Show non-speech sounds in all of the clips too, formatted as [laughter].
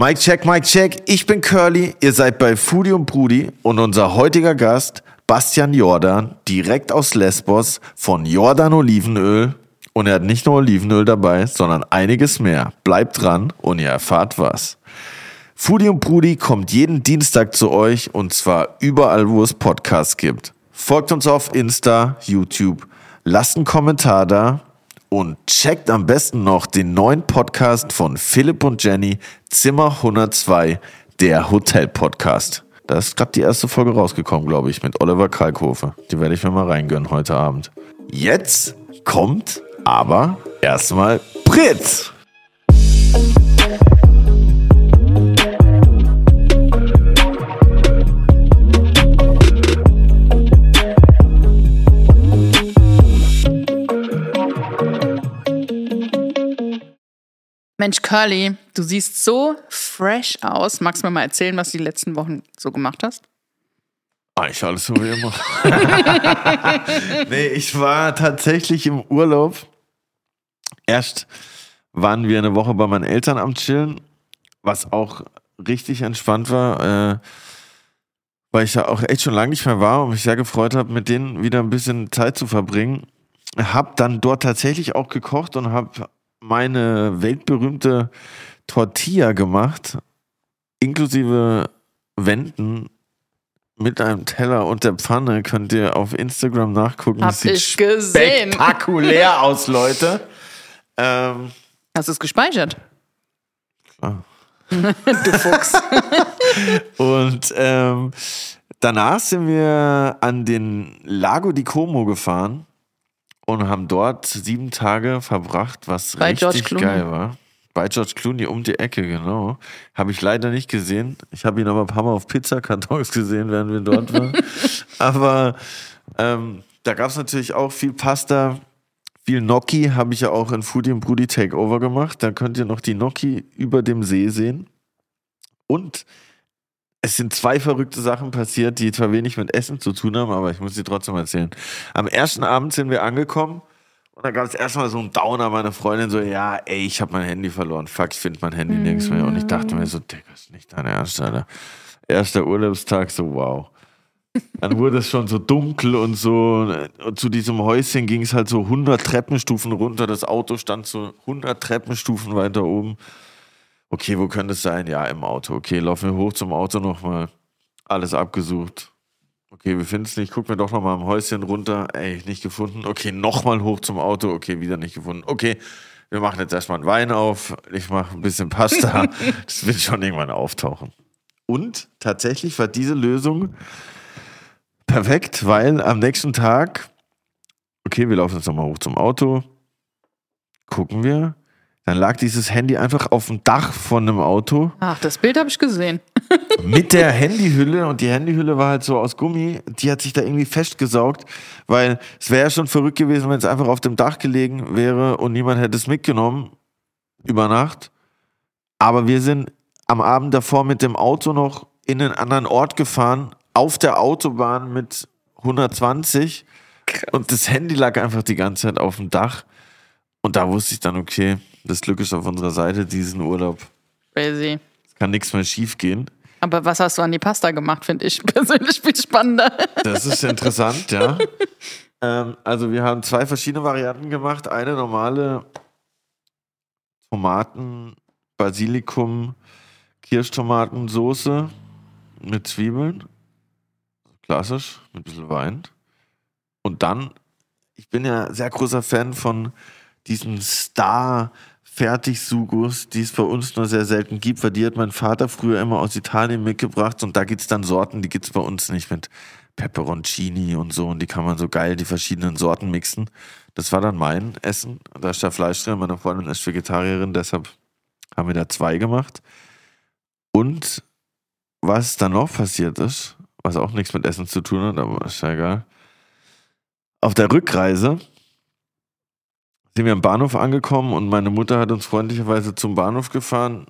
Mike check, Mike check. Ich bin Curly. Ihr seid bei Foodie und Brudi und unser heutiger Gast Bastian Jordan, direkt aus Lesbos von Jordan Olivenöl. Und er hat nicht nur Olivenöl dabei, sondern einiges mehr. Bleibt dran und ihr erfahrt was. Foodie und Brudi kommt jeden Dienstag zu euch und zwar überall, wo es Podcasts gibt. Folgt uns auf Insta, YouTube, lasst einen Kommentar da und checkt am besten noch den neuen Podcast von Philipp und Jenny, Zimmer 102, der Hotel-Podcast. Da ist gerade die erste Folge rausgekommen, glaube ich, mit Oliver Kalkofe. Die werde ich mir mal reingönnen heute Abend. Jetzt kommt aber erstmal Brit. Mensch, Curly, du siehst so fresh aus. Magst du mir mal erzählen, was du die letzten Wochen so gemacht hast? Eigentlich alles so wie immer. [laughs] nee, ich war tatsächlich im Urlaub. Erst waren wir eine Woche bei meinen Eltern am Chillen, was auch richtig entspannt war, äh, weil ich ja auch echt schon lange nicht mehr war und mich sehr gefreut habe, mit denen wieder ein bisschen Zeit zu verbringen. Hab dann dort tatsächlich auch gekocht und habe meine weltberühmte Tortilla gemacht, inklusive Wänden mit einem Teller und der Pfanne. Könnt ihr auf Instagram nachgucken. Hab Sieht ich gesehen. spektakulär aus, Leute. Ähm, Hast du es gespeichert? klar. [laughs] Du Fuchs. [laughs] Und ähm, danach sind wir an den Lago di Como gefahren und haben dort sieben Tage verbracht, was Bei richtig geil war. Bei George Clooney um die Ecke, genau. Habe ich leider nicht gesehen. Ich habe ihn aber ein paar Mal auf Pizzakartons [laughs] gesehen, während wir dort waren. [laughs] aber ähm, da gab es natürlich auch viel Pasta, viel Gnocchi. Habe ich ja auch in Foodie und Brudi Takeover gemacht. Da könnt ihr noch die Gnocchi über dem See sehen. Und es sind zwei verrückte Sachen passiert, die zwar wenig mit Essen zu tun haben, aber ich muss sie trotzdem erzählen. Am ersten Abend sind wir angekommen und da gab es erstmal so einen Downer. Meine Freundin so, ja, ey, ich habe mein Handy verloren. Fuck, ich finde mein Handy nirgends mehr. Und ich dachte mir so, Digga, ist nicht dein Ernst, Alter. Erster Urlaubstag, so wow. Dann wurde es schon so dunkel und so. Und zu diesem Häuschen ging es halt so 100 Treppenstufen runter. Das Auto stand so 100 Treppenstufen weiter oben. Okay, wo könnte es sein? Ja, im Auto. Okay, laufen wir hoch zum Auto nochmal. Alles abgesucht. Okay, wir finden es nicht. Gucken wir doch nochmal am Häuschen runter. Ey, nicht gefunden. Okay, nochmal hoch zum Auto. Okay, wieder nicht gefunden. Okay, wir machen jetzt erstmal einen Wein auf. Ich mache ein bisschen Pasta. [laughs] das wird schon irgendwann auftauchen. Und tatsächlich war diese Lösung perfekt, weil am nächsten Tag, okay, wir laufen jetzt nochmal hoch zum Auto. Gucken wir. Dann lag dieses Handy einfach auf dem Dach von einem Auto Ach, das Bild habe ich gesehen. [laughs] mit der Handyhülle und die Handyhülle war halt so aus Gummi, die hat sich da irgendwie festgesaugt, weil es wäre ja schon verrückt gewesen, wenn es einfach auf dem Dach gelegen wäre und niemand hätte es mitgenommen über Nacht. Aber wir sind am Abend davor mit dem Auto noch in einen anderen Ort gefahren, auf der Autobahn mit 120 und das Handy lag einfach die ganze Zeit auf dem Dach. Und da wusste ich dann, okay, das Glück ist auf unserer Seite, diesen Urlaub. Crazy. Es kann nichts mehr schief gehen. Aber was hast du an die Pasta gemacht, finde ich [laughs] persönlich viel spannender. Das ist interessant, ja. [laughs] ähm, also wir haben zwei verschiedene Varianten gemacht. Eine normale Tomaten, Basilikum, Kirschtomatensoße mit Zwiebeln. Klassisch, mit ein bisschen Wein. Und dann, ich bin ja sehr großer Fan von diesen Star Fertigsugos, die es bei uns nur sehr selten gibt, weil die hat mein Vater früher immer aus Italien mitgebracht und da gibt es dann Sorten, die gibt es bei uns nicht mit Peperoncini und so und die kann man so geil die verschiedenen Sorten mixen. Das war dann mein Essen. Da ist da Fleisch drin, meine Freundin ist Vegetarierin, deshalb haben wir da zwei gemacht. Und was dann noch passiert ist, was auch nichts mit Essen zu tun hat, aber ist ja egal. Auf der Rückreise sind wir am Bahnhof angekommen und meine Mutter hat uns freundlicherweise zum Bahnhof gefahren,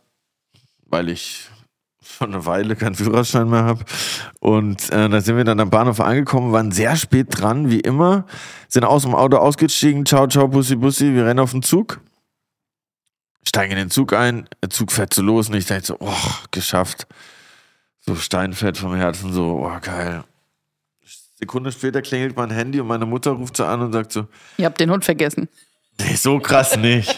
weil ich schon eine Weile keinen Führerschein mehr habe. Und äh, da sind wir dann am Bahnhof angekommen, waren sehr spät dran, wie immer, sind aus dem Auto ausgestiegen, ciao, ciao, Bussi, Bussi, wir rennen auf den Zug. steige in den Zug ein, der Zug fährt so los und ich denke so, oh, geschafft. So steinfett vom Herzen, so, oh, geil. Sekunde später klingelt mein Handy und meine Mutter ruft so an und sagt so, Ihr habt den Hund vergessen. Nee, so krass nicht.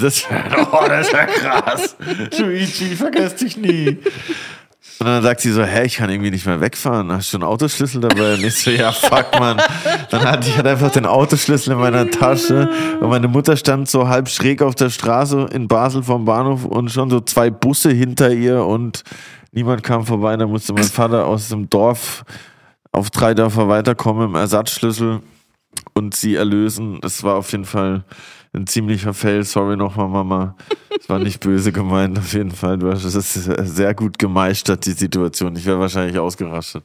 Das wäre oh, wär krass. Luigi, vergesst dich nie. Und dann sagt sie so, hä, ich kann irgendwie nicht mehr wegfahren. Hast du einen Autoschlüssel dabei? Und ich so, ja, fuck, Mann. Dann hatte ich halt einfach den Autoschlüssel in meiner Tasche. Und meine Mutter stand so halb schräg auf der Straße in Basel vom Bahnhof und schon so zwei Busse hinter ihr und niemand kam vorbei. Da musste mein Vater aus dem Dorf auf drei Dörfer weiterkommen im Ersatzschlüssel und sie erlösen. Das war auf jeden Fall ein ziemlicher Fail. Sorry nochmal, Mama. Es war nicht böse gemeint, auf jeden Fall. Du hast es sehr gut gemeistert, die Situation. Ich wäre wahrscheinlich ausgerastet.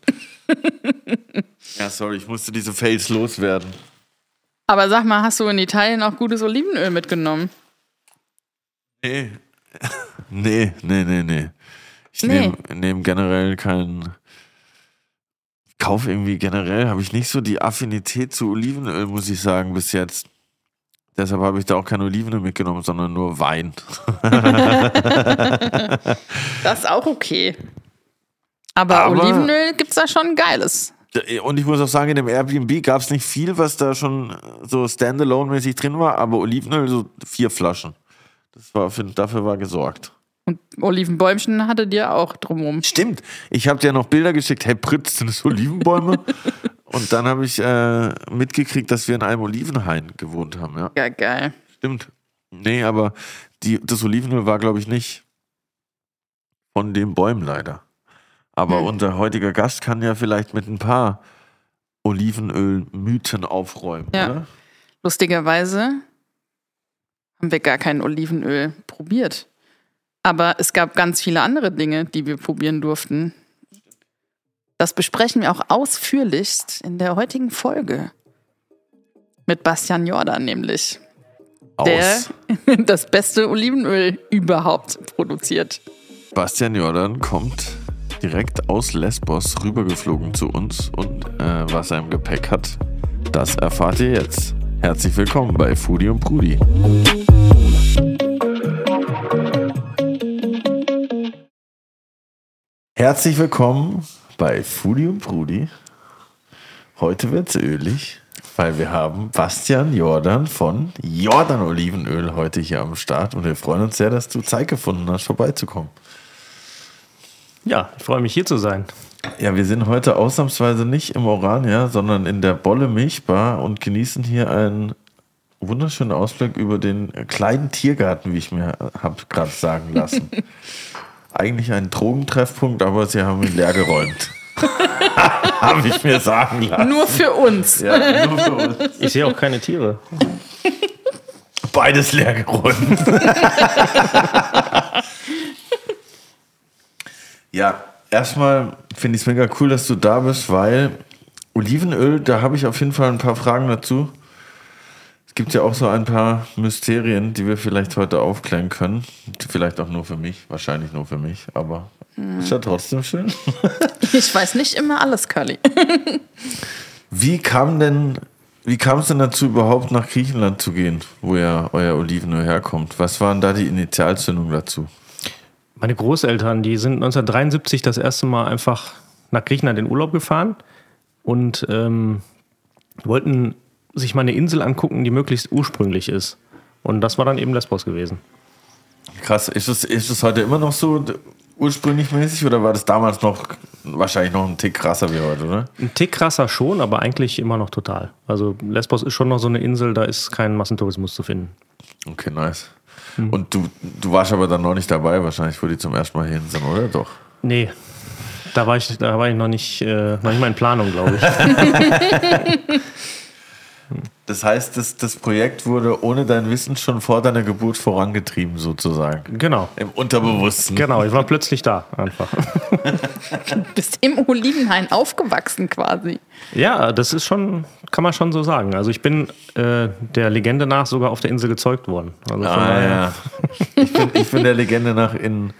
ja, sorry, ich musste diese Fails loswerden. Aber sag mal, hast du in Italien auch gutes Olivenöl mitgenommen? Nee. [laughs] Nee, nee, nee, nee. Ich Nee. nehme nehm generell keinen. Kaufe irgendwie generell, habe ich nicht so die Affinität zu Olivenöl, muss ich sagen, bis jetzt. Deshalb habe ich da auch kein Olivenöl mitgenommen, sondern nur Wein. [laughs] Das ist auch okay. Aber, Aber- Olivenöl gibt's da schon geiles. Und ich muss auch sagen, in dem Airbnb gab es nicht viel, was da schon so standalone-mäßig drin war, aber Olivenöl so vier Flaschen. Das war, für- dafür war gesorgt. Und Olivenbäumchen hattet ihr auch drumrum. Stimmt. Ich habe dir noch Bilder geschickt. Hey, Pritz, sind das Olivenbäume? [laughs] Und dann habe ich äh, mitgekriegt, dass wir in einem Olivenhain gewohnt haben. Ja, Ja, geil. stimmt. Nee, aber die, das Olivenöl war, glaube ich, nicht von den Bäumen leider. Aber Hm. unser heutiger Gast kann ja vielleicht mit ein paar Olivenöl-Mythen aufräumen. Ja. Oder? Lustigerweise haben wir gar kein Olivenöl probiert. Aber es gab ganz viele andere Dinge, die wir probieren durften. Das besprechen wir auch ausführlichst in der heutigen Folge. Mit Bastian Jordan nämlich, der Aus. [laughs] das beste Olivenöl überhaupt produziert. Bastian Jordan kommt direkt aus Lesbos rübergeflogen zu uns und äh, was er im Gepäck hat, das erfahrt ihr jetzt. Herzlich willkommen bei Foodie und Brudi. Herzlich willkommen bei Foodie und Brudi. Heute wird's ölig, weil wir haben Bastian Jordan von Jordan Olivenöl heute hier am Start und wir freuen uns sehr, dass du Zeit gefunden hast, vorbeizukommen. Ja, ich freue mich hier zu sein. Ja, wir sind heute ausnahmsweise nicht im Orania, sondern in der Bolle Milchbar und genießen hier einen wunderschönen Ausblick über den kleinen Tiergarten, wie ich mir habe gerade sagen lassen. [laughs] Eigentlich ein Drogentreffpunkt, aber sie haben ihn leer geräumt. [laughs] habe ich mir sagen lassen. Nur für uns. Ja, nur für uns. Ich sehe auch keine Tiere. Beides leer geräumt. [laughs] ja, erstmal finde ich es mega cool, dass du da bist, weil Olivenöl, da habe ich auf jeden Fall ein paar Fragen dazu. Es gibt ja auch so ein paar Mysterien, die wir vielleicht heute aufklären können. Vielleicht auch nur für mich, wahrscheinlich nur für mich, aber ist ja trotzdem schön. [laughs] Ich weiß nicht immer alles, Curly. [laughs] Wie kam denn, wie kam es denn dazu, überhaupt nach Griechenland zu gehen, wo ja euer Olivenöl herkommt? Was waren da die Initialzündungen dazu? Meine Großeltern, die sind 1973 das erste Mal einfach nach Griechenland in Urlaub gefahren und ähm, wollten sich mal eine Insel angucken, die möglichst ursprünglich ist. Und das war dann eben Lesbos gewesen. Krass, ist es, ist es heute immer noch so ursprünglich mäßig oder war das damals noch wahrscheinlich noch ein Tick krasser wie heute, oder? Ein Tick krasser schon, aber eigentlich immer noch total. Also Lesbos ist schon noch so eine Insel, da ist kein Massentourismus zu finden. Okay, nice. Und du, du warst aber dann noch nicht dabei, wahrscheinlich, wo die zum ersten Mal hin sind, oder? Doch. Nee, da war ich, da war ich noch nicht, äh, noch nicht mal in Planung, glaube ich. [laughs] Das heißt, das, das Projekt wurde ohne dein Wissen schon vor deiner Geburt vorangetrieben, sozusagen. Genau. Im Unterbewussten. Genau, ich war plötzlich da einfach. [laughs] Bist im Olivenhain aufgewachsen quasi. Ja, das ist schon, kann man schon so sagen. Also ich bin äh, der Legende nach sogar auf der Insel gezeugt worden. Also von Ah, daher- ja. [laughs] Ich bin, ich bin der Legende nach in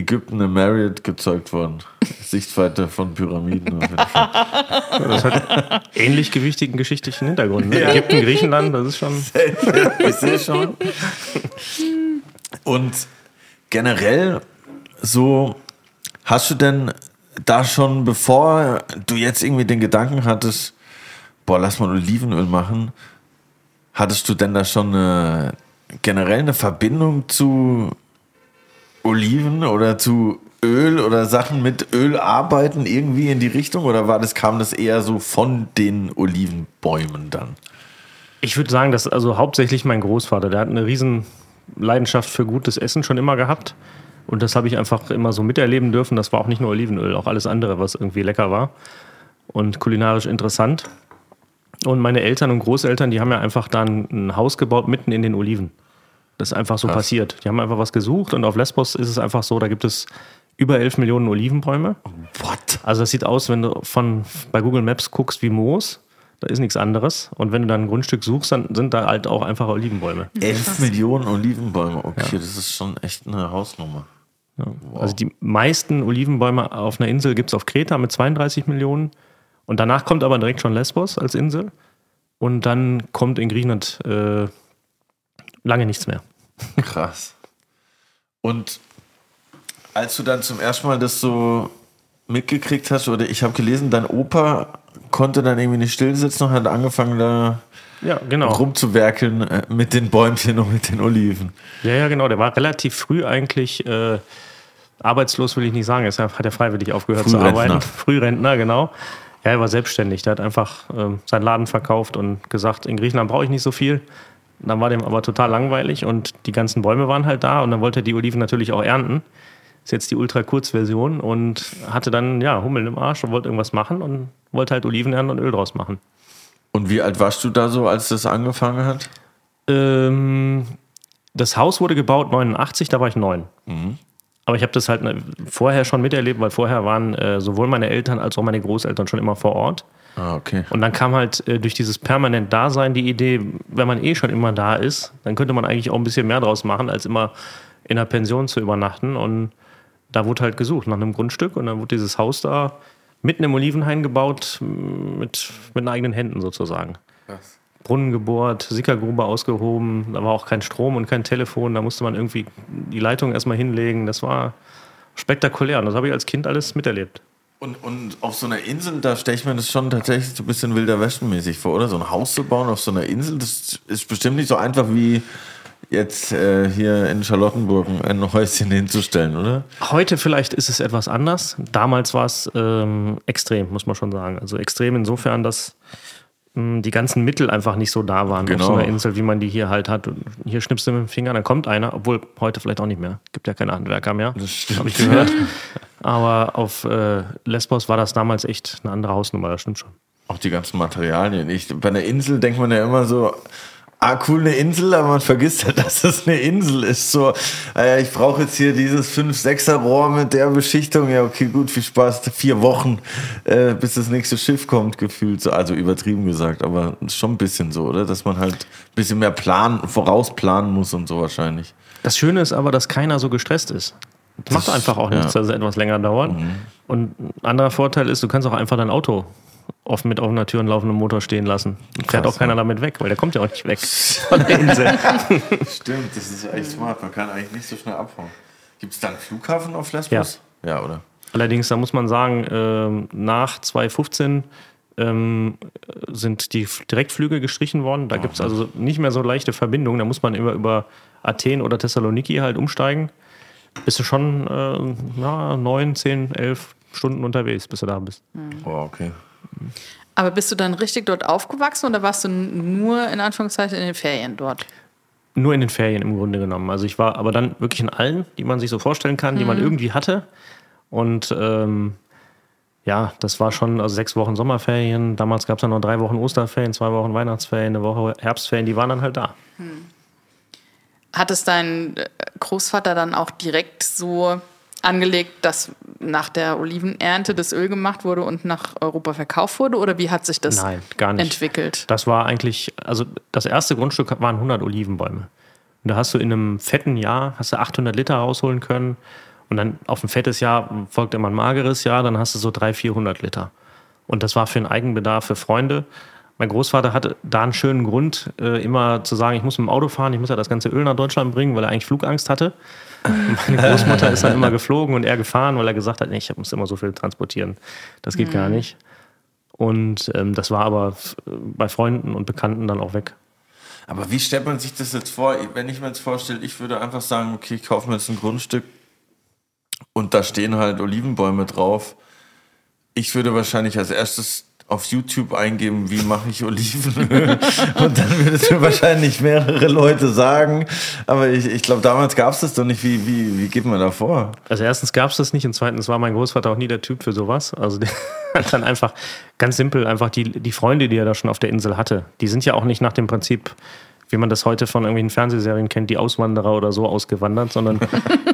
Ägypten im Marriott gezeugt worden. Sichtweite von Pyramiden. Das hat ähnlich gewichtigen geschichtlichen Hintergrund. Ne? Ägypten, Griechenland, das ist schon. [laughs] ich sehe schon. Und generell so, hast du denn da schon, bevor du jetzt irgendwie den Gedanken hattest, boah, lass mal Olivenöl machen, hattest du denn da schon eine, generell eine Verbindung zu Oliven oder zu Öl oder Sachen mit Öl arbeiten irgendwie in die Richtung oder war das, kam das eher so von den Olivenbäumen dann? Ich würde sagen, dass also hauptsächlich mein Großvater, der hat eine riesen Leidenschaft für gutes Essen schon immer gehabt. Und das habe ich einfach immer so miterleben dürfen. Das war auch nicht nur Olivenöl, auch alles andere, was irgendwie lecker war und kulinarisch interessant. Und meine Eltern und Großeltern, die haben ja einfach dann ein Haus gebaut mitten in den Oliven. Das ist einfach so Krass. passiert. Die haben einfach was gesucht und auf Lesbos ist es einfach so, da gibt es über 11 Millionen Olivenbäume. What? Also das sieht aus, wenn du von bei Google Maps guckst wie Moos. Da ist nichts anderes. Und wenn du dann ein Grundstück suchst, dann sind da halt auch einfach Olivenbäume. 11 Millionen Olivenbäume, okay, das ist schon echt eine Hausnummer. Wow. Also die meisten Olivenbäume auf einer Insel gibt es auf Kreta mit 32 Millionen. Und danach kommt aber direkt schon Lesbos als Insel. Und dann kommt in Griechenland äh, lange nichts mehr. [laughs] Krass. Und als du dann zum ersten Mal das so mitgekriegt hast, oder ich habe gelesen, dein Opa konnte dann irgendwie nicht still sitzen und hat angefangen da Ja, genau. rumzuwerkeln äh, mit den Bäumchen und mit den Oliven. Ja, ja, genau. Der war relativ früh eigentlich äh, arbeitslos, will ich nicht sagen. Er hat ja freiwillig aufgehört zu arbeiten. [laughs] Frührentner, genau. Ja, er war selbstständig. Der hat einfach ähm, seinen Laden verkauft und gesagt, in Griechenland brauche ich nicht so viel. Dann war dem aber total langweilig und die ganzen Bäume waren halt da und dann wollte er die Oliven natürlich auch ernten. Ist jetzt die Ultra-Kurz-Version und hatte dann, ja, Hummeln im Arsch und wollte irgendwas machen und wollte halt Oliven ernten und Öl draus machen. Und wie alt warst du da so, als das angefangen hat? Ähm, das Haus wurde gebaut 89, da war ich neun. Aber ich habe das halt vorher schon miterlebt, weil vorher waren äh, sowohl meine Eltern als auch meine Großeltern schon immer vor Ort. Ah, okay. Und dann kam halt äh, durch dieses permanent Dasein die Idee, wenn man eh schon immer da ist, dann könnte man eigentlich auch ein bisschen mehr draus machen, als immer in einer Pension zu übernachten. Und da wurde halt gesucht nach einem Grundstück und dann wurde dieses Haus da mitten im Olivenhain gebaut, mit, mit eigenen Händen sozusagen. Brunnen gebohrt, Sickergrube ausgehoben, da war auch kein Strom und kein Telefon, da musste man irgendwie die Leitung erstmal hinlegen. Das war spektakulär und das habe ich als Kind alles miterlebt. Und, und auf so einer Insel, da stelle ich mir das schon tatsächlich so ein bisschen wilder Westen-mäßig vor, oder? So ein Haus zu bauen auf so einer Insel, das ist bestimmt nicht so einfach wie jetzt äh, hier in Charlottenburg ein Häuschen hinzustellen, oder? Heute vielleicht ist es etwas anders. Damals war es ähm, extrem, muss man schon sagen. Also extrem insofern, dass die ganzen Mittel einfach nicht so da waren Genau. auf so einer Insel, wie man die hier halt hat. Und hier schnippst du mit dem Finger, dann kommt einer, obwohl heute vielleicht auch nicht mehr. Gibt ja keine Handwerker mehr. Das stimmt. Habe ich gehört. Aber auf äh, Lesbos war das damals echt eine andere Hausnummer, das stimmt schon. Auch die ganzen Materialien. Ich, bei einer Insel denkt man ja immer so, ah, cool, eine Insel, aber man vergisst ja, [laughs] dass es eine Insel ist. So, äh, ich brauche jetzt hier dieses 5-6er Rohr mit der Beschichtung. Ja, okay, gut, viel Spaß. Vier Wochen, äh, bis das nächste Schiff kommt, gefühlt. So, also übertrieben gesagt, aber schon ein bisschen so, oder? Dass man halt ein bisschen mehr planen, vorausplanen muss und so wahrscheinlich. Das Schöne ist aber, dass keiner so gestresst ist. Das macht einfach auch ja. nichts, dass es etwas länger dauert. Und ein anderer Vorteil ist, du kannst auch einfach dein Auto offen mit offener Tür und laufendem Motor stehen lassen. Fährt Krass, auch keiner ja. damit weg, weil der kommt ja auch nicht weg [laughs] von der Insel. [laughs] Stimmt, das ist echt smart. Man kann eigentlich nicht so schnell abhauen. Gibt es da einen Flughafen auf Lesbos? Ja, ja oder? Allerdings, da muss man sagen, ähm, nach 2015 ähm, sind die Direktflüge gestrichen worden. Da gibt es also nicht mehr so leichte Verbindungen. Da muss man immer über Athen oder Thessaloniki halt umsteigen. Bist du schon äh, ja, 9, 10, 11 Stunden unterwegs, bis du da bist. Oh, okay. Aber bist du dann richtig dort aufgewachsen oder warst du nur in Anführungszeichen in den Ferien dort? Nur in den Ferien im Grunde genommen. Also ich war aber dann wirklich in allen, die man sich so vorstellen kann, die man irgendwie hatte. Und ähm, ja, das war schon also sechs Wochen Sommerferien. Damals gab es dann noch drei Wochen Osterferien, zwei Wochen Weihnachtsferien, eine Woche Herbstferien. Die waren dann halt da. Hat es dein äh, Großvater dann auch direkt so angelegt, dass nach der Olivenernte das Öl gemacht wurde und nach Europa verkauft wurde? Oder wie hat sich das Nein, gar nicht. entwickelt? Das war eigentlich, also das erste Grundstück waren 100 Olivenbäume. Und da hast du in einem fetten Jahr, hast du 800 Liter rausholen können. Und dann auf ein fettes Jahr folgt immer ein mageres Jahr, dann hast du so 300, 400 Liter. Und das war für den Eigenbedarf für Freunde. Mein Großvater hatte da einen schönen Grund, äh, immer zu sagen, ich muss mit dem Auto fahren, ich muss ja das ganze Öl nach Deutschland bringen, weil er eigentlich Flugangst hatte. Meine [laughs] Großmutter ist dann immer geflogen und er gefahren, weil er gesagt hat, nee, ich muss immer so viel transportieren. Das geht gar nicht. Und ähm, das war aber bei Freunden und Bekannten dann auch weg. Aber wie stellt man sich das jetzt vor? Wenn ich mir jetzt vorstelle, ich würde einfach sagen, okay, ich kaufe mir jetzt ein Grundstück und da stehen halt Olivenbäume drauf. Ich würde wahrscheinlich als erstes auf YouTube eingeben, wie mache ich Olivenöl. [laughs] und dann würdest du wahrscheinlich mehrere Leute sagen. Aber ich, ich glaube, damals gab es das doch nicht. Wie, wie, wie geht man da vor? Also erstens gab es das nicht und zweitens war mein Großvater auch nie der Typ für sowas. Also der [laughs] hat dann einfach ganz simpel einfach die, die Freunde, die er da schon auf der Insel hatte, die sind ja auch nicht nach dem Prinzip, wie man das heute von irgendwelchen Fernsehserien kennt, die Auswanderer oder so ausgewandert, sondern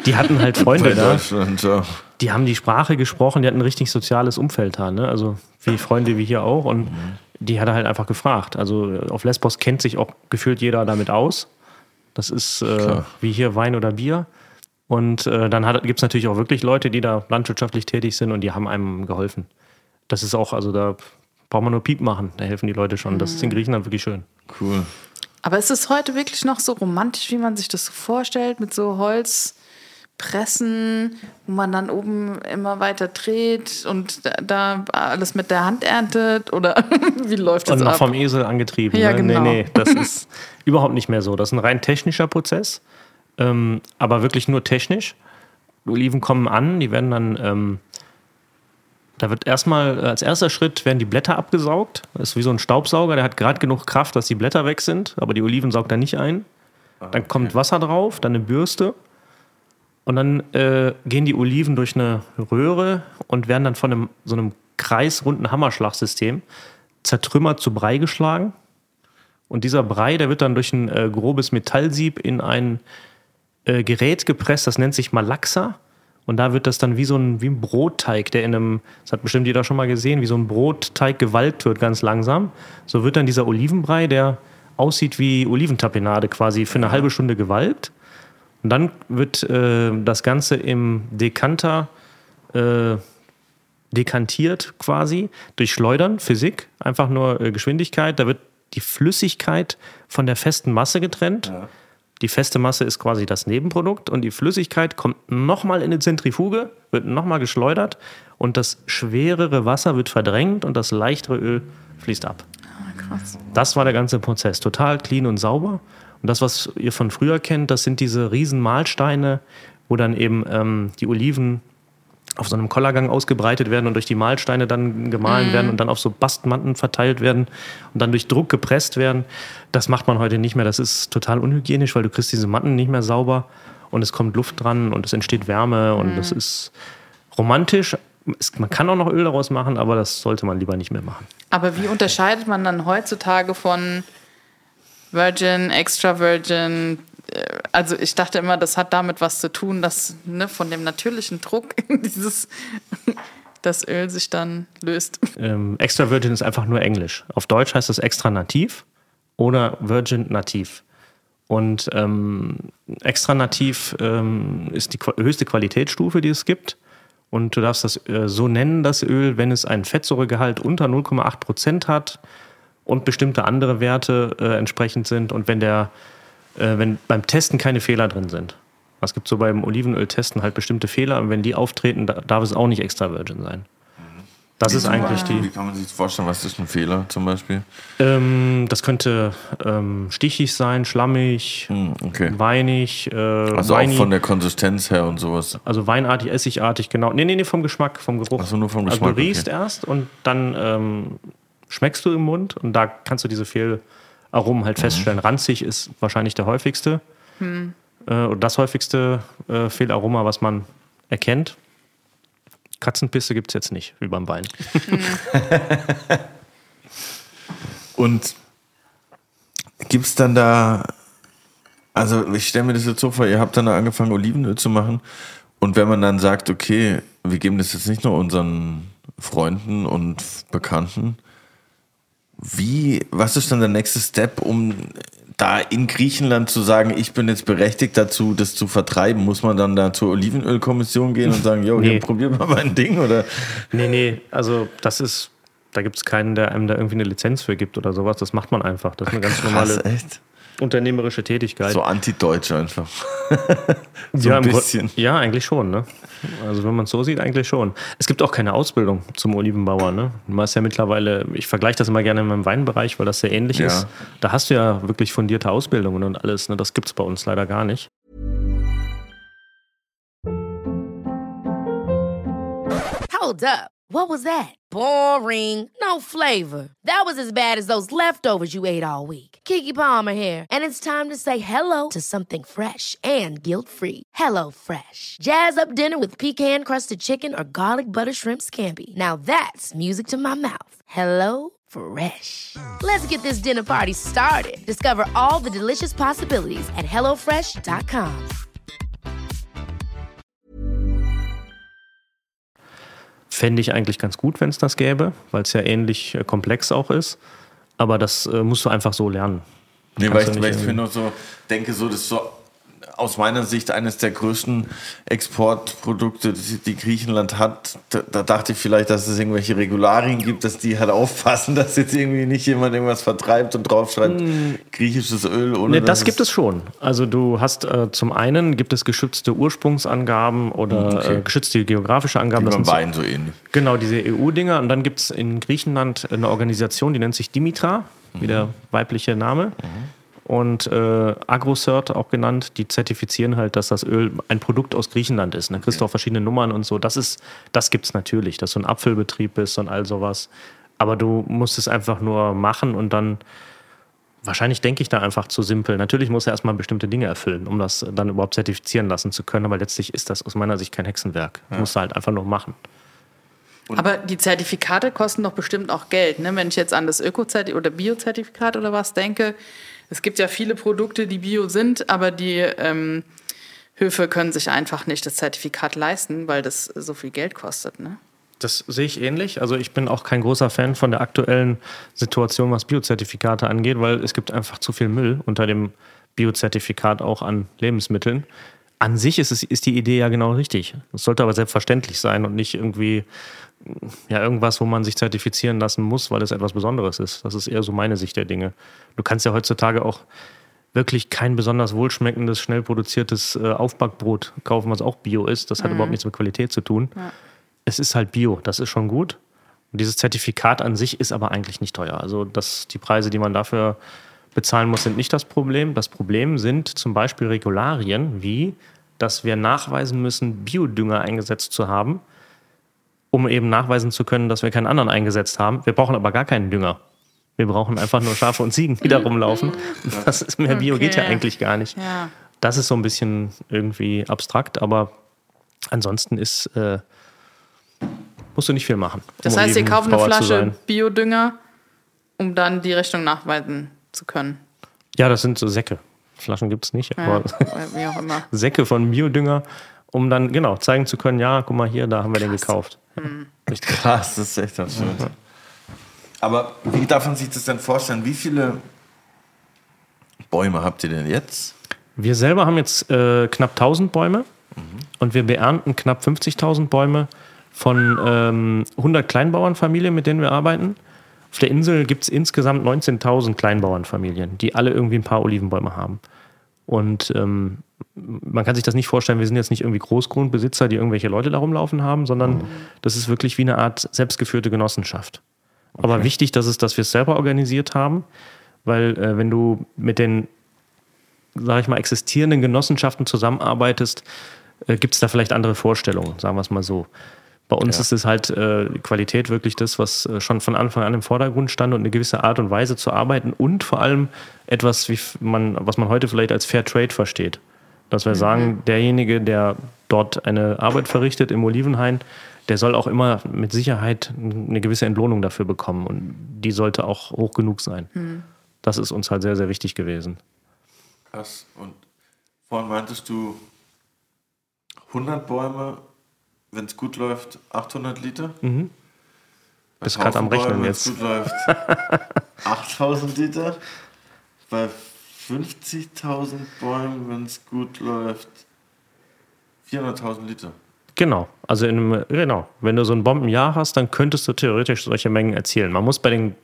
die hatten halt [laughs] Freunde da. Ja. Die haben die Sprache gesprochen, die hatten ein richtig soziales Umfeld da, ne? Also wie Freunde wie hier auch und die hat er halt einfach gefragt. Also auf Lesbos kennt sich auch gefühlt jeder damit aus. Das ist äh, wie hier Wein oder Bier. Und äh, dann gibt es natürlich auch wirklich Leute, die da landwirtschaftlich tätig sind und die haben einem geholfen. Das ist auch, also da braucht man nur Piep machen, da helfen die Leute schon. Das ist in Griechenland wirklich schön. Cool. Aber ist es heute wirklich noch so romantisch, wie man sich das so vorstellt, mit so Holzpressen, wo man dann oben immer weiter dreht und da, alles mit der Hand erntet? Oder [laughs] wie läuft das Und noch ab? vom Esel angetrieben. Ja, ne? genau. Nee, nee, das [laughs] ist überhaupt nicht mehr so. Das ist ein rein technischer Prozess, ähm, aber wirklich nur technisch. Oliven kommen an, die werden dann, ähm, da wird erstmal äh, als erster Schritt werden die Blätter abgesaugt. Das ist wie so ein Staubsauger, der hat gerade genug Kraft, dass die Blätter weg sind, aber die Oliven saugt er nicht ein. Dann kommt Wasser drauf, dann eine Bürste. Und dann äh, gehen die Oliven durch eine Röhre und werden dann von einem, so einem kreisrunden Hammerschlagsystem zertrümmert zu Brei geschlagen. Und dieser Brei, der wird dann durch ein äh, grobes Metallsieb in ein äh, Gerät gepresst, das nennt sich Malaxa. Und da wird das dann wie so ein, wie ein Brotteig, der in einem, das hat bestimmt jeder schon mal gesehen, wie so ein Brotteig gewalkt wird, ganz langsam. So wird dann dieser Olivenbrei, der aussieht wie Oliventapenade quasi, für eine halbe Stunde gewalkt. Und dann wird äh, das Ganze im Dekanter äh, dekantiert quasi durch Schleudern, Physik, einfach nur äh, Geschwindigkeit. Da wird die Flüssigkeit von der festen Masse getrennt. Die feste Masse ist quasi das Nebenprodukt und die Flüssigkeit kommt nochmal in eine Zentrifuge, wird nochmal geschleudert und das schwerere Wasser wird verdrängt und das leichtere Öl fließt ab. Krass. Das war der ganze Prozess. Total clean und sauber. Und das, was ihr von früher kennt, das sind diese riesen Mahlsteine, wo dann eben ähm, die Oliven auf so einem Kollergang ausgebreitet werden und durch die Mahlsteine dann gemahlen werden und dann auf so Bastmatten verteilt werden und dann durch Druck gepresst werden. Das macht man heute nicht mehr. Das ist total unhygienisch, weil du kriegst diese Matten nicht mehr sauber und es kommt Luft dran und es entsteht Wärme und das ist romantisch. Man kann auch noch Öl daraus machen, aber das sollte man lieber nicht mehr machen. Aber wie unterscheidet man dann heutzutage von Virgin, Extra Virgin? Äh, Also ich dachte immer, das hat damit was zu tun, dass ne, von dem natürlichen Druck [laughs] dieses das Öl sich dann löst. Ähm, extra Virgin ist einfach nur Englisch. Auf Deutsch heißt es extra nativ oder Virgin nativ. Und ähm, extra nativ ähm, ist die höchste Qualitätsstufe, die es gibt. Und du darfst das äh, so nennen, das Öl, wenn es einen Fettsäuregehalt unter 0,8 Prozent hat und bestimmte andere Werte äh, entsprechend sind und wenn der, äh, wenn beim Testen keine Fehler drin sind. Es gibt so beim Olivenöl-Testen halt bestimmte Fehler und wenn die auftreten, da, darf es auch nicht extra Virgin sein. Das ist eigentlich die. Wie kann man sich vorstellen? Was ist ein Fehler zum Beispiel? Ähm, das könnte ähm, stichig sein, schlammig, Hm, okay. weinig, äh, Also auch weinig, von der Konsistenz her und sowas. also weinartig, essigartig, genau. Nee, nee, nee, vom Geschmack, vom Geruch. Ach so, nur vom Also Geschmack, du riechst okay. erst und dann ähm, schmeckst du im Mund und da kannst du diese Fehlaromen halt feststellen. Ranzig ist wahrscheinlich der häufigste. Äh, oder das häufigste äh, Fehlaroma, was man erkennt. Katzenpisse gibt es jetzt nicht, wie beim Wein. [laughs] Und gibt es dann da, also ich stelle mir das jetzt so vor, ihr habt dann da angefangen, Olivenöl zu machen. Und wenn man dann sagt, okay, wir geben das jetzt nicht nur unseren Freunden und Bekannten, wie, was ist dann der nächste Step, um da in Griechenland zu sagen, ich bin jetzt berechtigt dazu, das zu vertreiben? Muss man dann da zur Olivenölkommission gehen und sagen, jo, [laughs] Nee. hier, probier mal mein Ding? Oder? Nee, nee, also das ist, Da gibt es keinen, der einem da irgendwie eine Lizenz für gibt oder sowas. Das macht man einfach. Das ist eine ganz normale Krass, echt? Unternehmerische Tätigkeit. So anti-deutsch einfach. [laughs] so ja, ein bisschen. Ja, eigentlich schon. Ne? Also wenn man es so sieht, eigentlich schon. Es gibt auch keine Ausbildung zum Olivenbauer. Ne? Du hast ja mittlerweile, ich vergleiche das immer gerne in meinem Weinbereich, weil das sehr ähnlich Ja. ist. Da hast du ja wirklich fundierte Ausbildungen und alles. Ne? Das gibt es bei uns leider gar nicht. Hold up. What was that? Boring. No flavor. That was as bad as those leftovers you ate all week. Kiki Palmer here, and it's time to say hello to something fresh and guilt-free. Hello Fresh. Jazz up dinner with pecan-crusted chicken or garlic butter shrimp scampi. Now that's music to my mouth. Hello Fresh. Let's get this dinner party started. Discover all the delicious possibilities at hellofresh.com. Fände ich eigentlich ganz gut, wenn es das gäbe, weil es ja ähnlich äh, komplex auch ist. Aber das äh, musst du einfach so lernen. Nee, Kannst weil ich, weil ich mir nur so denke, so das ist so aus meiner Sicht eines der größten Exportprodukte, die, die Griechenland hat. Da, da dachte ich vielleicht, dass es irgendwelche Regularien gibt, dass die halt aufpassen, [laughs] dass jetzt irgendwie nicht jemand irgendwas vertreibt und draufschreibt, griechisches Öl ohne Ne, dass das gibt es schon. Also du hast äh, zum einen gibt es geschützte Ursprungsangaben oder Hm, Okay. äh, geschützte geografische Angaben. Wie Das beim sind so- Wein so ähnlich. Genau, diese EU-Dinger. Und dann gibt es in Griechenland eine Organisation, die nennt sich Dimitra, wie der weibliche Name. Und äh, AgroCert auch genannt, die zertifizieren halt, dass das Öl ein Produkt aus Griechenland ist. Dann kriegst du auch verschiedene Nummern und so. Das ist, das gibt's natürlich, dass du ein Apfelbetrieb bist und all sowas. Aber du musst es einfach nur machen und dann Wahrscheinlich denke ich da einfach zu simpel. Natürlich muss er erstmal bestimmte Dinge erfüllen, um das dann überhaupt zertifizieren lassen zu können. Aber letztlich ist das aus meiner Sicht kein Hexenwerk. Musst du halt einfach nur machen. Aber die Zertifikate kosten doch bestimmt auch Geld. Ne? Wenn ich jetzt an das Öko-Zertifikat oder Bio-Zertifikat oder was denke, es gibt ja viele Produkte, die bio sind, aber die ähm, Höfe können sich einfach nicht das Zertifikat leisten, weil das so viel Geld kostet. Ne? Das sehe ich ähnlich. Also ich bin auch kein großer Fan von der aktuellen Situation, was Biozertifikate angeht, weil es gibt einfach zu viel Müll unter dem Biozertifikat auch an Lebensmitteln. An sich ist, es, ist die Idee ja genau richtig. Es sollte aber selbstverständlich sein und nicht irgendwie ja, irgendwas, wo man sich zertifizieren lassen muss, weil es etwas Besonderes ist. Das ist eher so meine Sicht der Dinge. Du kannst ja heutzutage auch wirklich kein besonders wohlschmeckendes, schnell produziertes äh, Aufbackbrot kaufen, was auch Bio ist. Das hat überhaupt nichts mit Qualität zu tun. Es ist halt Bio, das ist schon gut. Und dieses Zertifikat an sich ist aber eigentlich nicht teuer. Also das, die Preise, die man dafür bezahlen muss, sind nicht das Problem. Das Problem sind zum Beispiel Regularien, wie dass wir nachweisen müssen, Biodünger eingesetzt zu haben, um eben nachweisen zu können, dass wir keinen anderen eingesetzt haben. Wir brauchen aber gar keinen Dünger. Wir brauchen einfach nur Schafe und Ziegen, die da rumlaufen. Das ist mehr Bio geht ja Okay. eigentlich gar nicht. Ja. Das ist so ein bisschen irgendwie abstrakt, aber ansonsten ist äh, musst du nicht viel machen. Das um heißt, ihr kauft eine Flasche. Biodünger, um dann die Richtung nachweisen zu können. Ja, das sind so Säcke. Flaschen gibt es nicht, Ja, aber auch immer. [laughs] Säcke von Biodünger, um dann genau zeigen zu können, ja, guck mal hier, da haben wir den gekauft. Richtig. Krass, das ist echt absurd. Aber wie darf man sich das denn vorstellen? Wie viele Bäume habt ihr denn jetzt? Wir selber haben jetzt äh, knapp 1000 Bäume und wir beernten knapp 50.000 Bäume von ähm, 100 Kleinbauernfamilien, mit denen wir arbeiten. Auf der Insel gibt es insgesamt 19.000 Kleinbauernfamilien, die alle irgendwie ein paar Olivenbäume haben. Und ähm, man kann sich das nicht vorstellen, wir sind jetzt nicht irgendwie Großgrundbesitzer, die irgendwelche Leute da rumlaufen haben, sondern das ist wirklich wie eine Art selbstgeführte Genossenschaft. Aber wichtig, dass, es, dass wir es selber organisiert haben, weil äh, wenn du mit den sage ich mal, existierenden Genossenschaften zusammenarbeitest, äh, gibt es da vielleicht andere Vorstellungen, sagen wir es mal so. Bei uns Ja. ist es halt äh, Qualität wirklich das, was äh, schon von Anfang an im Vordergrund stand und eine gewisse Art und Weise zu arbeiten und vor allem etwas, wie man, was man heute vielleicht als Fair Trade versteht. Dass wir sagen, derjenige, der dort eine Arbeit verrichtet im Olivenhain, der soll auch immer mit Sicherheit eine gewisse Entlohnung dafür bekommen und die sollte auch hoch genug sein. Das ist uns halt sehr, sehr wichtig gewesen. Krass. Und vorhin meintest du 100 Bäume, wenn es gut läuft, 800 Liter? Mhm. Bist grad am Rechnen Wenn jetzt. es gut läuft, [laughs] 8000 Liter. Bei 50.000 Bäumen, wenn es gut läuft, 400.000 Liter. Genau. Also in einem, genau. Wenn du so ein Bombenjahr hast, dann könntest du theoretisch solche Mengen erzielen. Man muss bei den,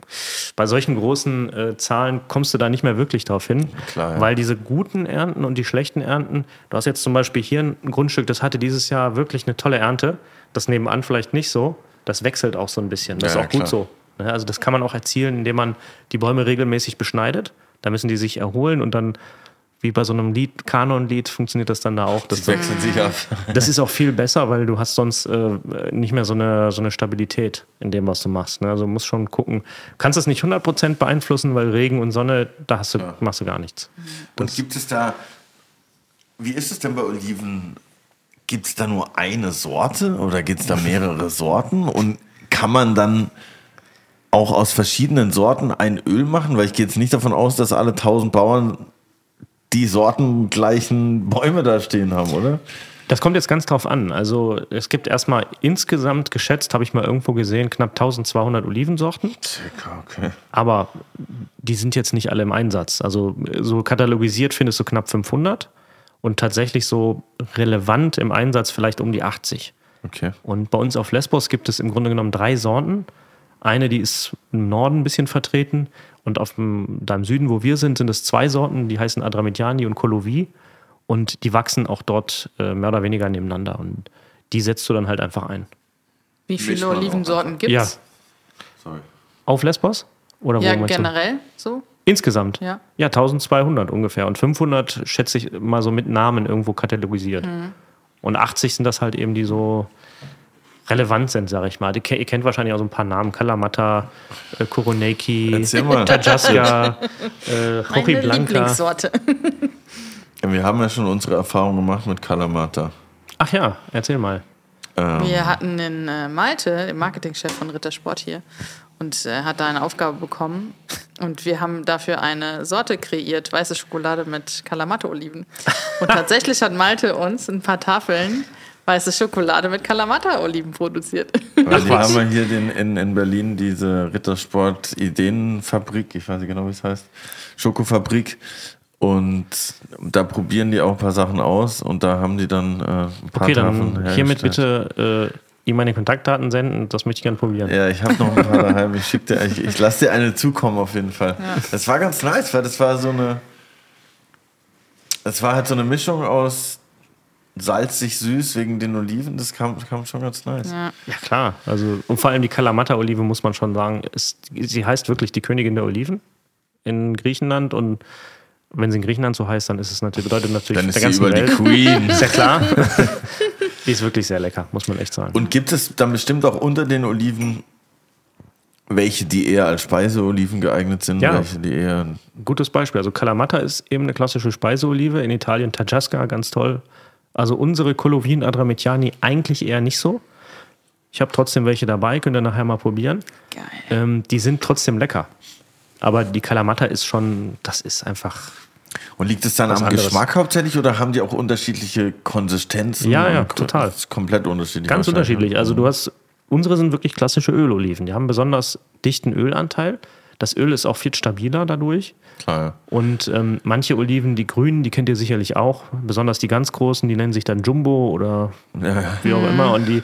bei solchen großen äh, Zahlen kommst du da nicht mehr wirklich drauf hin. Klar, ja. Weil diese guten Ernten und die schlechten Ernten, du hast jetzt zum Beispiel hier ein Grundstück, das hatte dieses Jahr wirklich eine tolle Ernte. Das nebenan vielleicht nicht so. Das wechselt auch so ein bisschen. Das Ja, ist auch gut klar. so. Ne, Also das kann man auch erzielen, indem man die Bäume regelmäßig beschneidet. Da müssen die sich erholen und dann, wie bei so einem Lied, Kanonlied, funktioniert das dann da auch. Das, Das wechselt sich ab. das ist auch viel besser, weil du hast sonst äh, nicht mehr so eine, so eine Stabilität in dem, was du machst. Ne? Also musst schon gucken. Kannst das nicht 100% beeinflussen, weil Regen und Sonne, da hast du, machst du gar nichts. Und gibt es da, wie ist es denn bei Oliven? Gibt es da nur eine Sorte oder gibt es da mehrere Sorten? Und kann man dann auch aus verschiedenen Sorten ein Öl machen? Weil ich gehe jetzt nicht davon aus, dass alle tausend Bauern die sortengleichen Bäume da stehen haben, oder? Das kommt jetzt ganz drauf an. Also es gibt erstmal insgesamt geschätzt, habe ich mal irgendwo gesehen, knapp 1200 Olivensorten. Circa, okay. Aber die sind jetzt nicht alle im Einsatz. Also so katalogisiert findest du knapp 500 und tatsächlich so relevant im Einsatz vielleicht um die 80. Okay. Und bei uns auf Lesbos gibt es im Grunde genommen drei Sorten. Eine, die ist im Norden ein bisschen vertreten und auf dem, da im Süden, wo wir sind, sind es zwei Sorten, die heißen Adramitiani und Kolovi und die wachsen auch dort äh, mehr oder weniger nebeneinander und die setzt du dann halt einfach ein. Wie viele Olivensorten gibt Ja, es? Sorry. auf Lesbos? Oder wo Ja, du? generell so? Insgesamt? Ja. Ja, 1200 ungefähr. Und 500 schätze ich mal so mit Namen irgendwo katalogisiert. Mhm. Und 80 sind das halt eben, die so relevant sind, sag ich mal. Ihr kennt wahrscheinlich auch so ein paar Namen. Kalamata, äh, Koroneki. Tajaska, [laughs] äh, Meine Blanca. Wir haben ja schon unsere Erfahrung gemacht mit Kalamata. Ach ja, erzähl mal. Ähm, Wir hatten den äh, Malte, den Marketingchef von Rittersport hier, und äh, hat da eine Aufgabe bekommen. Und wir haben dafür eine Sorte kreiert, weiße Schokolade mit Kalamata-Oliven. Und [laughs] tatsächlich hat Malte uns ein paar Tafeln weiße Schokolade mit Kalamata-Oliven produziert. Weil die haben wir hier den, in, in Berlin diese Rittersport Ideenfabrik, ich weiß nicht genau, wie es heißt, Schokofabrik. Und da probieren die auch ein paar Sachen aus und da haben die dann äh, ein paar Okay, Tafeln dann hiermit bitte äh, ihm meine Kontaktdaten senden. Das möchte ich gerne probieren. Ja, ich habe noch ein paar daheim. Ich, schick dir, ich, ich lasse dir eine zukommen auf jeden Fall. Das war ganz nice, weil das war so eine. Es war halt so eine Mischung aus salzig süß wegen den Oliven. Das kam, kam schon ganz nice. Ja. Ja, klar. Also, und vor allem die Kalamata-Olive, muss man schon sagen, ist, sie heißt wirklich die Königin der Oliven in Griechenland. Und wenn sie in Griechenland so heißt, dann ist es natürlich, bedeutet natürlich Dann ist der sie ganzen über die Welt. Queen. [laughs] Ist ja klar. [laughs] die ist wirklich sehr lecker, muss man echt sagen. Und gibt es dann bestimmt auch unter den Oliven welche, die eher als Speiseoliven geeignet sind? Ja. Welche, die eher. Gutes Beispiel. Also Kalamata ist eben eine klassische Speiseolive. In Italien Tajasca, ganz toll. Also unsere Colovin Adrametiani eigentlich eher nicht so. Ich habe trotzdem welche dabei, könnt ihr nachher mal probieren. Geil. Ähm, die sind trotzdem lecker. Aber die Kalamata ist schon, das ist einfach Und liegt es dann am anderes. Geschmack hauptsächlich oder haben die auch unterschiedliche Konsistenzen? Ja, ja, total. das ist komplett unterschiedlich. Ganz ne? unterschiedlich. Also du hast, unsere sind wirklich klassische Öloliven. Die haben einen besonders dichten Ölanteil. Das Öl ist auch viel stabiler dadurch. Klar, ja. Und ähm, manche Oliven, die grünen, die kennt ihr sicherlich auch. Besonders die ganz großen, die nennen sich dann Jumbo oder Ja, wie auch immer. Und die,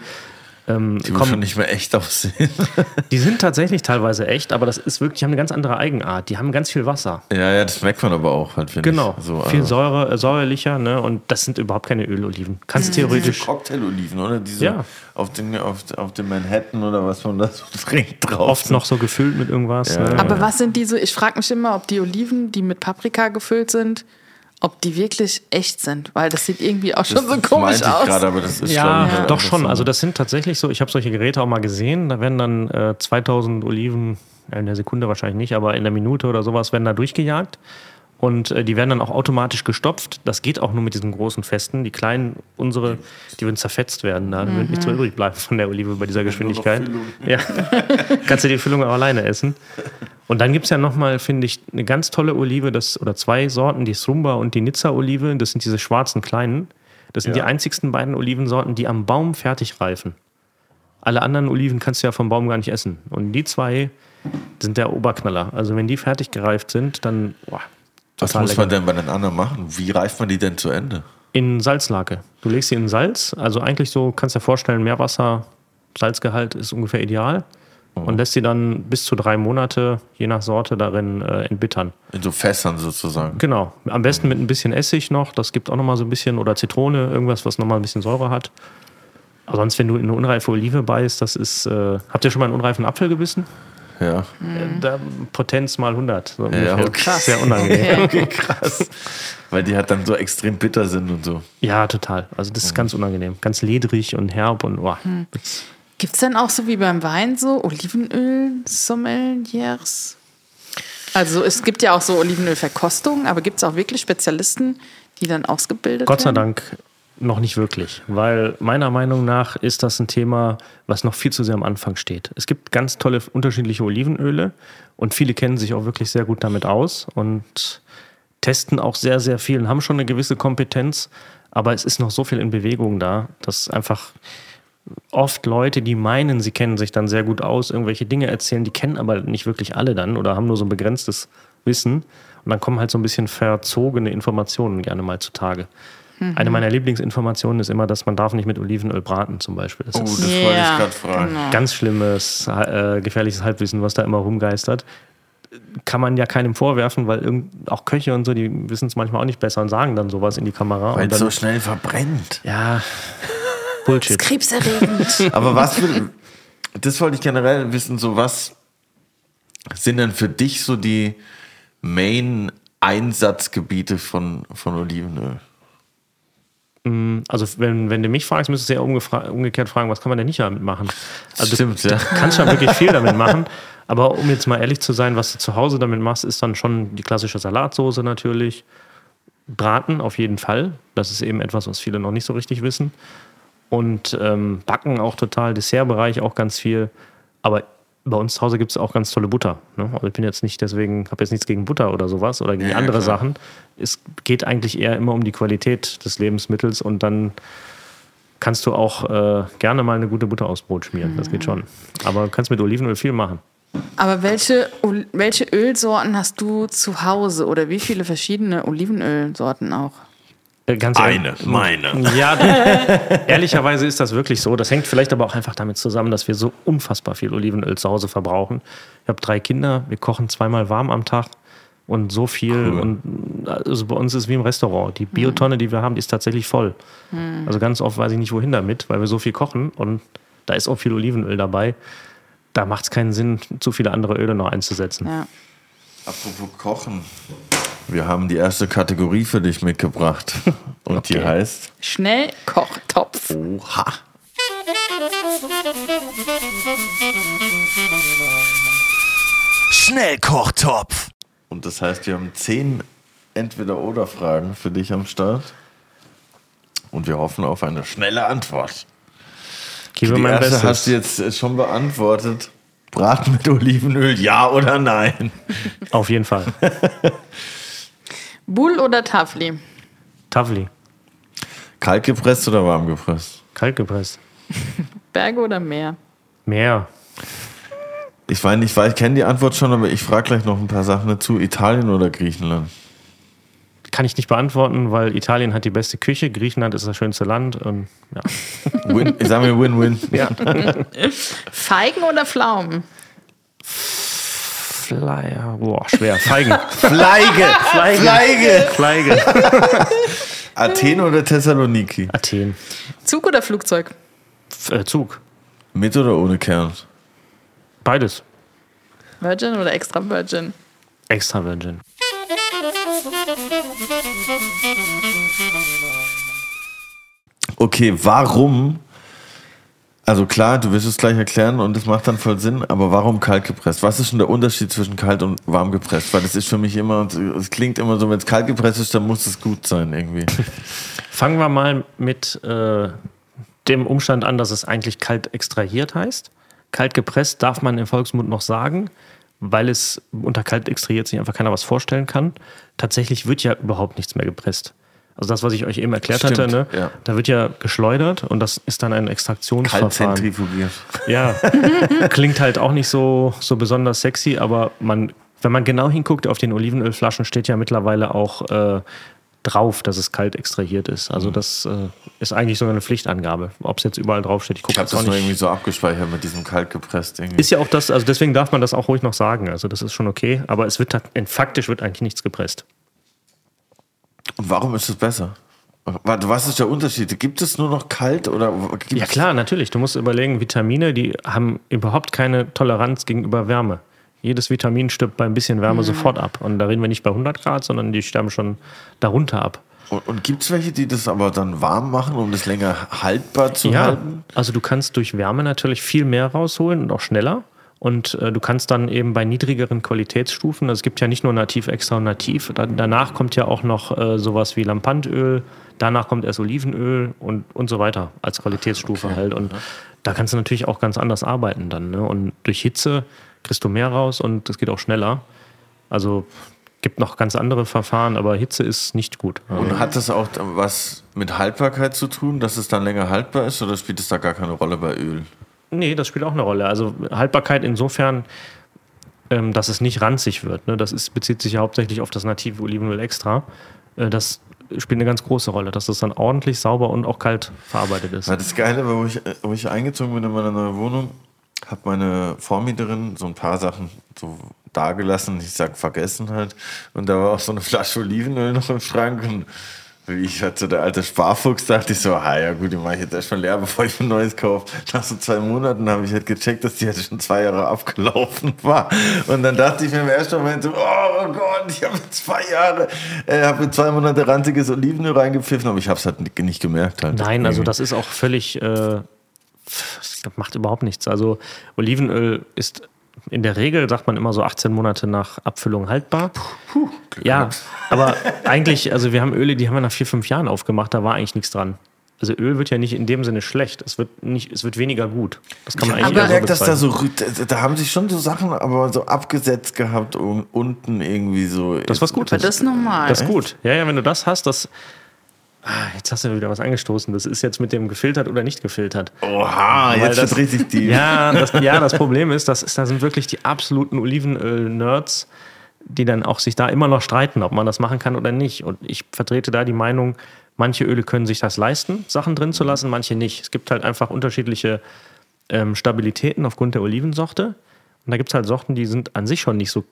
ähm, Die kommen, schon nicht mehr echt aussehen. [laughs] die sind tatsächlich teilweise echt, aber das ist wirklich, die haben eine ganz andere Eigenart. Die haben ganz viel Wasser. ja, ja, das merkt man aber auch halt, finde Genau. ich. So, viel also- Säure, äh, säuerlicher, ne? Und das sind überhaupt keine Öloliven. Kannst Diese theoretisch. Cocktailoliven, oder? Diese Ja. auf, den, auf, auf dem Manhattan oder was man da so [laughs] trinkt drauf. Oft noch so gefüllt mit irgendwas. Ja, ne? ja. Aber was sind diese? Ich frage mich immer, ob die Oliven, die mit Paprika gefüllt sind, ob die wirklich echt sind. Weil das sieht irgendwie auch schon so das komisch meinte ich aus. gerade, aber das ist Ja, glaub ich, doch einfach schon. so. Also das sind tatsächlich so, ich habe solche Geräte auch mal gesehen, da werden dann äh, 2000 Oliven, ja, in der Sekunde wahrscheinlich nicht, aber in der Minute oder sowas werden da durchgejagt. Und äh, die werden dann auch automatisch gestopft. Das geht auch nur mit diesen großen Festen. Die kleinen, unsere, die würden zerfetzt werden. Da wird nichts mehr übrig bleiben von der Olive bei dieser Geschwindigkeit. Füllung. Ja. [laughs] Kannst du die Füllung auch alleine essen. Und dann gibt es ja nochmal, finde ich, eine ganz tolle Olive, das, oder zwei Sorten, die Srumba und die Nizza-Olive. Das sind diese schwarzen kleinen. Das sind Ja. die einzigsten beiden Olivensorten, die am Baum fertig reifen. Alle anderen Oliven kannst du ja vom Baum gar nicht essen. Und die zwei sind der Oberknaller. Also wenn die fertig gereift sind, dann boah, Was muss man lecker. denn bei den anderen machen? Wie reift man die denn zu Ende? In Salzlake. Du legst sie in Salz, also eigentlich so, kannst dir vorstellen, Meerwasser, Salzgehalt ist ungefähr ideal. Und lässt sie dann bis zu drei Monate, je nach Sorte, darin äh, entbittern. In so Fässern sozusagen. Genau. Am besten mit ein bisschen Essig noch. Das gibt auch nochmal so ein bisschen, oder Zitrone, irgendwas, was nochmal ein bisschen Säure hat. Aber sonst, wenn du in eine unreife Olive beißt, das ist. Äh, habt ihr schon mal einen unreifen Apfel gebissen? Ja. Äh, Da, Potenz mal 100. So ungefähr. okay. Sehr unangenehm. [laughs] Okay, [laughs] krass. Weil die halt dann so extrem bitter sind und so. Ja, total. Also das ist ganz unangenehm. Ganz ledrig und herb und oh, Gibt es denn auch so wie beim Wein so Olivenöl-Sommeliers? Also es gibt ja auch so Olivenölverkostungen, aber gibt es auch wirklich Spezialisten, die dann ausgebildet Gott sei werden? Dank noch nicht wirklich, weil meiner Meinung nach ist das ein Thema, was noch viel zu sehr am Anfang steht. Es gibt ganz tolle unterschiedliche Olivenöle und viele kennen sich auch wirklich sehr gut damit aus und testen auch sehr, sehr viel und haben schon eine gewisse Kompetenz, aber es ist noch so viel in Bewegung da, dass einfach oft Leute, die meinen, sie kennen sich dann sehr gut aus, irgendwelche Dinge erzählen, die kennen aber nicht wirklich alle dann oder haben nur so ein begrenztes Wissen. Und dann kommen halt so ein bisschen verzogene Informationen gerne mal zutage. Eine meiner Lieblingsinformationen ist immer, dass man darf nicht mit Olivenöl braten zum Beispiel. Das Oh, das ist wollte ich gerade fragen. genau. ganz schlimmes, äh, gefährliches Halbwissen, was da immer rumgeistert. Kann man ja keinem vorwerfen, weil auch Köche und so, die wissen es manchmal auch nicht besser und sagen dann sowas in die Kamera. Weil es so schnell verbrennt. ja, Bullshit. Krebserregend. [laughs] Aber was will, das wollte ich generell wissen, so was sind denn für dich so die Main-Einsatzgebiete von, von Olivenöl? Also wenn, wenn du mich fragst, müsstest du ja umgekehrt fragen, was kann man denn nicht damit machen? Also Stimmt, du ja. kannst ja wirklich viel damit machen. Aber um jetzt mal ehrlich zu sein, was du zu Hause damit machst, ist dann schon die klassische Salatsoße natürlich. Braten auf jeden Fall. Das ist eben etwas, was viele noch nicht so richtig wissen. Und ähm, Backen auch total, Dessertbereich auch ganz viel. Aber bei uns zu Hause gibt es auch ganz tolle Butter. Ne? Also ich bin jetzt nicht deswegen, habe jetzt nichts gegen Butter oder sowas oder gegen Ja, andere klar. Sachen. Es geht eigentlich eher immer um die Qualität des Lebensmittels und dann kannst du auch äh, gerne mal eine gute Butter aufs Brot schmieren. Das geht schon. Aber du kannst mit Olivenöl viel machen. Aber welche, welche Ölsorten hast du zu Hause oder wie viele verschiedene Olivenölsorten auch? Äh, Ganz ehrlich- meine. [laughs] Ja, ehrlicherweise ist das wirklich so. Das hängt vielleicht aber auch einfach damit zusammen, dass wir so unfassbar viel Olivenöl zu Hause verbrauchen. Ich habe drei Kinder, wir kochen zweimal warm am Tag und so viel. Cool. Und also bei uns ist es wie im Restaurant. Die Biotonne, die wir haben, die ist tatsächlich voll. Also ganz oft weiß ich nicht, wohin damit, weil wir so viel kochen und da ist auch viel Olivenöl dabei. Da macht es keinen Sinn, zu viele andere Öle noch einzusetzen. Ja. Apropos Kochen. Wir haben die erste Kategorie für dich mitgebracht. Und die Okay. heißt Schnellkochtopf. Oha. Schnellkochtopf. Und das heißt, wir haben zehn Entweder-Oder-Fragen für dich am Start. Und wir hoffen auf eine schnelle Antwort. Gebe die mein erste Bestes. hast du jetzt äh, schon beantwortet. Braten mit Olivenöl, ja oder nein? Auf jeden Fall. [laughs] Bull oder Tafli? Tavli, Kalt gepresst oder warm gepresst? kalt gepresst. [laughs] Berge oder Meer? Meer. Ich meine, ich, ich kenne die Antwort schon, aber ich frage gleich noch ein paar Sachen dazu. Italien oder Griechenland? Kann ich nicht beantworten, weil Italien hat die beste Küche, Griechenland ist das schönste Land. Und, ja. Win, ich sage mir Win-Win. ja. [laughs] Feigen oder Pflaumen? Flyer. Boah, schwer. Feigen. [laughs] Fleige! Fleige! Fleige. [laughs] Athen oder Thessaloniki? Athen. Zug oder Flugzeug? F äh, Zug. Mit oder ohne Kern? Beides. Virgin oder Extra Virgin? Extra Virgin. Okay, warum? Also klar, du wirst es gleich erklären und das macht dann voll Sinn, aber warum kalt gepresst? Was ist denn der Unterschied zwischen kalt und warm gepresst? Weil das ist für mich immer, es klingt immer so, wenn es kalt gepresst ist, dann muss es gut sein irgendwie. [laughs] Fangen wir mal mit äh, dem Umstand an, dass es eigentlich kalt extrahiert heißt. Kalt gepresst darf man im Volksmund noch sagen, weil es unter kalt extrahiert sich einfach keiner was vorstellen kann. Tatsächlich wird ja überhaupt nichts mehr gepresst. Also das, was ich euch eben erklärt Stimmt, hatte, ne? ja. da wird ja geschleudert und das ist dann ein Extraktionsverfahren. zentrifugiert. Ja, [laughs] klingt halt auch nicht so, so besonders sexy, aber man Wenn man genau hinguckt, auf den Olivenölflaschen steht ja mittlerweile auch äh, drauf, dass es kalt extrahiert ist. Mhm. Also das äh, ist eigentlich sogar eine Pflichtangabe. Ob es jetzt überall draufsteht, ich Ich gucke habe das auch nur nicht. irgendwie so abgespeichert mit diesem kalt gepresst. Irgendwie. Ist ja auch das, also deswegen darf man das auch ruhig noch sagen. Also das ist schon okay, aber es wird tat- faktisch wird eigentlich nichts gepresst. Und warum ist es besser? Was ist der Unterschied? Gibt es nur noch kalt oder Ja klar, natürlich. Du musst überlegen, Vitamine, die haben überhaupt keine Toleranz gegenüber Wärme. Jedes Vitamin stirbt bei ein bisschen Wärme sofort ab. Und da reden wir nicht bei 100 Grad, sondern die sterben schon darunter ab. Und, und gibt es welche, die das aber dann warm machen, um das länger haltbar zu halten? also du kannst durch Wärme natürlich viel mehr rausholen und auch schneller. Und äh, du kannst dann eben bei niedrigeren Qualitätsstufen, also es gibt ja nicht nur Nativ, Extra und Nativ, da, danach kommt ja auch noch äh, sowas wie Lampantöl, danach kommt erst Olivenöl und, und so weiter als Qualitätsstufe halt. Und da kannst du natürlich auch ganz anders arbeiten dann. Ne? Und durch Hitze kriegst du mehr raus und es geht auch schneller. Also gibt noch ganz andere Verfahren, aber Hitze ist nicht gut. Und hat das auch was mit Haltbarkeit zu tun, dass es dann länger haltbar ist oder spielt es da gar keine Rolle bei Öl? Nee, das spielt auch eine Rolle. Also Haltbarkeit insofern, ähm, dass es nicht ranzig wird. Ne? Das ist, bezieht sich ja hauptsächlich auf das native Olivenöl extra. Äh, das spielt eine ganz große Rolle, dass das dann ordentlich sauber und auch kalt verarbeitet ist. Das Geile wo ich, wo ich eingezogen bin in meine neue Wohnung, hat meine Vormieterin so ein paar Sachen so dagelassen, ich sag vergessen halt. Und da war auch so eine Flasche Olivenöl noch im Schrank. Und ich halt so der alte Sparfuchs dachte ich so, ah ja gut, die mache ich jetzt erstmal leer, [laughs] bevor ich ein neues kaufe. Nach so zwei Monaten habe ich halt gecheckt, dass die halt schon zwei Jahre abgelaufen [laughs] war. Und dann dachte ich mir im ersten Moment so, oh Gott, ich habe zwei Jahre, äh, habe mir zwei Monate ranziges Olivenöl reingepfiffen, aber ich habe es halt nicht- gemerkt halt. Nein, also das ist auch völlig, äh, das macht überhaupt nichts. Also Olivenöl ist in der Regel, sagt man immer so 18 Monate nach Abfüllung haltbar. ja, aber eigentlich, also wir haben Öle, die haben wir nach vier, fünf Jahren aufgemacht, da war eigentlich nichts dran. Also Öl wird ja nicht in dem Sinne schlecht, es wird, nicht, es wird weniger gut. Das kann man Ich eigentlich habe eher gemerkt, dass da so, da, haben sich schon so Sachen aber so abgesetzt gehabt und unten irgendwie so. Das ist was Gutes. Aber das ist normal. Das ist gut. Ja, ja, wenn du das hast, das. Ah, jetzt hast du wieder was angestoßen. Das ist jetzt mit dem gefiltert oder nicht gefiltert. Oha, Weil jetzt das- richtig tief. Ja, das, ja, das Problem ist, das ist, da sind wirklich die absoluten Olivenöl-Nerds, die dann auch sich da immer noch streiten, ob man das machen kann oder nicht. Und ich vertrete da die Meinung, manche Öle können sich das leisten, Sachen drin zu lassen, manche nicht. Es gibt halt einfach unterschiedliche ähm, Stabilitäten aufgrund der Olivensorte. Und da gibt es halt Sorten, die sind an sich schon nicht so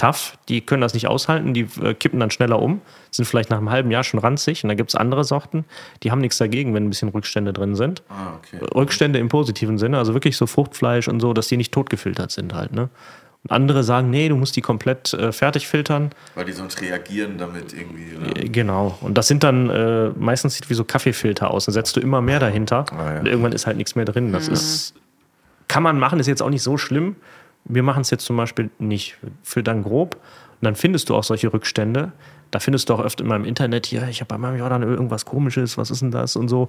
tough, die können das nicht aushalten, die äh, kippen dann schneller um, sind vielleicht nach einem halben Jahr schon ranzig. Und dann gibt es andere Sorten, die haben nichts dagegen, wenn ein bisschen Rückstände drin sind. Ah, okay. Rückstände im positiven Sinne, also wirklich so Fruchtfleisch und so, dass die nicht totgefiltert sind halt. Ne? Und andere sagen, nee, du musst die komplett äh, fertig filtern. Weil die sonst reagieren damit irgendwie. Oder? Äh, Genau. Und das sind dann äh, meistens sieht wie so Kaffeefilter aus. Dann setzt du immer mehr dahinter Ah, ja. und irgendwann ist halt nichts mehr drin. Das ist, kann man machen, ist jetzt auch nicht so schlimm. Wir machen es jetzt zum Beispiel nicht. Wir filtern grob und dann findest du auch solche Rückstände. Da findest du auch öfter in meinem Internet hier, ich habe bei meinem Jordanöl irgendwas komisches, was ist denn das und so.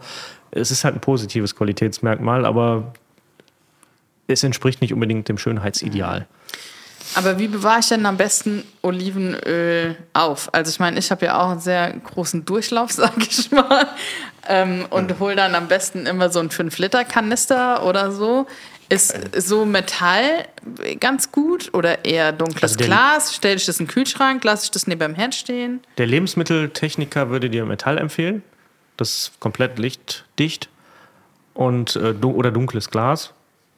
Es ist halt ein positives Qualitätsmerkmal, aber es entspricht nicht unbedingt dem Schönheitsideal. Aber wie bewahre ich denn am besten Olivenöl auf? Also ich meine, ich habe ja auch einen sehr großen Durchlauf, [laughs] sag ich mal. Ähm, und hole dann am besten immer so einen 5-Liter-Kanister oder so. Ist so Metall ganz gut oder eher dunkles Also Glas? Stelle ich das in den Kühlschrank? Lasse ich das neben dem Herd stehen? Der Lebensmitteltechniker würde dir Metall empfehlen. Das ist komplett lichtdicht und, äh, oder dunkles Glas.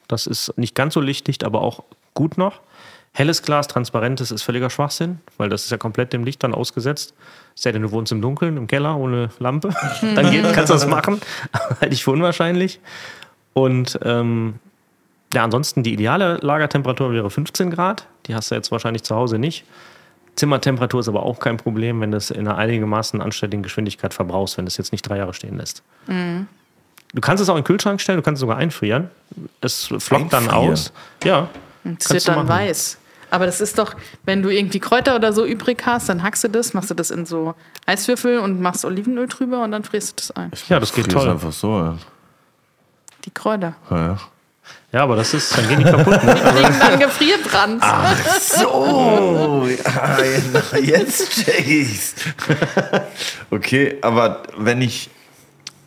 Das ist nicht ganz so lichtdicht, aber auch gut noch. Helles Glas, transparentes ist völliger Schwachsinn, weil das ist ja komplett dem Licht dann ausgesetzt. Sei denn, du wohnst im Dunkeln, im Keller ohne Lampe, [laughs] dann geht, kannst du das [laughs] machen. [laughs] Halte ich für unwahrscheinlich. Und ähm, ja, ansonsten die ideale Lagertemperatur wäre 15 Grad. Die hast du jetzt wahrscheinlich zu Hause nicht. Zimmertemperatur ist aber auch kein Problem, wenn du es in einer einigermaßen anständigen Geschwindigkeit verbrauchst, wenn du es jetzt nicht drei Jahre stehen lässt. Du kannst es auch in den Kühlschrank stellen, du kannst es sogar einfrieren. Es flockt dann Einfrieren? aus. Ja. Es wird dann weiß. Aber das ist doch, wenn du irgendwie Kräuter oder so übrig hast, dann hackst du das, machst du das in so Eiswürfel und machst Olivenöl drüber und dann frisst du das ein. Ja, das geht toll. einfach so. Ja. Die Kräuter. Ja. Ja, aber das ist, dann gehen die kaputt. Ne? Kriegen dann Gefrierbrand. So, ja, jetzt check ich's. okay, aber wenn ich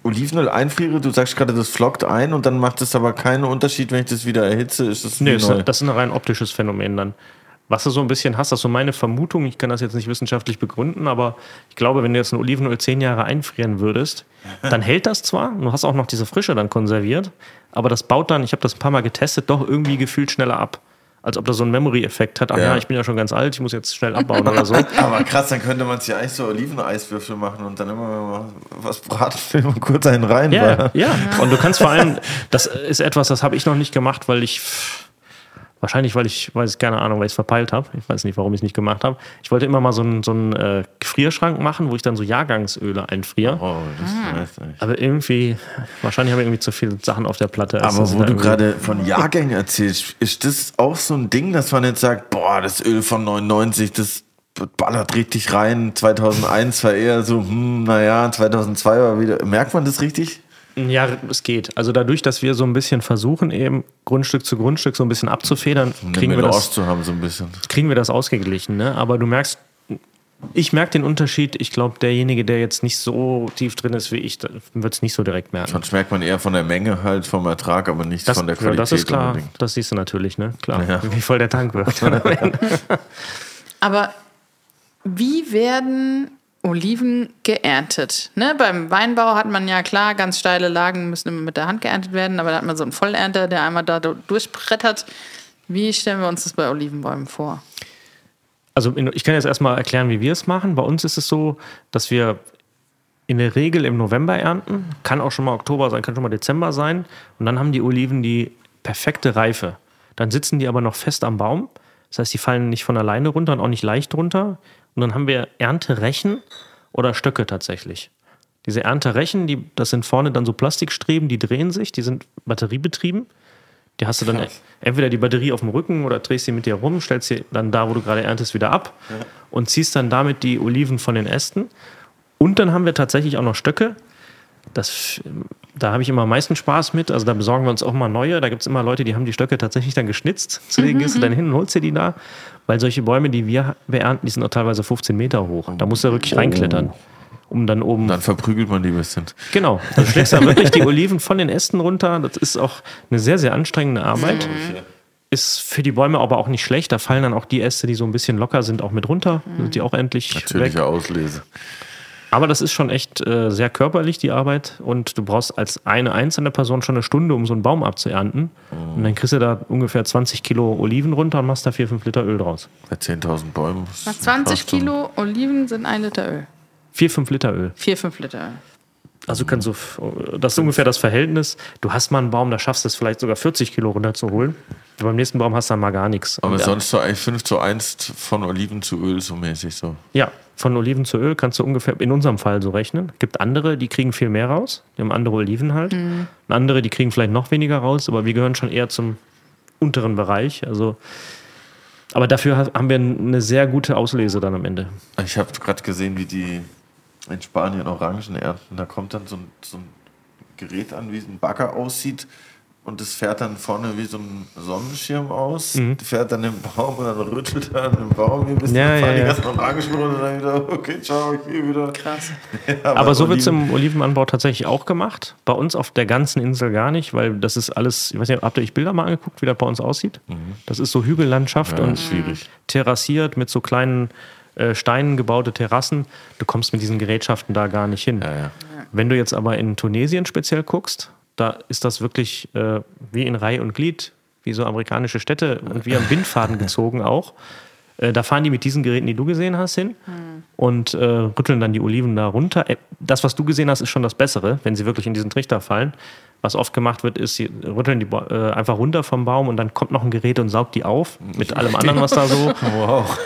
Olivenöl einfriere, du sagst gerade, das flockt ein und dann macht es aber keinen Unterschied, wenn ich das wieder erhitze, ist das Nee, neu. ist, das ist ein rein optisches Phänomen dann. Was du so ein bisschen hast, das ist so meine Vermutung, ich kann das jetzt nicht wissenschaftlich begründen, aber ich glaube, wenn du jetzt ein Olivenöl zehn Jahre einfrieren würdest, [laughs] dann hält das zwar, du hast auch noch diese Frische dann konserviert, aber das baut dann, ich habe das ein paar Mal getestet, doch irgendwie gefühlt schneller ab. Als ob das so einen Memory-Effekt hat. Ach ja. Ja. ich bin ja schon ganz alt, ich muss jetzt schnell abbauen oder so. [laughs] Aber krass, dann könnte man sich ja eigentlich so Oliveneiswürfel machen und dann immer, man was braten will, mal kurz einen rein. Ja, weil- ja. [laughs] Und du kannst vor allem, das ist etwas, das habe ich noch nicht gemacht, weil ich wahrscheinlich, weil ich weiß keine Ahnung, weil ich es verpeilt habe. Ich weiß nicht, warum ich es nicht gemacht habe. Ich wollte immer mal so einen so einen, äh, Gefrierschrank machen, wo ich dann so Jahrgangsöle einfriere. Oh, das nice eigentlich. Aber irgendwie, wahrscheinlich habe ich irgendwie zu viele Sachen auf der Platte. Aber wo du gerade von Jahrgängen erzählst, ist das auch so ein Ding, dass man jetzt sagt, boah, das Öl von 99, das ballert richtig rein. 2001 war eher so, hm, naja, 2002 war wieder. Merkt man das richtig? Ja, es geht. Also dadurch, dass wir so ein bisschen versuchen, eben Grundstück zu Grundstück so ein bisschen abzufedern, kriegen wir, das, zu haben, so ein bisschen. kriegen wir das ausgeglichen. Ne? Aber du merkst, ich merke den Unterschied. Ich glaube, derjenige, der jetzt nicht so tief drin ist wie ich, wird es nicht so direkt merken. Sonst merkt man eher von der Menge halt, vom Ertrag, aber nicht Das, von der Qualität. das ist klar. unbedingt. Das siehst du natürlich, ne? Klar. Ja. Wie voll der Tank wird. [laughs] [laughs] Aber wie werden Oliven geerntet? Ne? Beim Weinbau hat man ja klar, ganz steile Lagen müssen immer mit der Hand geerntet werden, aber da hat man so einen Vollernter, der einmal da durchbrettert. Wie stellen wir uns das bei Olivenbäumen vor? Also ich kann jetzt erstmal erklären, wie wir es machen. Bei uns ist es so, dass wir in der Regel im November ernten. Kann auch schon mal Oktober sein, kann schon mal Dezember sein. Und dann haben die Oliven die perfekte Reife. Dann sitzen die aber noch fest am Baum. Das heißt, die fallen nicht von alleine runter und auch nicht leicht runter. Und dann haben wir Ernterechen oder Stöcke tatsächlich. Diese Ernterechen, die, das sind vorne dann so Plastikstreben, die drehen sich, die sind batteriebetrieben. Die hast du dann Krass. entweder die Batterie auf dem Rücken oder drehst sie mit dir rum, stellst sie dann da, wo du gerade erntest, wieder ab und ziehst dann damit die Oliven von den Ästen. Und dann haben wir tatsächlich auch noch Stöcke. Das, da habe ich immer am meisten Spaß mit. Also da besorgen wir uns auch mal neue. Da gibt es immer Leute, die haben die Stöcke tatsächlich dann geschnitzt. Deswegen gehst du dann hin und holst dir die da. Weil solche Bäume, die wir beernten, die sind auch teilweise 15 Meter hoch. Da musst du wirklich reinklettern, um dann oben Dann verprügelt man die ein bisschen. Genau, du schlägst da wirklich die Oliven von den Ästen runter. Das ist auch eine sehr, sehr anstrengende Arbeit. Ist für die Bäume aber auch nicht schlecht. Da fallen dann auch die Äste, die so ein bisschen locker sind, auch mit runter. Sind die auch endlich weg. Natürliche Auslese. Aber das ist schon echt äh, sehr körperlich, die Arbeit. Und du brauchst als eine einzelne Person schon eine Stunde, um so einen Baum abzuernten. Und dann kriegst du da ungefähr 20 Kilo Oliven runter und machst da 4, 5 Liter Öl draus. Bei 10.000 Bäumen. Nach 20 Kilo Oliven sind ein Liter Öl. 4, 5 Liter Öl. 4, 5 Liter Öl. Also kannst du, das ist ungefähr das Verhältnis. Du hast mal einen Baum, da schaffst du es vielleicht sogar 40 Kilo runterzuholen. Beim nächsten Baum hast du dann mal gar nichts. Aber Und, sonst so eigentlich 5 zu 1 von Oliven zu Öl so mäßig so. Ja, von Oliven zu Öl kannst du ungefähr in unserem Fall so rechnen. Gibt andere, die kriegen viel mehr raus. Die haben andere Oliven halt. Und andere, die kriegen vielleicht noch weniger raus, aber wir gehören schon eher zum unteren Bereich. Also, aber dafür ha- haben wir eine sehr gute Auslese dann am Ende. Ich habe gerade gesehen, wie die in Spanien Orangen ernten. Da kommt dann so ein, so ein Gerät an, wie ein Bagger aussieht. Und das fährt dann vorne wie so ein Sonnenschirm aus. Mhm. Fährt dann den Baum und dann rüttelt er an dem Baum hier ein bisschen. Ja, dann fahren ja, die ja. ganzen Orangen runter und dann wieder, okay, ciao, ich gehe wieder. Krass. [laughs] Ja, Aber so wird es im Olivenanbau tatsächlich auch gemacht. Bei uns auf der ganzen Insel gar nicht, weil das ist alles, ich weiß nicht, habt ihr euch Bilder mal angeguckt, wie das bei uns aussieht? Das ist so Hügellandschaft Ja, und schwierig. terrassiert mit so kleinen äh, Steinen gebaute Terrassen. Du kommst mit diesen Gerätschaften da gar nicht hin. Ja, ja. Wenn du jetzt aber in Tunesien speziell guckst, da ist das wirklich äh, wie in Reihe und Glied, wie so amerikanische Städte und wie am Bindfaden [laughs] gezogen auch. Äh, da fahren die mit diesen Geräten, die du gesehen hast, hin und äh, rütteln dann die Oliven da runter. Äh, Das, was du gesehen hast, ist schon das Bessere, wenn sie wirklich in diesen Trichter fallen. Was oft gemacht wird, ist, sie rütteln die äh, einfach runter vom Baum und dann kommt noch ein Gerät und saugt die auf mit allem anderen, was da so [laughs] Wow.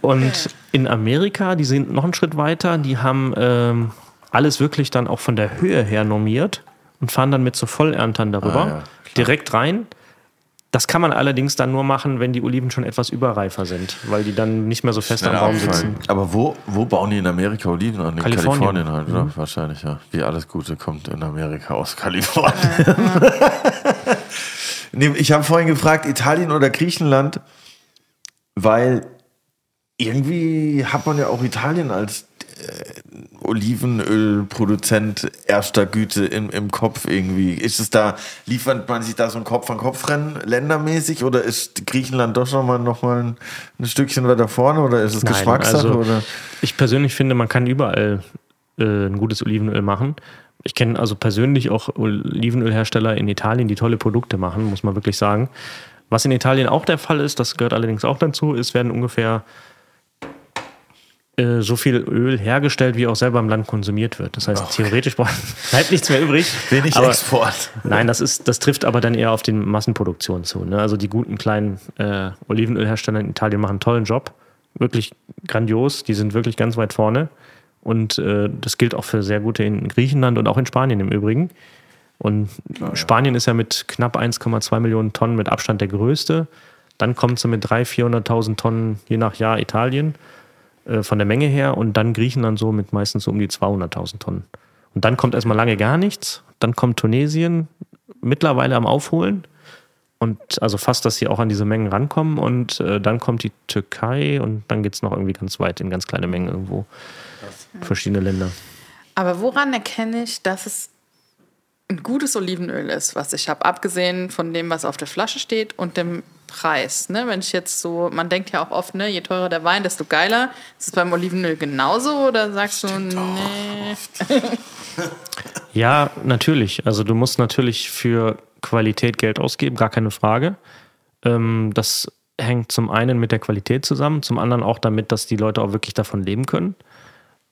und in Amerika, die sind noch einen Schritt weiter, die haben ähm, alles wirklich dann auch von der Höhe her normiert und fahren dann mit so Vollerntern darüber Ah, ja, direkt rein. Das kann man allerdings dann nur machen, wenn die Oliven schon etwas überreifer sind, weil die dann nicht mehr so fest am Schneller Baum sitzen. Aber wo, wo bauen die in Amerika Oliven an? In Kalifornien. Kalifornien, halt, oder? Wahrscheinlich, ja. Wie alles Gute kommt in Amerika aus Kalifornien. [laughs] nee, ich habe vorhin gefragt, Italien oder Griechenland, weil irgendwie hat man ja auch Italien als Olivenölproduzent erster Güte im, im Kopf irgendwie. Ist es da, liefert man sich da so ein Kopf-an-Kopf-Rennen ländermäßig oder ist Griechenland doch schon mal noch mal ein, ein Stückchen weiter vorne oder ist es Nein, Geschmackssache? also oder? Ich persönlich finde, man kann überall äh, ein gutes Olivenöl machen. Ich kenne also persönlich auch Olivenölhersteller in Italien, die tolle Produkte machen, muss man wirklich sagen. Was in Italien auch der Fall ist, das gehört allerdings auch dazu, ist, werden ungefähr äh, so viel Öl hergestellt, wie auch selber im Land konsumiert wird. Das heißt, theoretisch [laughs] bleibt nichts mehr übrig. Wenig aber, Export. Nein, das, ist, das trifft aber dann eher auf die Massenproduktion zu. Ne? Also die guten kleinen äh, Olivenölhersteller in Italien machen einen tollen Job. Wirklich grandios. Die sind wirklich ganz weit vorne. Und äh, das gilt auch für sehr gute in Griechenland und auch in Spanien im Übrigen. Und Spanien ist ja mit knapp 1,2 Millionen Tonnen mit Abstand der größte. Dann kommt sie mit 300.000, 400.000 Tonnen je nach Jahr Italien äh, von der Menge her und dann Griechenland so mit meistens so um die 200.000 Tonnen. Und dann kommt erstmal lange gar nichts. Dann kommt Tunesien mittlerweile am Aufholen und also fast, dass sie auch an diese Mengen rankommen. Und äh, dann kommt die Türkei und dann geht es noch irgendwie ganz weit in ganz kleine Mengen irgendwo. Verschiedene Länder. Aber woran erkenne ich, dass es ein gutes Olivenöl ist, was ich habe, abgesehen von dem, was auf der Flasche steht und dem Preis. Ne? Wenn ich jetzt so, man denkt ja auch oft, ne, je teurer der Wein, desto geiler. Ist es beim Olivenöl genauso oder sagst du, nee? [laughs] Ja, natürlich. Also du musst natürlich für Qualität Geld ausgeben, gar keine Frage. Ähm, das hängt zum einen mit der Qualität zusammen, zum anderen auch damit, dass die Leute auch wirklich davon leben können.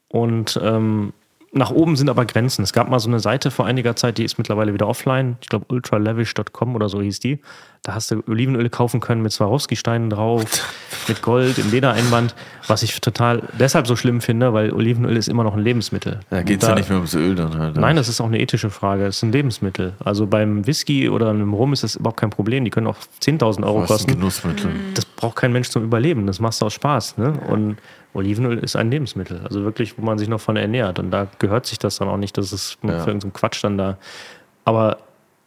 Und ähm, nach oben sind aber Grenzen. Es gab mal so eine Seite vor einiger Zeit, die ist mittlerweile wieder offline. Ich glaube, ultralavish.com oder so hieß die. Da hast du Olivenöle kaufen können mit Swarovski-Steinen drauf, [laughs] mit Gold, im Ledereinband. Was ich total deshalb so schlimm finde, weil Olivenöl ist immer noch ein Lebensmittel. Da geht es ja nicht mehr ums Öl dann halt. Nein, das ist auch eine ethische Frage. Es ist ein Lebensmittel. Also beim Whisky oder einem Rum ist das überhaupt kein Problem. Die können auch 10.000 Euro kosten. Genussmittel. Das braucht kein Mensch zum Überleben. Das machst du aus Spaß. Ne? Und Olivenöl ist ein Lebensmittel. Also wirklich, wo man sich noch von ernährt. Und da gehört sich das dann auch nicht, dass es Ja. für irgendeinen Quatsch dann da. Aber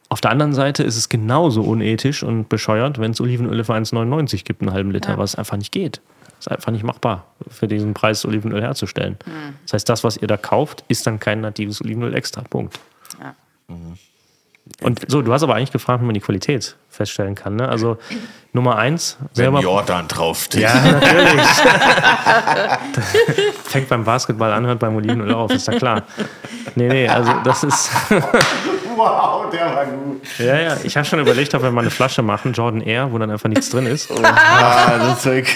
auf der anderen Seite ist es genauso unethisch und bescheuert, wenn es Olivenöl für 1,99 gibt, einen halben Liter, Ja. was einfach nicht geht. Ist einfach nicht machbar, für diesen Preis Olivenöl herzustellen. Das heißt, das, was ihr da kauft, ist dann kein natives Olivenöl extra. Punkt. Ja. Und so, du hast aber eigentlich gefragt, wie man die Qualität feststellen kann. Ne? Also Nummer eins, Wenn selber. Jordan draufsteht. Ja, natürlich. [laughs] Fängt beim Basketball an, hört beim Olivenöl auf, ist ja klar. Nee, nee, also das ist. [laughs] Wow, der war gut. Ja, ja, ich habe schon überlegt, ob wir mal eine Flasche machen, Jordan Air, wo dann einfach nichts drin ist. [laughs] Ah, das ist weg.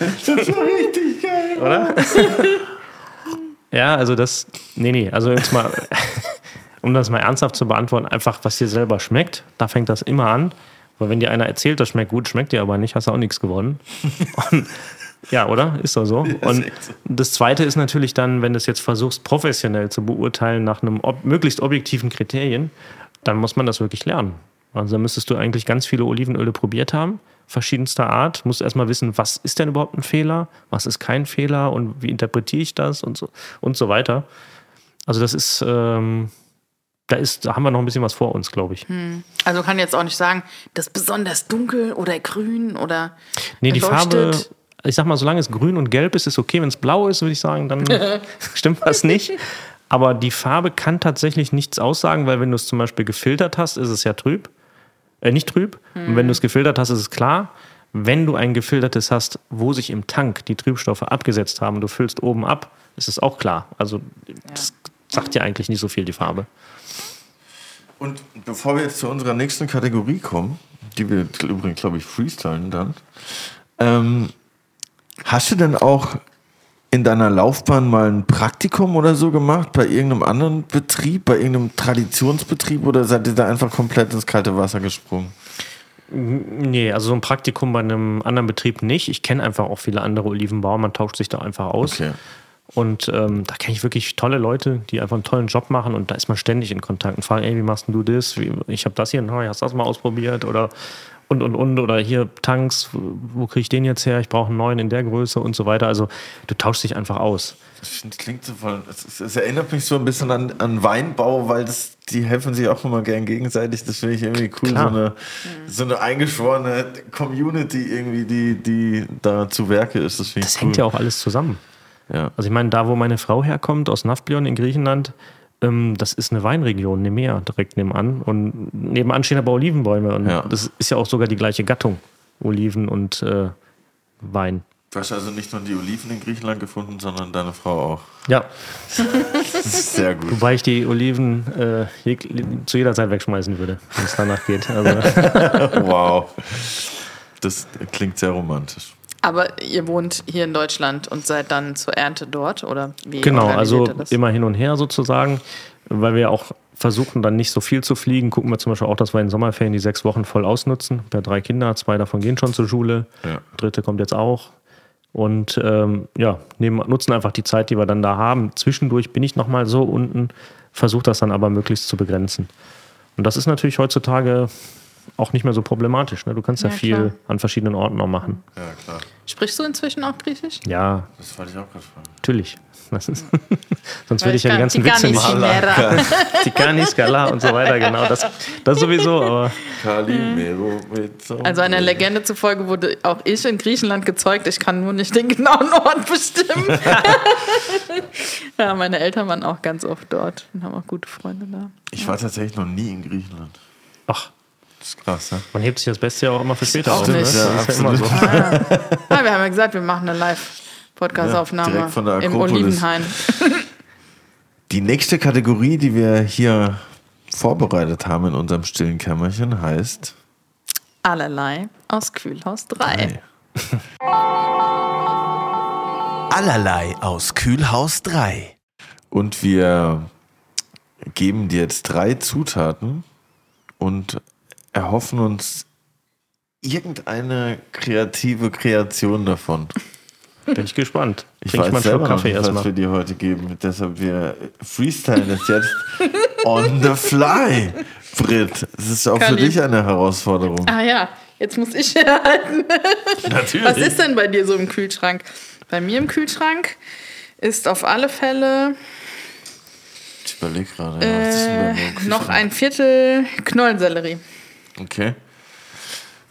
das war richtig geil. Oder? Ja, also das. Nee, nee, also jetzt mal. Um das mal ernsthaft zu beantworten, einfach was dir selber schmeckt, da fängt das immer an. Weil wenn dir einer erzählt, das schmeckt gut, schmeckt dir aber nicht, hast du auch nichts gewonnen. [laughs] Und, ja, oder? Ist doch so. Und das Zweite ist natürlich dann, wenn du es jetzt versuchst, professionell zu beurteilen nach einem ob möglichst objektiven Kriterien, dann muss man das wirklich lernen. Also da müsstest du eigentlich ganz viele Olivenöle probiert haben, verschiedenster Art. Musst erstmal wissen, was ist denn überhaupt ein Fehler, was ist kein Fehler und wie interpretiere ich das und so, und so weiter. Also das ist, ähm, da ist, da haben wir noch ein bisschen was vor uns, glaube ich. Also kann jetzt auch nicht sagen, das ist besonders dunkel oder grün oder Nee, die Farbe, ich sag mal, solange es grün und gelb ist, ist okay. Wenn es blau ist, würde ich sagen, dann [laughs] stimmt was nicht. Aber die Farbe kann tatsächlich nichts aussagen, weil wenn du es zum Beispiel gefiltert hast, ist es ja trüb. Äh, nicht trüb. Und wenn du es gefiltert hast, ist es klar. Wenn du ein gefiltertes hast, wo sich im Tank die Trübstoffe abgesetzt haben, du füllst oben ab, ist es auch klar. Also das sagt ja eigentlich nicht so viel, die Farbe. Und bevor wir jetzt zu unserer nächsten Kategorie kommen, die wir übrigens, glaube ich, freestylen dann, ähm, hast du denn auch in deiner Laufbahn mal ein Praktikum oder so gemacht bei irgendeinem anderen Betrieb, bei irgendeinem Traditionsbetrieb oder seid ihr da einfach komplett ins kalte Wasser gesprungen? Nee, also so ein Praktikum bei einem anderen Betrieb nicht. Ich kenne einfach auch viele andere Olivenbauer, man tauscht sich da einfach aus. Okay. Und ähm, da kenne ich wirklich tolle Leute, die einfach einen tollen Job machen und da ist man ständig in Kontakt und fragen, ey, wie machst du das? Ich habe das hier, hast du das mal ausprobiert? Oder und und und oder hier Tanks, wo kriege ich den jetzt her? Ich brauche einen neuen in der Größe und so weiter. Also du tauschst dich einfach aus. Das klingt so voll. Es, erinnert mich so ein bisschen an, an Weinbau, weil das, die helfen sich auch immer gern gegenseitig. Das finde ich irgendwie cool. So eine, so eine eingeschworene Community irgendwie, die, die da zu Werke ist. Das, Das cool. hängt ja auch alles zusammen. Ja. Also ich meine, da wo meine Frau herkommt, aus Nafplion in Griechenland, ähm, das ist eine Weinregion, Nemea direkt nebenan. Und nebenan stehen aber Olivenbäume. Und Ja. das ist ja auch sogar die gleiche Gattung, Oliven und äh, Wein. Du hast also nicht nur die Oliven in Griechenland gefunden, sondern deine Frau auch. Ja, Das [laughs] ist sehr gut. wobei ich die Oliven äh, jeg zu jeder Zeit wegschmeißen würde, wenn es danach geht. Also, [laughs] Wow. Das klingt sehr romantisch. Aber ihr wohnt hier in Deutschland und seid dann zur Ernte dort, oder wie Genau, also immer hin und her sozusagen, weil wir auch versuchen dann nicht so viel zu fliegen. Gucken wir zum Beispiel auch, dass wir in Sommerferien die sechs Wochen voll ausnutzen. Wir haben drei Kinder, zwei davon gehen schon zur Schule, Ja. dritte kommt jetzt auch. Und ähm, ja, nehmen, nutzen einfach die Zeit, die wir dann da haben. Zwischendurch bin ich nochmal so unten, versuche das dann aber möglichst zu begrenzen. Und das ist natürlich heutzutage auch nicht mehr so problematisch. Ne? Du kannst ja, Ja, viel klar. an verschiedenen Orten noch machen. Ja, klar. Sprichst du inzwischen auch Griechisch? Ja, Das wollte ich auch gerade fragen. natürlich. Das ist, [laughs] sonst würde ich ja die ganzen Gar Witze nicht Chimera. [laughs] Tikani, Skala und so weiter, genau. Das, das sowieso, aber Calimero mit so Also einer Legende zufolge wurde auch ich in Griechenland gezeugt. Ich kann nur nicht den genauen Ort bestimmen. [laughs] ja, meine Eltern waren auch ganz oft dort und haben auch gute Freunde da. Ich war tatsächlich noch nie in Griechenland. ach, Das ist krass, ne? man hebt sich das Beste ja auch immer für später auf. Ne? Ja, ist ja immer so. [laughs] Ah, wir haben ja gesagt, wir machen eine Live-Podcast-Aufnahme Ja, im. Olivenhain. [laughs] Die nächste Kategorie, die wir hier vorbereitet haben in unserem stillen Kämmerchen, heißt Allerlei aus Kühlhaus 3. [laughs] Allerlei aus Kühlhaus 3. Und wir geben dir jetzt drei Zutaten und erhoffen uns irgendeine kreative Kreation davon. Bin ich gespannt. Ich Trink weiß mal einen selber Schluck noch Kaffee nicht, was wir dir heute geben. Deshalb wir freestylen das jetzt on the fly. Brit, es ist auch für Kali. dich eine Herausforderung. Ah ja, jetzt muss ich [laughs] herhalten. Natürlich. Was ist denn bei dir so im Kühlschrank? Bei mir im Kühlschrank ist auf alle Fälle Ich überlege gerade. Ja, was ist denn bei mir im äh, noch ein Viertel Knollensellerie. Okay.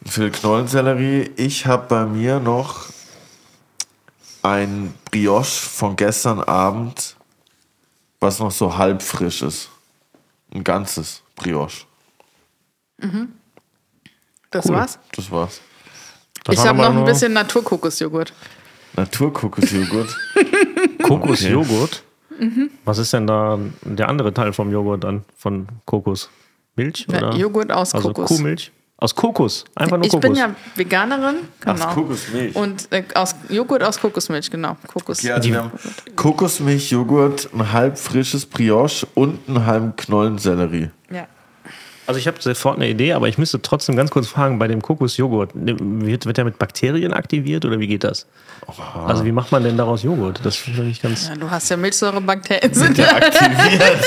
Für Knollensellerie, ich habe bei mir noch ein Brioche von gestern Abend, was noch so halb frisch ist. Ein ganzes Brioche. Das war's. Das war's. Das ich habe noch ein bisschen Naturkokosjoghurt. Naturkokosjoghurt. [laughs] Kokosjoghurt. Mhm. Was ist denn da der andere Teil vom Joghurt dann? Von Kokos? Milch? Ja, Oder? Joghurt aus also Kokos. Kuhmilch? Aus Kokos. Einfach nur Ich Kokos. bin ja Veganerin, genau. Kokosmilch. Und äh, aus Joghurt aus Kokosmilch, genau. Kokos. Ja, also haben Kokosmilch, Joghurt, ein halb frisches Brioche und einen halben Knollensellerie. Ja. Also ich habe sofort eine Idee, aber ich müsste trotzdem ganz kurz fragen, bei dem Kokosjoghurt, wird, wird der mit Bakterien aktiviert oder wie geht das? Also wie macht man denn daraus Joghurt? Das finde ich ganz... ja, du hast ja Milchsäurebakterien. Sind ja, [laughs] Aktiviert.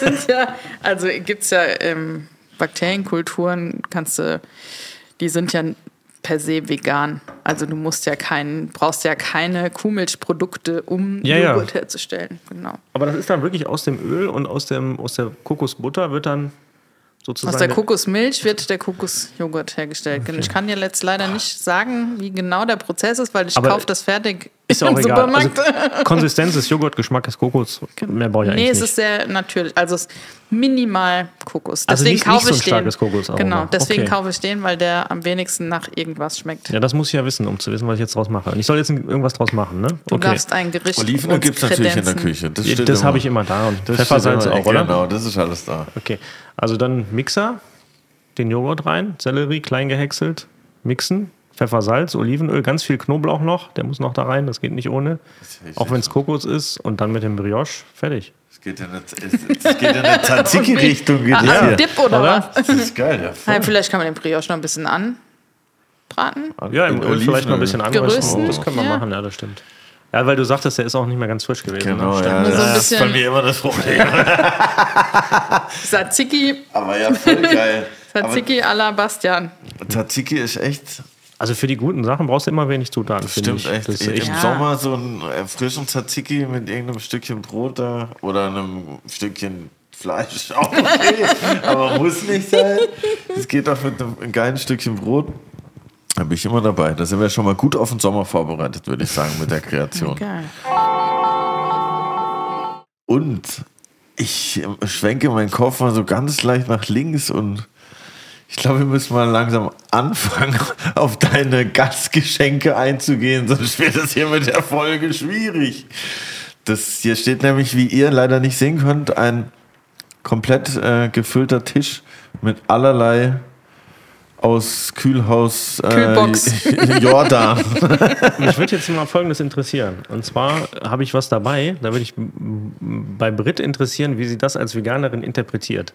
sind ja, also gibt es ja ähm, Bakterienkulturen, kannst du, die sind ja per se vegan. Also du musst ja keinen, brauchst ja keine Kuhmilchprodukte, um Ja, ja. Joghurt herzustellen. Genau. Aber das ist dann wirklich aus dem Öl und aus, dem, aus der Kokosbutter wird dann sozusagen... Aus der Kokosmilch wird der Kokosjoghurt hergestellt. Ich kann dir jetzt leider nicht sagen, wie genau der Prozess ist, weil ich kaufe das fertig Ist ja auch egal. Also, Supermarkt. [laughs] Konsistenz ist Joghurt, Geschmack ist Kokos. Mehr brauche ich nee, eigentlich es nicht. ist sehr natürlich. Also es ist minimal Kokos. Also Deswegen nicht- nicht kaufe so ein ich den. starkes Kokosaroma. Genau, deswegen Okay. kaufe ich den, weil der am wenigsten nach irgendwas schmeckt. Ja, das muss ich ja wissen, um zu wissen, was ich jetzt draus mache. Und ich soll jetzt irgendwas draus machen, ne? Du darfst ein Gericht Olivenöl uns gibt es natürlich in der. Küche. Das, Das habe ich immer da. Und Das Pfeffersalz auch, oder? Genau, das ist alles da. Okay, also dann Mixer, den Joghurt rein, Sellerie klein gehäckselt, mixen, Pfeffer, Salz, Olivenöl, ganz viel Knoblauch noch, der muss noch da rein, das geht nicht ohne. Auch wenn es Kokos ist und dann mit dem Brioche, fertig. Es geht in eine, es, es geht in eine Tzatziki-Richtung. hier. Dip oder, Oder? was? Das ist geil, ja. voll. Ja, vielleicht kann man den Brioche noch ein bisschen anbraten. Ja, im Öl vielleicht noch ein bisschen anrösten, das können wir ja. machen, ja, das stimmt. Ja, weil du sagtest, der ist auch nicht mehr ganz frisch gewesen. Genau, ne? ja. Nur so ein das ist bei mir immer das Problem. [laughs] Tzatziki, Aber ja, voll geil. Aber Tzatziki à la Bastian. Tzatziki ist echt, Also für die guten Sachen brauchst du immer wenig Zutaten, finde stimmt ich. echt. Das Im echt Ja. Sommer so ein frischen Tzatziki mit irgendeinem Stückchen Brot da oder einem Stückchen Fleisch. [laughs] Auch okay, aber muss nicht sein. Es geht auch mit einem geilen Stückchen Brot. Da bin ich immer dabei. Da sind wir schon mal gut auf den Sommer vorbereitet, würde ich sagen, mit der Kreation. [laughs] Geil. Und ich schwenke meinen Kopf mal so ganz leicht nach links und ich glaube, wir müssen mal langsam anfangen, [laughs] auf deine Gastgeschenke einzugehen, sonst wird das hier mit der Folge schwierig. Das hier steht nämlich, wie ihr leider nicht sehen könnt, ein komplett äh, gefüllter Tisch mit allerlei aus Kühlhaus äh, Kühlbox. [laughs] Jordan. Mich würde jetzt mal Folgendes interessieren. Und zwar habe ich was dabei, da würde ich bei Brit interessieren, wie sie das als Veganerin interpretiert.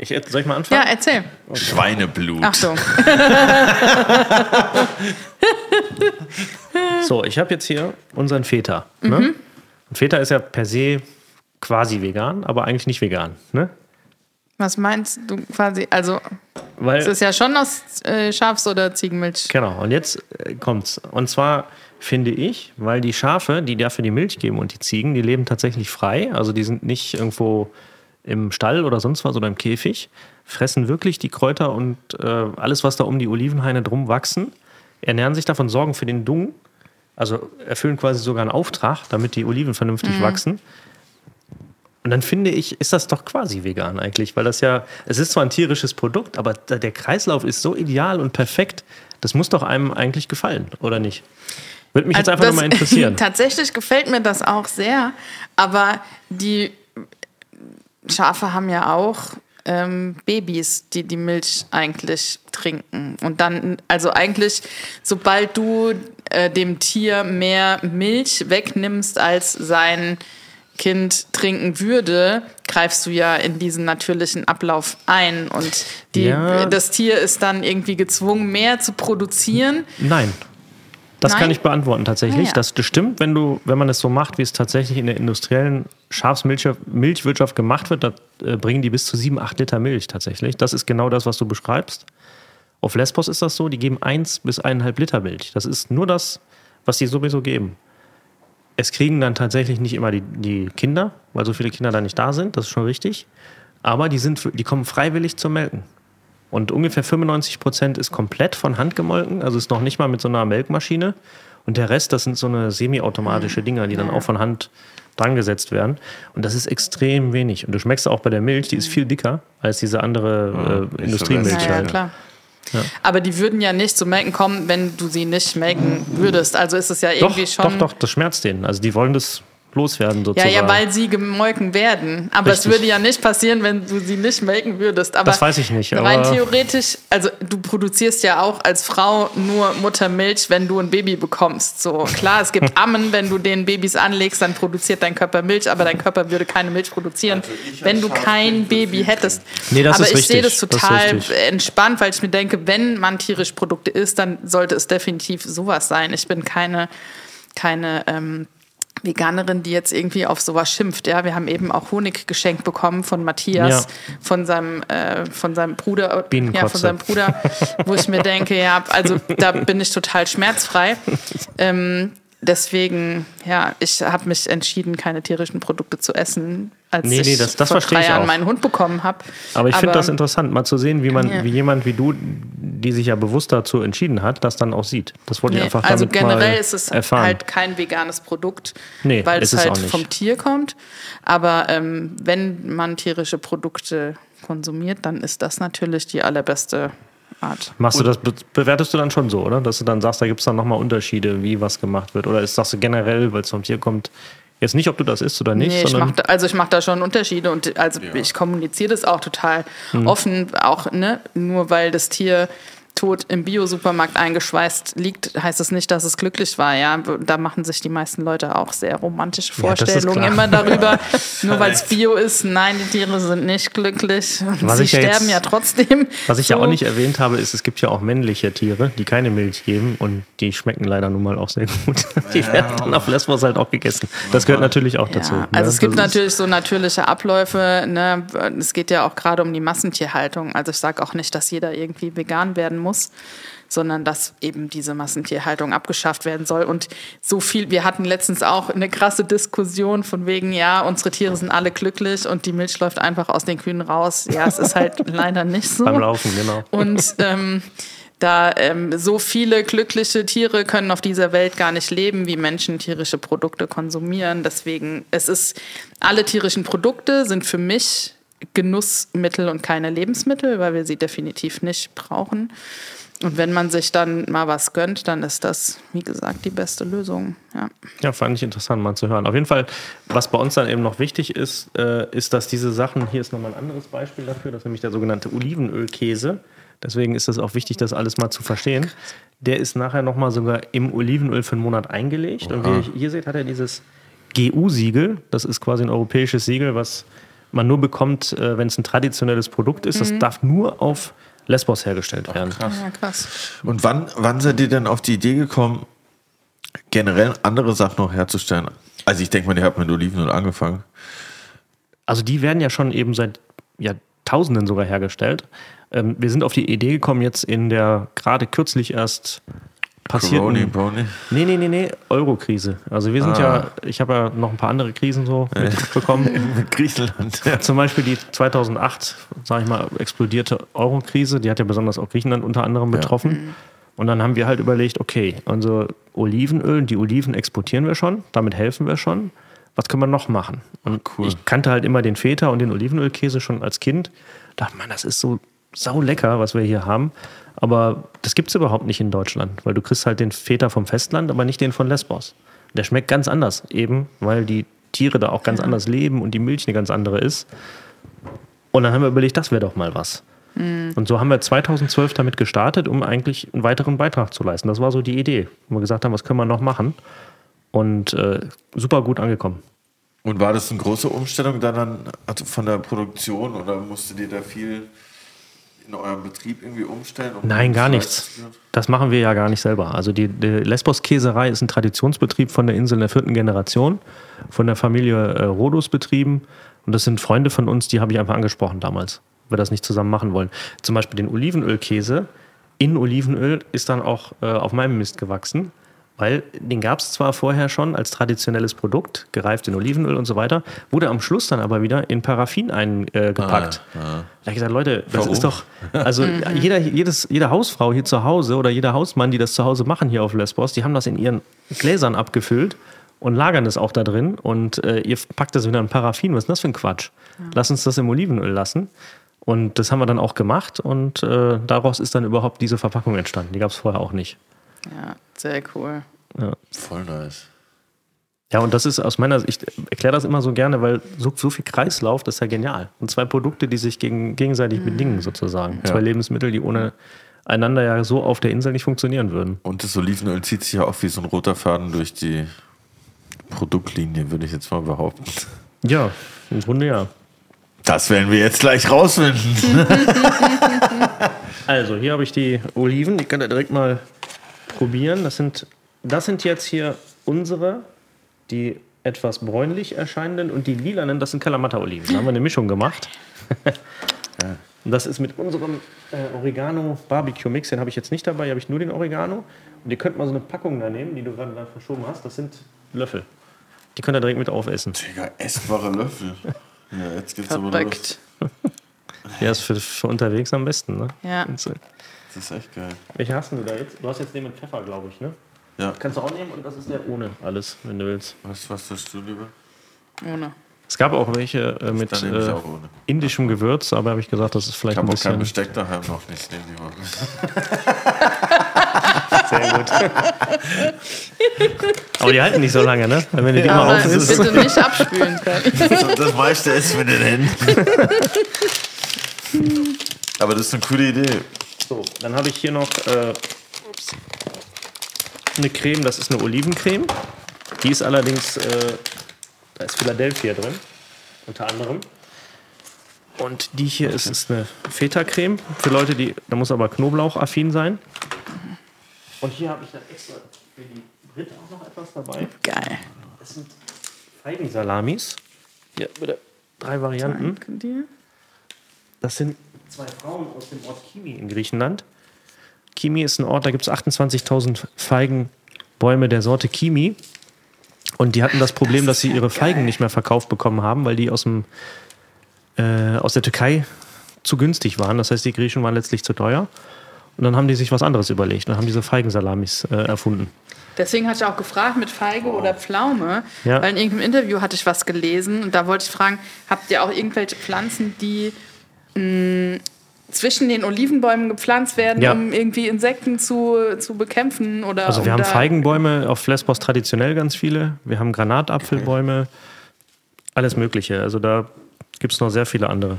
Ich, soll ich mal Ja, anfangen? erzähl. Schweineblut. Achtung. [laughs] So, ich habe jetzt hier unseren Feta. Ne? Mhm. Und Feta ist ja per se quasi vegan, aber eigentlich nicht vegan. Ne? Was meinst du quasi? Also, Weil, es ist ja schon aus äh, Schafs- oder Ziegenmilch. Genau, und jetzt äh, kommt's. Und zwar finde ich, weil die Schafe, die dafür die Milch geben und die Ziegen, die leben tatsächlich frei. Also die sind nicht irgendwo im Stall oder sonst was oder im Käfig, fressen wirklich die Kräuter und äh, alles, was da um die Olivenhaine drum wachsen, ernähren sich davon, sorgen für den Dung, also erfüllen quasi sogar einen Auftrag, damit die Oliven vernünftig wachsen. Und dann finde ich, ist das doch quasi vegan eigentlich, weil das ja, es ist zwar ein tierisches Produkt, aber der Kreislauf ist so ideal und perfekt, das muss doch einem eigentlich gefallen, oder nicht? Würde mich jetzt einfach Also nur mal interessieren. [laughs] Tatsächlich gefällt mir das auch sehr, aber die Schafe haben ja auch ähm, Babys, die die Milch eigentlich trinken. Und dann, also eigentlich, sobald du äh, dem Tier mehr Milch wegnimmst, als sein Kind trinken würde, greifst du ja in diesen natürlichen Ablauf ein. Und die, Ja. das Tier ist dann irgendwie gezwungen, mehr zu produzieren. Nein. Das Nein? kann ich beantworten tatsächlich. Ah, ja. Das stimmt, wenn du, wenn man es so macht, wie es tatsächlich in der industriellen Schafsmilchwirtschaft Milchwirtschaft gemacht wird, da äh, bringen die bis zu 7, 8 Liter Milch tatsächlich. Das ist genau das, was du beschreibst. Auf Lesbos ist das so, die geben 1 bis 1,5 Liter Milch. Das ist nur das, was die sowieso geben. Es kriegen dann tatsächlich nicht immer die, die Kinder, weil so viele Kinder da nicht da sind, das ist schon richtig. Aber die, sind, die kommen freiwillig zum Melken. Und ungefähr 95 Prozent ist komplett von Hand gemolken, also ist noch nicht mal mit so einer Melkmaschine. Und der Rest, das sind so eine semi-automatische Dinger, die dann auch von Hand dran gesetzt werden. Und das ist extrem wenig. Und du schmeckst auch bei der Milch, die ist viel dicker als diese andere äh, Industriemilch. Ja, ja, halt. klar. Aber die würden ja nicht zu melken kommen, wenn du sie nicht melken würdest. Also ist es ja Doch, irgendwie schon. doch, doch, das schmerzt denen. Also die wollen das loswerden Ja, sozusagen. ja, weil sie gemolken werden. Aber es würde ja nicht passieren, wenn du sie nicht melken würdest. Aber Das weiß ich nicht, Rein aber- theoretisch, also du produzierst ja auch als Frau nur Muttermilch, wenn du ein Baby bekommst. So klar, es gibt [laughs] Ammen, wenn du den Babys anlegst, dann produziert dein Körper Milch, aber dein Körper würde keine Milch produzieren, wenn du kein Baby hättest. Nee, das aber ist ich sehe das. Das total richtig. entspannt, weil ich mir denke, wenn man tierische Produkte isst, dann sollte es definitiv sowas sein. Ich bin keine, keine ähm, Veganerin, die jetzt irgendwie auf sowas schimpft. Ja, wir haben eben auch Honig geschenkt bekommen von Matthias, Ja. von seinem, äh, von seinem Bruder, ja, Bienenkotze. von seinem Bruder, wo ich mir denke, ja, also da bin ich total schmerzfrei. [laughs] Ähm, deswegen, ja, ich habe mich entschieden, keine tierischen Produkte zu essen, als Nee, nee, ich das- das vor drei ich Jahren auch. meinen Hund bekommen habe. Aber ich finde das interessant, mal zu sehen, wie man, Ja. wie jemand wie du, die sich ja bewusst dazu entschieden hat, das dann auch sieht. Das wollte ich Nee, einfach also generell ist es erfahren. halt kein veganes Produkt, Nee, weil es halt vom Tier kommt. Aber ähm, wenn man tierische Produkte konsumiert, dann ist das natürlich die allerbeste Art. Machst du das, be- bewertest du dann schon so, oder? Dass du dann sagst, da gibt es dann nochmal Unterschiede, wie was gemacht wird? Oder ist, sagst du generell, weil es vom Tier kommt, jetzt nicht, ob du das isst oder nicht, Nee, ich mach da, also ich mache da schon Unterschiede und also ich kommuniziere das auch total Mhm. offen, auch ne, nur weil das Tier tot im Bio-Supermarkt eingeschweißt liegt, heißt es nicht, dass es glücklich war. Ja, da machen sich die meisten Leute auch sehr romantische Ja, Vorstellungen klar. immer darüber. [laughs] Nur weil es Bio ist, nein, die Tiere sind nicht glücklich. Und Was sie ich ja sterben jetzt- ja trotzdem. Was ich ja So. auch nicht erwähnt habe, ist, es gibt ja auch männliche Tiere, die keine Milch geben und die schmecken leider nun mal auch sehr gut. [laughs] Die werden dann auf Lesbos halt auch gegessen. Das gehört natürlich auch dazu. Ja, ne? also es gibt Das natürlich so natürliche Abläufe. Ne? Es geht ja auch gerade um die Massentierhaltung. Also ich sage auch nicht, dass jeder irgendwie vegan werden muss, sondern dass eben diese Massentierhaltung abgeschafft werden soll. Und so viel, wir hatten letztens auch eine krasse Diskussion von wegen, ja, unsere Tiere sind alle glücklich und die Milch läuft einfach aus den Kühen raus. Ja, es ist halt [laughs] leider nicht so. Beim Laufen, genau. Und ähm, da ähm, so viele glückliche Tiere können auf dieser Welt gar nicht leben, wie Menschen tierische Produkte konsumieren. Deswegen, es ist, alle tierischen Produkte sind für mich Genussmittel und keine Lebensmittel, weil wir sie definitiv nicht brauchen. Und wenn man sich dann mal was gönnt, dann ist das, wie gesagt, die beste Lösung. Ja. Ja, fand ich interessant mal zu hören. Auf jeden Fall, was bei uns dann eben noch wichtig ist, äh, ist, dass diese Sachen, hier ist nochmal ein anderes Beispiel dafür, das ist nämlich der sogenannte Olivenölkäse. Deswegen ist es auch wichtig, das alles mal zu verstehen. Der ist nachher nochmal sogar im Olivenöl für einen Monat eingelegt. Und wie ihr hier seht, hat er dieses GU-Siegel. Das ist quasi ein europäisches Siegel, was man nur bekommt, äh, wenn es ein traditionelles Produkt ist. Das darf nur auf Lesbos hergestellt werden. ja, krass. Und wann, wann seid ihr denn auf die Idee gekommen, generell andere Sachen noch herzustellen? Also ich denke mal, ihr habt mit Olivenöl angefangen. Also die werden ja schon eben seit Jahrtausenden sogar hergestellt. Ähm, wir sind auf die Idee gekommen, jetzt in der gerade kürzlich erst Coroni, passierten... Brony. Nee, nee, nee, nee, Euro-Krise. Also wir sind Ah. ja, ich habe ja noch ein paar andere Krisen so mitbekommen. Mit [laughs] Griechenland. Ja. Zum Beispiel die 2008, sage ich mal, explodierte Euro-Krise, die hat ja besonders auch Griechenland unter anderem betroffen. Und dann haben wir halt überlegt, okay, unser Olivenöl, die Oliven exportieren wir schon, damit helfen wir schon. Was können wir noch machen? Und cool. ich kannte halt immer den Feta und den Olivenölkäse schon als Kind. Dachte, man, das ist so sau lecker, was wir hier haben. Aber das gibt es überhaupt nicht in Deutschland, weil du kriegst halt den Feta vom Festland, aber nicht den von Lesbos. Der schmeckt ganz anders, eben weil die Tiere da auch ganz anders leben und die Milch eine ganz andere ist. Und dann haben wir überlegt, das wäre doch mal was. Und so haben wir 2012 damit gestartet, um eigentlich einen weiteren Beitrag zu leisten. Das war so die Idee. Wo wir gesagt haben, was können wir noch machen? Und äh, super gut angekommen. Und war das eine große Umstellung dann an, also von der Produktion oder musstet ihr da viel in eurem Betrieb irgendwie umstellen? um Nein, gar nichts. Das machen wir ja gar nicht selber. Also die, die Lesbos-Käserei ist ein Traditionsbetrieb von der Insel in der vierten Generation, von der Familie äh, Rodus betrieben. Und das sind Freunde von uns, die habe ich einfach angesprochen damals, ob wir das nicht zusammen machen wollen. Zum Beispiel den Olivenölkäse. In Olivenöl ist dann auch äh, auf meinem Mist gewachsen. Weil den gab es zwar vorher schon als traditionelles Produkt, gereift in Olivenöl und so weiter, wurde am Schluss dann aber wieder in Paraffin eingepackt. Ah, Da habe ich gesagt, Leute, das Warum? ist doch, also [laughs] jeder, jedes, jede Hausfrau hier zu Hause oder jeder Hausmann, die das zu Hause machen hier auf Lesbos, die haben das in ihren Gläsern abgefüllt und lagern es auch da drin und äh, ihr packt das wieder in Paraffin. Was ist denn das für ein Quatsch? Lass uns das im Olivenöl lassen. Und das haben wir dann auch gemacht und äh, daraus ist dann überhaupt diese Verpackung entstanden. Die gab es vorher auch nicht. Ja, sehr cool. Voll nice. Ja, und das ist aus meiner Sicht, ich erkläre das immer so gerne, weil so, so viel Kreislauf, das ist ja genial. Und zwei Produkte, die sich gegen, gegenseitig bedingen, sozusagen. Zwei Lebensmittel, die ohne einander ja so auf der Insel nicht funktionieren würden. Und das Olivenöl zieht sich ja auch wie so ein roter Faden durch die Produktlinie, würde ich jetzt mal behaupten. Ja, im Grunde ja. Das werden wir jetzt gleich rausfinden. [laughs] Also, hier habe ich die Oliven, die könnt ihr direkt mal probieren. Das sind, das sind jetzt hier unsere, die etwas bräunlich erscheinenden und die lilanen, das sind Kalamata-Oliven. Da haben wir eine Mischung gemacht. [laughs] Und das ist mit unserem äh, Oregano-Barbecue-Mix, den habe ich jetzt nicht dabei, hier habe ich nur den Oregano. Und ihr könnt mal so eine Packung da nehmen, die du gerade da verschoben hast. Das sind Löffel. Die könnt ihr direkt mit aufessen. Digga, essbare Löffel. Ja, jetzt geht's aber los. Verrückt. Ja, ist für, für unterwegs am besten, ne? Ja. Das ist echt geil. Welche hast denn du da jetzt? Du hast jetzt den mit Pfeffer, glaube ich, ne? Ja. Kannst du auch nehmen und das ist der ohne alles, wenn du willst. Was, was hast du lieber? Ohne. Es gab auch welche äh, mit ich äh, auch indischem Gewürz, aber habe ich gesagt, das ist Ich vielleicht ein habe auch kein bisschen Besteck daheim noch nicht. Nehmen die mal. [laughs] sehr gut. aber die halten nicht so lange, ne? Wenn du die mal Aber auf isst. bitte nicht abspülen [laughs] das meiste ist mit den Händen. [laughs] Aber das ist eine coole Idee. So, dann habe ich hier noch äh, eine Creme, das ist eine Olivencreme. Die ist allerdings, äh, da ist Philadelphia drin, unter anderem. Und die hier ist, ist eine Feta-Creme für Leute, die, da muss aber Knoblauch-affin sein. Und hier habe ich dann extra für die Brit auch noch etwas dabei. Geil. Das sind Feigensalamis. Hier, bitte. Drei Varianten. Das sind zwei Frauen aus dem Ort Kimi in Griechenland. Kimi ist ein Ort, da gibt es 28.000 Feigenbäume der Sorte Kimi. Und die hatten das Problem, dass sie ihre Feigen nicht mehr verkauft bekommen haben, weil die aus, dem, äh, aus der Türkei zu günstig waren. Das heißt, die Griechen waren letztlich zu teuer. Und dann haben die sich was anderes überlegt und haben diese Feigensalamis äh, erfunden. Deswegen hatte ich auch gefragt mit Feige oder Pflaume, Ja. weil in irgendeinem Interview hatte ich was gelesen und da wollte ich fragen, habt ihr auch irgendwelche Pflanzen, die mh, zwischen den Olivenbäumen gepflanzt werden, Ja. um irgendwie Insekten zu, zu bekämpfen? Oder Also wir um haben Feigenbäume auf Lesbos traditionell ganz viele. Wir haben Granatapfelbäume, alles Mögliche. Also da gibt es noch sehr viele andere.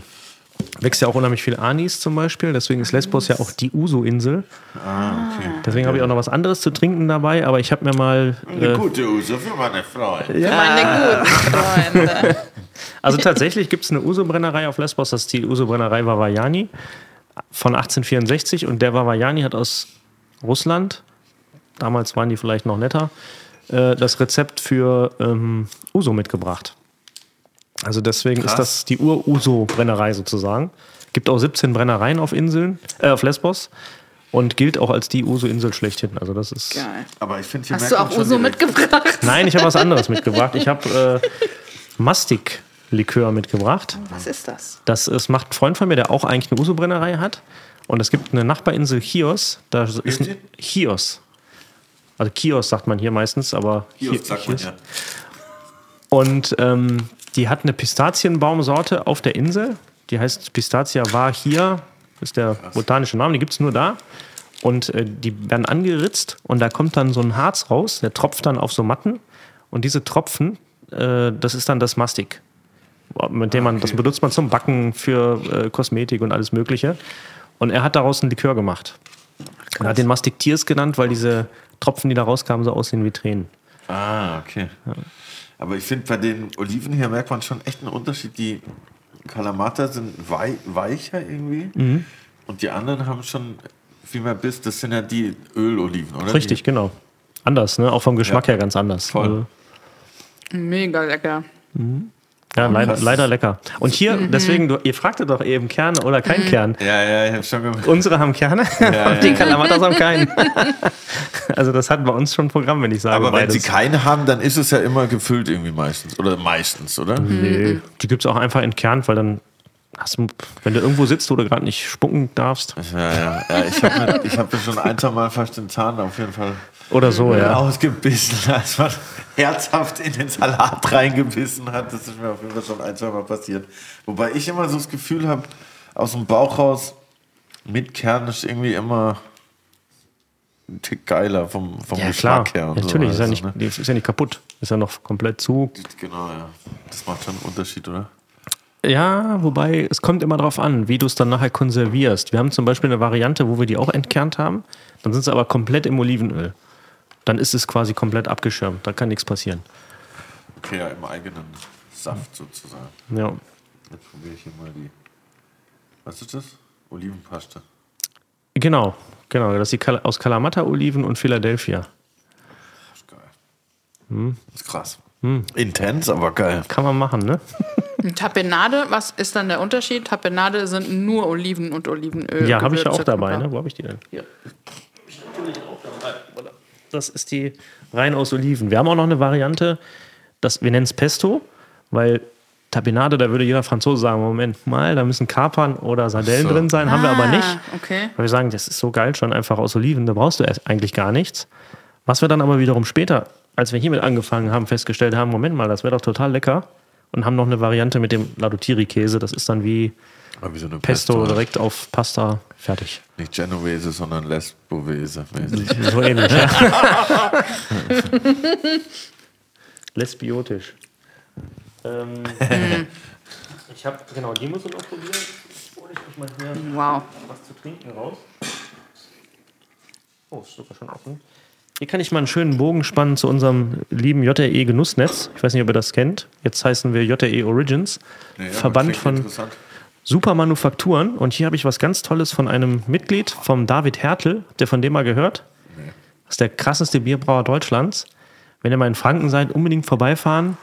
Wächst ja auch unheimlich viel Anis zum Beispiel. Deswegen ist Lesbos ja auch die Uso-Insel. Ah, okay. Deswegen habe ich auch noch was anderes zu trinken dabei. Aber ich habe mir mal. Eine Äh, gute Uso für meine Freunde. Meine guten [laughs] Freunde. Also tatsächlich gibt es eine Uso-Brennerei auf Lesbos. Das ist die Uso-Brennerei Vavajani von 1864. Und der Vavajani hat aus Russland, damals waren die vielleicht noch netter, äh, das Rezept für ähm, Uso mitgebracht. Also deswegen Krass. ist das die Ur-Uso-Brennerei sozusagen. Gibt auch 17 Brennereien auf Inseln, äh, auf Lesbos und gilt auch als die Uso-Insel schlechthin. Also das ist. Geil. Aber ich finde, hier Hast du auch Uso direkt- mitgebracht? Nein, ich habe was anderes mitgebracht. Ich habe äh, Mastik-Likör mitgebracht. Was ist das? Das ist, macht ein Freund von mir, der auch eigentlich eine Uso-Brennerei hat. Und es gibt eine Nachbarinsel Chios. Da ist ein? Chios. Also Chios sagt man hier meistens, aber Hier, Chi- sagt man Chios. ja. Und ähm, die hat eine Pistazienbaumsorte auf der Insel. Die heißt Pistacia var hier, ist der botanische Name, die gibt es nur da. Und äh, die werden angeritzt und da kommt dann so ein Harz raus, der tropft dann auf so Matten. Und diese Tropfen, äh, das ist dann das Mastik. Mit dem man, das benutzt man zum Backen für äh, Kosmetik und alles Mögliche. Und er hat daraus ein Likör gemacht. Er hat den Mastik Tears genannt, weil diese Tropfen, die da rauskamen, so aussehen wie Tränen. Ah, okay. Aber ich finde, bei den Oliven hier merkt man schon echt einen Unterschied. Die Kalamata sind wei weicher irgendwie Mhm. und die anderen haben schon viel mehr Biss. Das sind ja die Öloliven, oder? Richtig, genau. Anders, ne? Auch vom Geschmack Ja. her ganz anders. Voll. Mega lecker. Ja, leider, krass. leider lecker. Und hier, deswegen, du, ihr fragtet doch eben Kerne oder kein Kern. Die, ja, ja, ich habe schon gemacht. Unsere haben Kerne und die Kalamatas haben keinen. [laughs] also das hat bei uns schon ein Programm, wenn ich sage Aber wenn beides. sie keine haben, dann ist es ja immer gefüllt irgendwie meistens. Oder meistens, oder? Nee, die gibt es auch einfach entkernt, weil dann hast du, wenn du irgendwo sitzt, wo du gerade nicht spucken darfst Ja, ja. ja ich habe ich hab schon ein, zwei Mal fast den Zahn auf jeden Fall oder so, ja. ausgebissen, [laughs] als man herzhaft in den Salat reingebissen hat. Das ist mir auf jeden Fall schon ein, zwei Mal passiert. Wobei ich immer so das Gefühl habe, aus dem Bauch raus mit Kern ist irgendwie immer ein Tick geiler vom, vom Ja, klar. Geschmack her. Und Natürlich, ist, so ja weiter, nicht, ne? ist ja nicht kaputt. Ist ja noch komplett zu. Genau, ja. Das macht schon einen Unterschied, oder? Ja, wobei es kommt immer darauf an, wie du es dann nachher konservierst. Wir haben zum Beispiel eine Variante, wo wir die auch entkernt haben. Dann sind sie aber komplett im Olivenöl. Dann ist es quasi komplett abgeschirmt. Da kann nichts passieren. Okay, ja, im eigenen Saft sozusagen. Ja. Jetzt probiere ich hier mal die. Was ist das? Olivenpaste. Genau, genau. Das ist die Kal aus Kalamata-Oliven und Philadelphia. Das ist geil. Das ist krass. Intens, aber geil. Kann man machen, ne? [laughs] Tapenade, was ist dann der Unterschied? Tapenade sind nur Oliven und Olivenöl. Ja, habe ich ja auch dabei, ne? Wo habe ich die denn? Hier. Hab ich natürlich auch dabei. Das ist die rein aus Oliven. Wir haben auch noch eine Variante, das, wir nennen es Pesto, weil Tapenade, da würde jeder Franzose sagen, Moment mal, da müssen Kapern oder Sardellen so. drin sein, haben wir aber nicht. Ah, okay. Weil wir sagen, das ist so geil, schon einfach aus Oliven, da brauchst du eigentlich gar nichts. Was wir dann aber wiederum später, als wir hiermit angefangen haben, festgestellt haben, Moment mal, das wäre doch total lecker. Und haben noch eine Variante mit dem Ladotiri-Käse, das ist dann wie wie so eine Pesto Pesto. direkt auf Pasta, fertig. Nicht Genovese, sondern Lesbovese. So ähnlich, ja. [laughs] Lesbiotisch. Ähm, [laughs] ich habe, genau, die muss ich noch probieren. Hol ich euch mal hier Wow. was zu trinken raus. Oh, ist sogar schon offen. Hier kann ich mal einen schönen Bogen spannen zu unserem lieben JRE Genussnetz. Ich weiß nicht, ob ihr das kennt. Jetzt heißen wir JRE Origins. Nee, aber Verband von interessant. Super Manufakturen. Und hier habe ich was ganz Tolles von einem Mitglied, vom David Hertel. Habt ihr von dem mal gehört? Das ist der krasseste Bierbrauer Deutschlands. Wenn ihr mal in Franken seid, unbedingt vorbeifahren.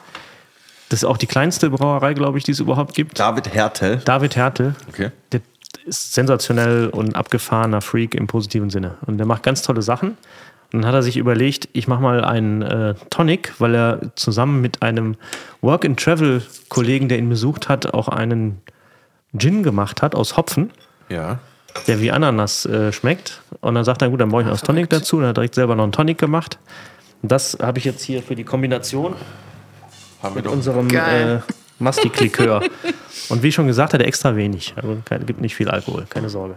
Das ist auch die kleinste Brauerei, glaube ich, die es überhaupt gibt. David Hertel. David Hertel. Okay. Der ist sensationell und abgefahrener Freak im positiven Sinne. Und der macht ganz tolle Sachen. Und dann hat er sich überlegt, ich mache mal einen äh, Tonic, weil er zusammen mit einem Work-and-Travel-Kollegen, der ihn besucht hat, auch einen Gin gemacht hat aus Hopfen, Ja. der wie Ananas äh, schmeckt. Und dann sagt er, gut, dann brauche ich noch das Tonic dazu. Und er hat direkt selber noch einen Tonic gemacht. Und das habe ich jetzt hier für die Kombination Haben wir mit doch. unserem Geil. äh, Mastiklikör. [laughs] Und wie schon gesagt, hat er extra wenig. Also kein, gibt nicht viel Alkohol, keine Sorge.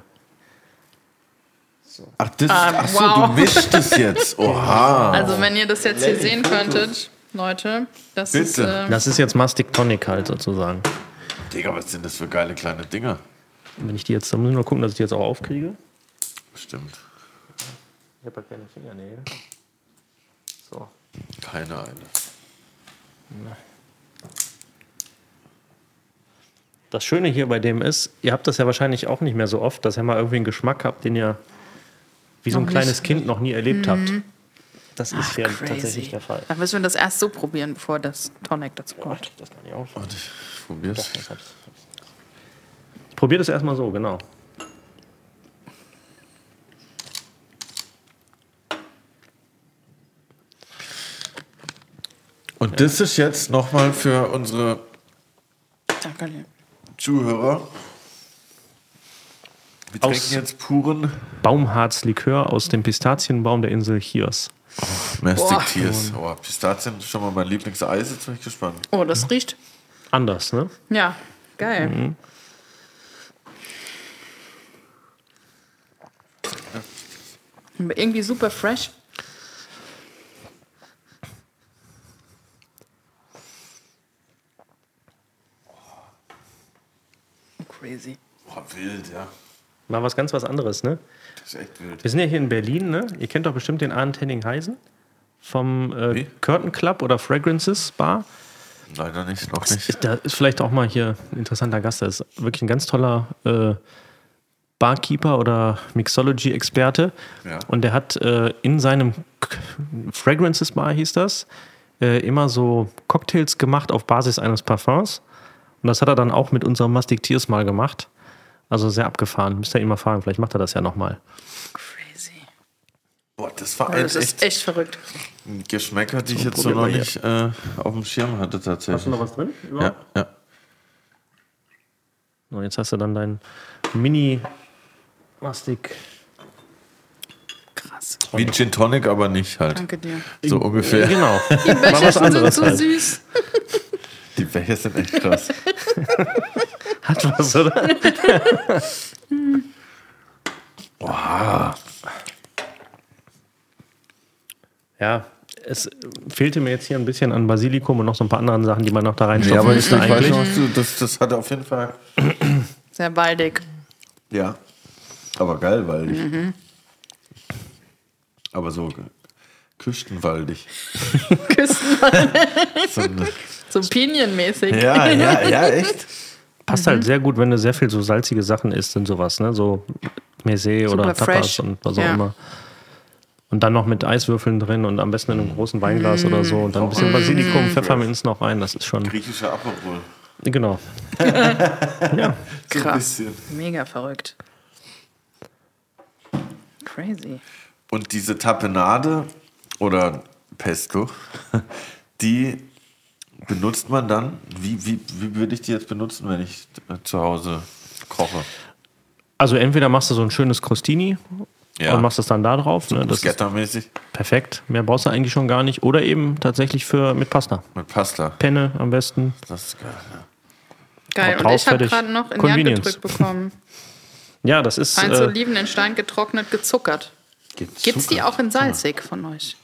Ach, das, Ah, ach so, wow. du mischst es jetzt. [laughs] Oha. Also wenn ihr das jetzt hier sehen könntet, Leute, das ist... Bitte. Äh, Das ist jetzt Mastic Tonic halt sozusagen. Digga, was sind das für geile kleine Dinger? Wenn ich die jetzt, dann muss ich nur gucken, dass ich die jetzt auch aufkriege. Bestimmt. Ich habe halt keine Fingernägel. So. Keine eine. Das Schöne hier bei dem ist, ihr habt das ja wahrscheinlich auch nicht mehr so oft, dass ihr mal irgendwie einen Geschmack habt, den ihr wie so ein Noch kleines nicht. Kind noch nie erlebt habt. Das ist ja crazy. tatsächlich der Fall. Dann müssen wir das erst so probieren, bevor das Tonic dazu kommt. Das kann ich auch. Warte, ich probier's. Das hab ich. Ich probiere das erstmal so, genau. Und das ist jetzt nochmal für unsere Danke. Zuhörer. Wir trinken Aus- jetzt puren Baumharzlikör aus dem Pistazienbaum der Insel Chios. Mastic Boah. Tears. Oh, Pistazien ist schon mal mein Lieblingseis. Jetzt bin ich gespannt. Oh, das riecht... Anders, ne? Ja, geil. Mhm. Aber Irgendwie super fresh. Crazy. Boah, wild, ja. Mal was ganz was anderes, ne? Das ist echt wild. Wir sind ja hier in Berlin, ne? Ihr kennt doch bestimmt den Arndt Henning Heisen vom äh? Curtain Club oder Fragrances Bar. Leider nicht, noch nicht. Da ist vielleicht auch mal hier ein interessanter Gast. Der ist wirklich ein ganz toller äh, Barkeeper oder Mixology-Experte. Ja. Und der hat äh, in seinem Fragrances Bar, hieß das, äh, immer so Cocktails gemacht auf Basis eines Parfums. Und das hat er dann auch mit unserem Mastic Tears mal gemacht. Also sehr abgefahren. Müsst ihr ihn mal fragen, vielleicht macht er das ja nochmal. Boah, das war ein das ist echt echt verrückt. Geschmäcker, die ich jetzt so noch nicht äh, auf dem Schirm hatte tatsächlich. was drin? Ja, ja. So, jetzt hast du dann dein Mini Mastic. Krass. Wie ein Gin Tonic, aber nicht halt. Danke dir. So ungefähr. Genau. [laughs] Die Becher sind so halt. süß. Die Becher sind echt krass. [laughs] Hat was, oder? [laughs] Wow. Ja, es fehlte mir jetzt hier ein bisschen an Basilikum und noch so ein paar anderen Sachen, die man noch da Ja, reinstopfen aber ich, ich weiß eigentlich. noch, was du- das, das hat auf jeden Fall. [clears throat] Sehr baldig. Ja. Aber geil, waldig. Aber so küstenwaldig. [laughs] Küstenwald. So pinienmäßig. ja, ja, ja, echt. Passt halt sehr gut, wenn du sehr viel so salzige Sachen isst und sowas, ne? So Mese oder Tapas fresh. und was auch Ja. immer. Und dann noch mit Eiswürfeln drin und am besten in einem großen Weinglas oder so und dann ein bisschen Basilikum, Pfefferminz noch rein. Das ist schon. Griechischer Aperol. Genau. [laughs] So ein Krass. bisschen. Mega verrückt. Crazy. Und diese Tapenade oder Pesto, [laughs] die benutzt man dann. Wie, wie, wie würde ich die jetzt benutzen, wenn ich zu Hause koche? Also entweder machst du so ein schönes Crostini Ja. und machst das dann da drauf. Ne? Das ist Bruschetta-mäßig perfekt. Mehr brauchst du eigentlich schon gar nicht. Oder eben tatsächlich für mit Pasta. mit Pasta. Penne am besten. Das ist geil. Ja. Geil. Und ich habe gerade noch in die Hand gedrückt bekommen. [laughs] Ja, das ist. Heinz Äh, Oliven in Stein getrocknet, gezuckert. Gibt's die auch in salzig von euch?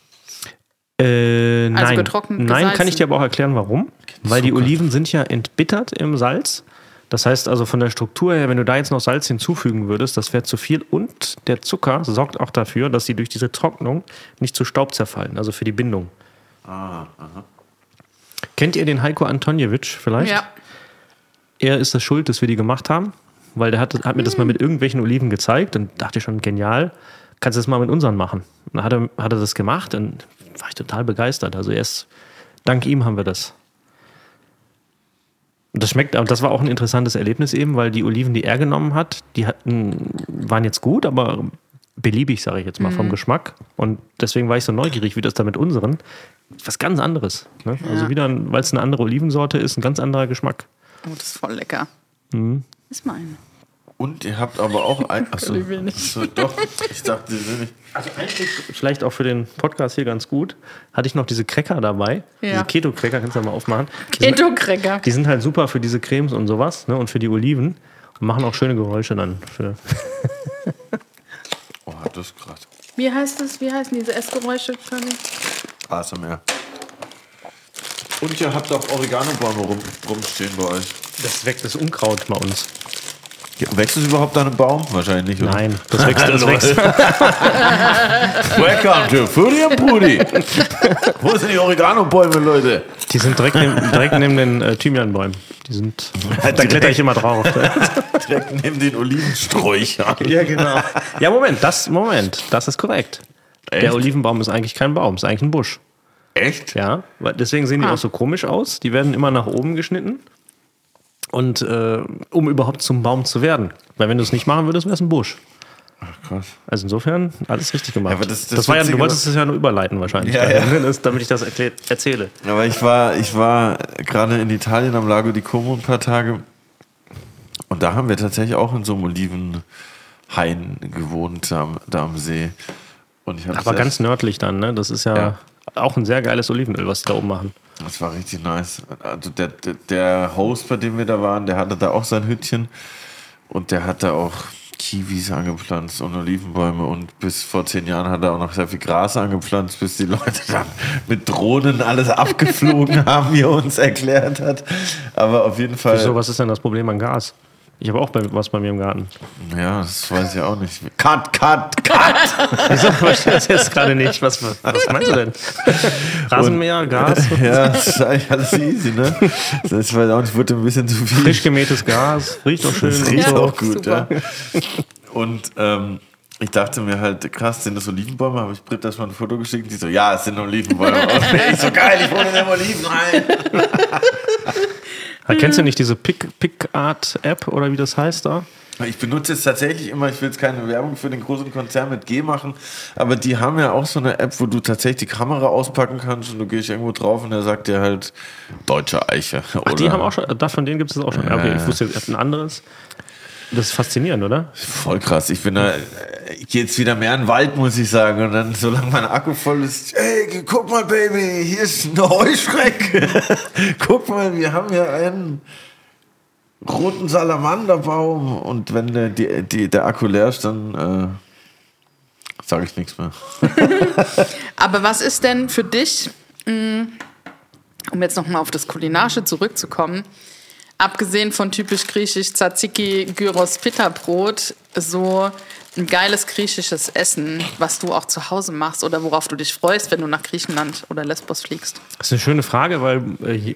Äh, nein. getrocknet, nein, kann gesalzen. ich dir aber auch erklären, warum. Weil die Oliven sind ja entbittert im Salz. Das heißt also von der Struktur her, wenn du da jetzt noch Salz hinzufügen würdest, das wäre zu viel. Und der Zucker sorgt auch dafür, dass sie durch diese Trocknung nicht zu Staub zerfallen, also für die Bindung. Kennt ihr den Heiko Antonjewitsch vielleicht? Ja. Er ist das schuld, dass wir die gemacht haben, weil der hat, hat mir das mal mit irgendwelchen Oliven gezeigt und dachte schon, genial, kannst du das mal mit unseren machen. Und dann hat er, hat er das gemacht und war ich total begeistert. Also erst dank ihm haben wir das. Und das schmeckt, aber das war auch ein interessantes Erlebnis eben, weil die Oliven, die er genommen hat, die hatten, waren jetzt gut, aber beliebig, sage ich jetzt mal, vom Geschmack. Und deswegen war ich so neugierig, wie das da mit unseren. Was ganz anderes. Ne? Also wieder, weil es eine andere Olivensorte ist, ein ganz anderer Geschmack. Oh, das ist voll lecker. Mhm. Ist meine. Und ihr habt aber auch ein. Achso, Ich will nicht. achso doch. Ich dachte, nicht. Also eigentlich, vielleicht auch für den Podcast hier ganz gut, hatte ich noch diese Cracker dabei. Ja. Diese Keto-Cracker, kannst du ja mal aufmachen. Keto-Cracker. die sind halt super für diese Cremes und sowas ne? und für die Oliven und machen auch schöne Geräusche dann. Für [laughs] Oh, das ist krass. Wie heißt das? Wie heißen diese Essgeräusche, Conny? ASMR. Und ihr habt auch Oregano-Bäume rum, rumstehen bei euch. das weckt das Unkraut bei uns. Wächst es überhaupt an einem Baum? Wahrscheinlich nicht. Oder? Nein, das [laughs] wächst, das wächst. [laughs] Welcome to Foodie and Pudi. [laughs] Wo sind die Oregano-Bäume, Leute? Die sind direkt neben, direkt neben den äh, Thymianbäumen. Die sind, da kletter ich immer drauf. Direkt neben den Olivensträuchern. ja, genau. Ja, Moment, das, Moment, das ist korrekt. Echt? Der Olivenbaum ist eigentlich kein Baum, ist eigentlich ein Busch. Echt? Ja, deswegen sehen die Ah. auch so komisch aus. Die werden immer nach oben geschnitten. Und äh, um überhaupt zum Baum zu werden. Weil wenn du es nicht machen würdest, wäre es ein Busch. Krass. Also insofern alles richtig gemacht. Ja, aber das- das war ja, du wolltest es ja nur überleiten wahrscheinlich, Ja, ja. Das, damit ich das erzähle. Aber ich war, ich war gerade in Italien am Lago di Como ein paar Tage. Und da haben wir tatsächlich auch in so einem Olivenhain gewohnt, da am, da am See. Aber das ganz nördlich dann, ne? Das ist Ja. Auch ein sehr geiles Olivenöl, was die da oben machen. Das war richtig nice. Also der, der, der Host, bei dem wir da waren, der hatte da auch sein Hütchen und der hatte auch Kiwis angepflanzt und Olivenbäume und bis vor zehn Jahren hat er auch noch sehr viel Gras angepflanzt, bis die Leute dann mit Drohnen alles abgeflogen [laughs] haben, wie er uns erklärt hat. Aber auf jeden Fall. Wieso, was ist denn das Problem an Gas? Ich habe auch bei, was bei mir im Garten. Ja, das weiß ich auch nicht. Cut, cut, cut! [laughs] Wieso verstehe ich jetzt gerade nicht? Was, was meinst du denn? Rasenmäher, Gas, [laughs] Ja, das ist eigentlich alles easy, ne? Das weiß auch nicht, wurde ein bisschen zu viel. frisch gemähtes Gas, riecht doch schön. Das riecht so. auch gut, super. ja. Und ähm, ich dachte mir halt, krass, sind das Olivenbäume? Habe ich Britt das mal ein Foto geschickt? Die so, ja, es sind Olivenbäume. Und [laughs] ich so, geil, ich wohne in einem Olivenhain. Ah, Kennst du nicht diese Pick, Pick-Art-App oder wie das heißt da? Ich benutze es tatsächlich immer, ich will jetzt keine Werbung für den großen Konzern mit G machen, aber die haben ja auch so eine App, wo du tatsächlich die Kamera auspacken kannst und du gehst irgendwo drauf und der sagt dir halt deutsche Eiche. Ach, die haben auch schon, da von denen gibt es das auch schon. Ja, okay, ich wusste jetzt ein anderes. Das ist faszinierend, oder? Voll krass. Ich bin da, ich gehe jetzt wieder mehr in den Wald, muss ich sagen. Und dann, solange mein Akku voll ist, ey, guck mal, Baby, hier ist ein Heuschreck. [laughs] guck mal, wir haben hier einen roten Salamanderbaum. Und wenn der, die, die, der Akku leer ist, dann äh, sage ich nichts mehr. [laughs] Aber was ist denn für dich, mh, um jetzt nochmal auf das Kulinarische zurückzukommen, abgesehen von typisch griechisch Tzatziki, Gyros, Pitterbrot, so ein geiles griechisches Essen, was du auch zu Hause machst oder worauf du dich freust, wenn du nach Griechenland oder Lesbos fliegst? Das ist eine schöne Frage, weil äh,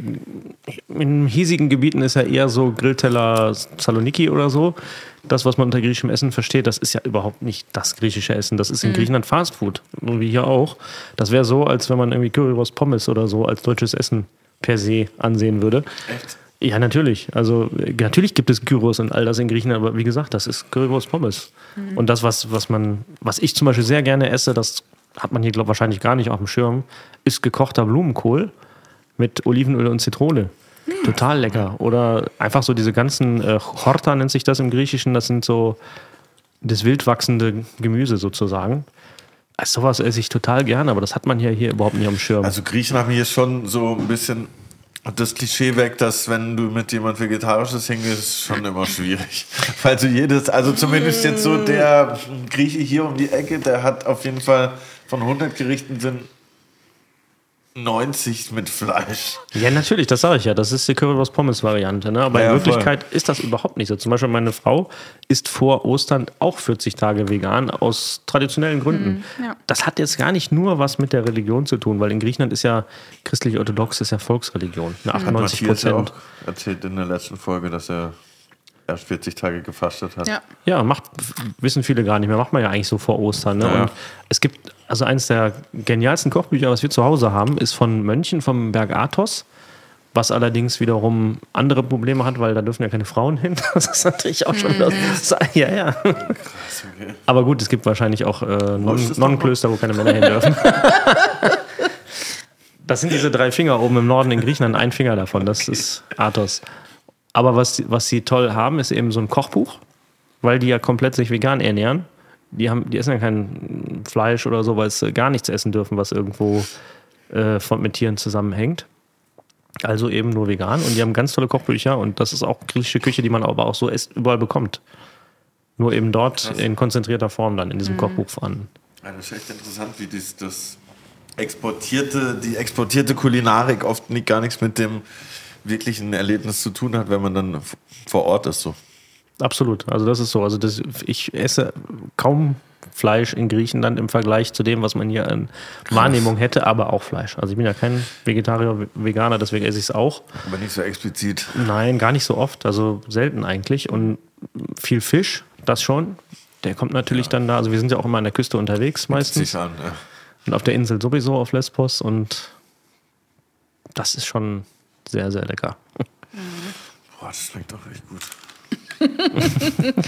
in hiesigen Gebieten ist ja eher so Grillteller Saloniki oder so. Das, was man unter griechischem Essen versteht, das ist ja überhaupt nicht das griechische Essen. Das ist in Griechenland Fastfood, so wie hier auch. Das wäre so, als wenn man irgendwie Currywurst Pommes oder so als deutsches Essen per se ansehen würde. Echt? Ja, natürlich. Also äh, natürlich gibt es Gyros und all das in Griechenland, aber wie gesagt, das ist Currywurst Pommes. Und das, was, was man, was ich zum Beispiel sehr gerne esse, das hat man hier, glaube wahrscheinlich gar nicht auf dem Schirm, ist gekochter Blumenkohl mit Olivenöl und Zitrone. Total lecker. Oder einfach so diese ganzen äh, Horta nennt sich das im Griechischen. Das sind so das wild wachsende Gemüse sozusagen. Also sowas esse ich total gerne, aber das hat man ja hier überhaupt nicht am Schirm. Also Griechen haben hier schon so ein bisschen das Klischee weg, dass wenn du mit jemand Vegetarisches hingehst, ist schon immer schwierig. [laughs] Weil du jedes, also zumindest jetzt so der Grieche hier um die Ecke, der hat auf jeden Fall von 100 Gerichten sind 90 mit Fleisch. Ja, natürlich, das sage ich ja. Das ist die Currywurst-Pommes-Variante. Ne? Aber Ja, in voll. Wirklichkeit ist das überhaupt nicht so. Zum Beispiel meine Frau ist vor Ostern auch 40 Tage vegan aus traditionellen Gründen. ja. Das hat jetzt gar nicht nur was mit der Religion zu tun, weil in Griechenland ist ja christlich-orthodox ist ja Volksreligion. Ne? 98 Matthias ja Prozent. auch erzählt in der letzten Folge, dass er erst 40 Tage gefastet hat. Ja. Ja, macht, wissen viele gar nicht mehr. Macht man ja eigentlich so vor Ostern. Ne? Ja. Und es gibt, also eines der genialsten Kochbücher, was wir zu Hause haben, ist von Mönchen vom Berg Athos. Was allerdings wiederum andere Probleme hat, weil da dürfen ja keine Frauen hin. [laughs] Das ist natürlich auch schon das. Ja, ja. Aber gut, es gibt wahrscheinlich auch äh, Non- Läuft es doch Nonnenklöster, wo keine Männer hin dürfen. [laughs] Das sind diese drei Finger oben im Norden in Griechenland, ein Finger davon. Das ist Athos. Aber was, was sie toll haben, ist eben so ein Kochbuch, weil die ja komplett sich vegan ernähren. Die, haben, die essen ja kein Fleisch oder so, weil sie gar nichts essen dürfen, was irgendwo äh, von, mit Tieren zusammenhängt. Also eben nur vegan. Und die haben ganz tolle Kochbücher und das ist auch griechische Küche, die man aber auch so esst, überall bekommt. Nur eben dort in konzentrierter Form dann in diesem Kochbuch vorhanden. Ja, das ist echt interessant, wie das, das exportierte, die exportierte Kulinarik oft nicht, gar nichts mit dem wirklichen Erlebnis zu tun hat, wenn man dann vor Ort ist. So. Absolut. Also das ist so. Also das, ich esse kaum Fleisch in Griechenland im Vergleich zu dem, was man hier an Wahrnehmung hätte, aber auch Fleisch. Also ich bin ja kein Vegetarier, Veganer, deswegen esse ich es auch. Aber nicht so explizit. Nein, gar nicht so oft, also selten eigentlich. Und viel Fisch, das schon. Der kommt natürlich dann da. Also wir sind ja auch immer an der Küste unterwegs meistens. An. Ja. Und auf der Insel sowieso auf Lesbos. Und das ist schon sehr, sehr lecker. Boah, das schmeckt doch echt gut. [laughs]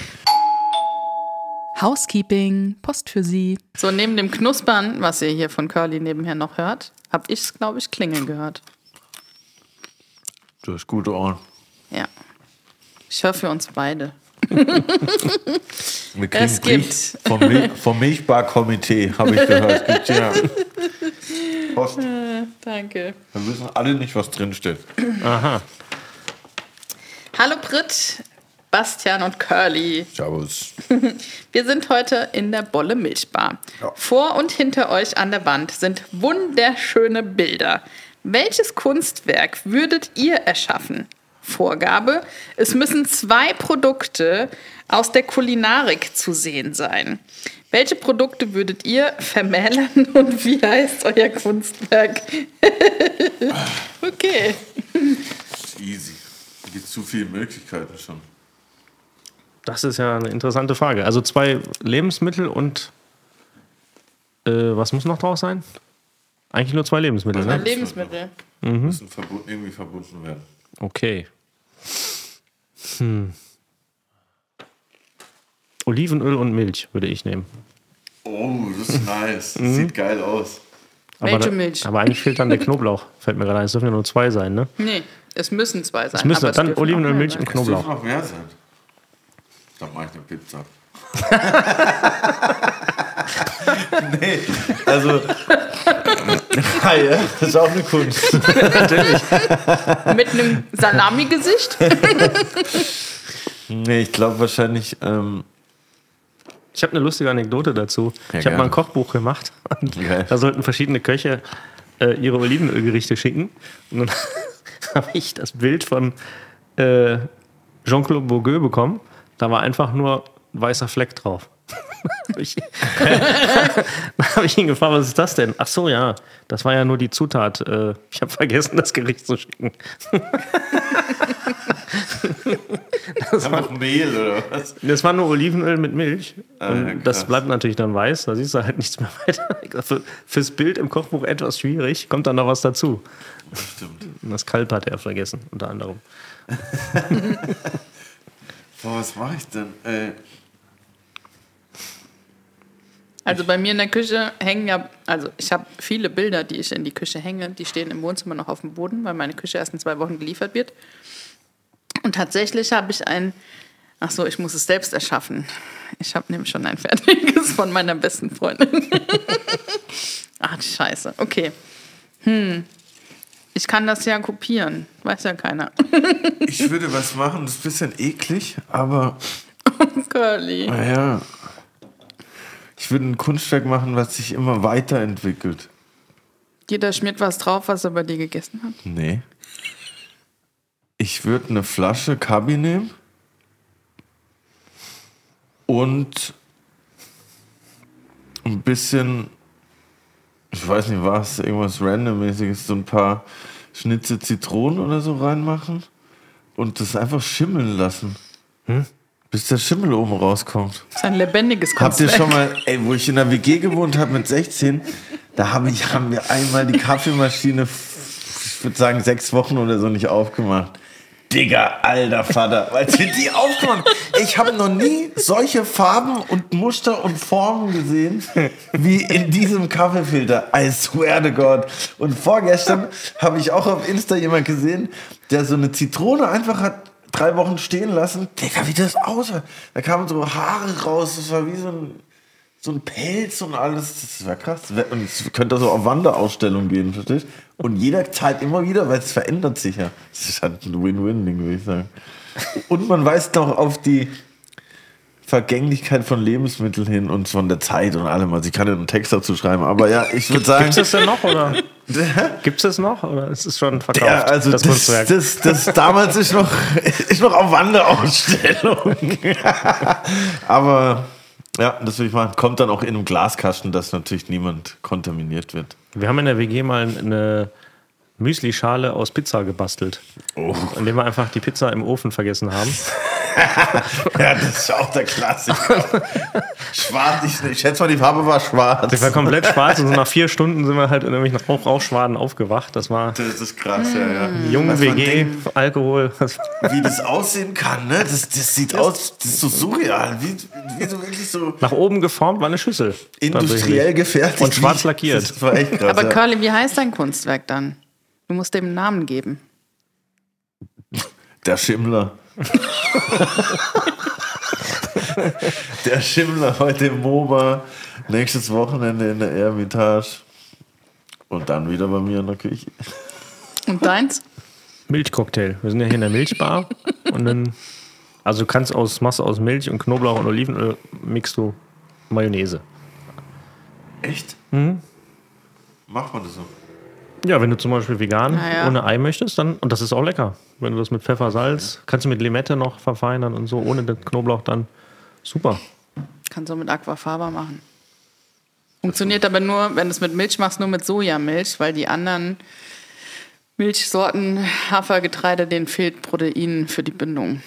Housekeeping, Post für Sie. So, neben dem Knuspern, was ihr hier von Curly nebenher noch hört, hab ich's, glaube ich, klingeln gehört. Du hast gute Ohren. Ja. Ich höre für uns beide. [laughs] Wir kriegen Es Brief vom, Mil vom Milchbar-Komitee, habe ich gehört. [laughs] Gibt ja Post. Danke. Wir wissen alle nicht, was drinsteht. Aha. Hallo Brit, Bastian und Curly. Servus. [laughs] Wir sind heute in der Bolle Milchbar. Ja. Vor und hinter euch an der Wand sind wunderschöne Bilder. Welches Kunstwerk würdet ihr erschaffen? Vorgabe, es müssen zwei Produkte aus der Kulinarik zu sehen sein. Welche Produkte würdet ihr vermählen [laughs] und wie heißt euer Kunstwerk? [laughs] okay. Easy. Es gibt zu viele Möglichkeiten schon. Das ist ja eine interessante Frage. Also zwei Lebensmittel und äh, was muss noch draus sein? Eigentlich nur zwei Lebensmittel, ne? Lebensmittel. Müssen verbu irgendwie verbunden werden. Okay. Hm. Olivenöl und Milch würde ich nehmen. Oh, das ist nice. Das sieht geil aus. Aber Welche da- Milch? Aber eigentlich fehlt dann der Knoblauch. [laughs] Fällt mir gerade ein. Es dürfen ja nur zwei sein, ne? Nee, es müssen zwei sein. Es müssen aber dann auch Olivenöl, Milch sein. und Es dürfen Knoblauch. noch mehr sein. Dann mache ich eine Pizza. [laughs] nee, also. [laughs] Ah, ja, das ist auch eine Kunst. [laughs] Mit einem Salami-Gesicht? Nee, ich glaube wahrscheinlich. Ähm, Ich habe eine lustige Anekdote dazu. Ja, ich habe mal ein Kochbuch gemacht. Geil. Da sollten verschiedene Köche äh, ihre Olivenölgerichte schicken. Und dann habe ich das Bild von äh, Jean-Claude Bourgueux bekommen. Da war einfach nur ein weißer Fleck drauf. [laughs] ich, [laughs] dann habe ich ihn gefragt, was ist das denn? Ach so, ja, das war ja nur die Zutat. Äh, ich habe vergessen, das Gericht zu schicken. [laughs] einfach Mehl oder was? Das war nur Olivenöl mit Milch. Ah, Und ja, das bleibt natürlich dann weiß. Da siehst du halt nichts mehr weiter. Für, fürs Bild im Kochbuch etwas schwierig. Kommt dann noch was dazu. Stimmt. Und das Kalb hat er vergessen, unter anderem. Boah, was mache ich denn? Äh, Also bei mir in der Küche hängen ja, also ich habe viele Bilder, die ich in die Küche hänge, die stehen im Wohnzimmer noch auf dem Boden, weil meine Küche erst in zwei Wochen geliefert wird. Und tatsächlich habe ich ein, ach so, ich muss es selbst erschaffen. Ich habe nämlich schon ein [laughs] fertiges von meiner besten Freundin. [laughs] ach, die Scheiße. Okay. Hm. Ich kann das ja kopieren, weiß ja keiner. [laughs] ich würde was machen, das ist ein bisschen eklig, aber [laughs] Curly. naja. Ich würde ein Kunstwerk machen, was sich immer weiterentwickelt. Jeder schmiert was drauf, was er bei dir gegessen hat. Nee. Ich würde eine Flasche Kabi nehmen und ein bisschen, ich weiß nicht was, irgendwas randommäßiges, so ein paar Schnitze Zitronen oder so reinmachen und das einfach schimmeln lassen. Bis der Schimmel oben rauskommt. Das ist ein lebendiges Habt ihr schon mal, ey, wo ich in der WG gewohnt habe mit 16, da hab ich, haben wir einmal die Kaffeemaschine, ich würde sagen, sechs Wochen oder so nicht aufgemacht. Digga, alter Vater, weil sie die aufgemacht. Ich habe noch nie solche Farben und Muster und Formen gesehen wie in diesem Kaffeefilter. I swear to God. Und vorgestern habe ich auch auf Insta jemand gesehen, der so eine Zitrone einfach hat drei Wochen stehen lassen. Digga, wie das aussah. Da kamen so Haare raus. Das war wie so ein, so ein Pelz und alles. Das war krass. Und es könnte so auf Wanderausstellungen gehen, verstehst du? Und jeder zahlt immer wieder, weil es verändert sich ja. Das ist halt ein Win-Win-Ding, würde ich sagen. Und man weist noch auf die Vergänglichkeit von Lebensmitteln hin und von der Zeit und allem. Also ich kann ja einen Text dazu schreiben, aber ja, ich würde sagen... Gibt es das denn noch? Oder? Gibt es das noch? Oder ist es schon verkauft? Ja, also das, das, Kunstwerk? das, damals ist noch, ist noch auf Wanderausstellung. [laughs] Aber ja, das will ich machen. Kommt dann auch in einem Glaskasten, dass natürlich niemand kontaminiert wird. Wir haben in der WG mal eine Müsli-Schale aus Pizza gebastelt. Oh. Indem wir einfach die Pizza im Ofen vergessen haben. [laughs] [laughs] Ja, das ist auch der Klassiker. schwarz, ich, ich schätze mal, die Farbe war schwarz. Die war komplett schwarz und so nach vier Stunden sind wir halt in irgendwelchen Rauch Rauchschwaden aufgewacht. Das war Das ist krass, ja, ja. man WG, denkt, Alkohol. Wie das aussehen kann, ne? Das, das sieht aus, das ist so surreal. Wie, wie so wirklich so nach oben geformt war eine Schüssel. industriell gefertigt. Und schwarz lackiert. Das war echt krass. Aber ja. Curly, wie heißt dein Kunstwerk dann? Du musst dem einen Namen geben. Der Schimmler. [laughs] der Schimmler heute im MoMA, nächstes Wochenende in der Ermitage und dann wieder bei mir in der Küche. Und deins? Milchcocktail. Wir sind ja hier in der Milchbar. und dann, also du kannst aus Masse aus Milch und Knoblauch und Olivenöl mixt du Mayonnaise. Echt? Macht man das so? Ja, wenn du zum Beispiel vegan Ah, ja. ohne Ei möchtest, dann, und das ist auch lecker. Wenn du das mit Pfeffer, Salz, kannst du mit Limette noch verfeinern und so, ohne den Knoblauch dann. Super. Kannst du mit Aquafaba machen. Funktioniert aber nur, wenn du es mit Milch machst, nur mit Sojamilch, weil die anderen Milchsorten, Hafergetreide, denen fehlt Protein für die Bindung.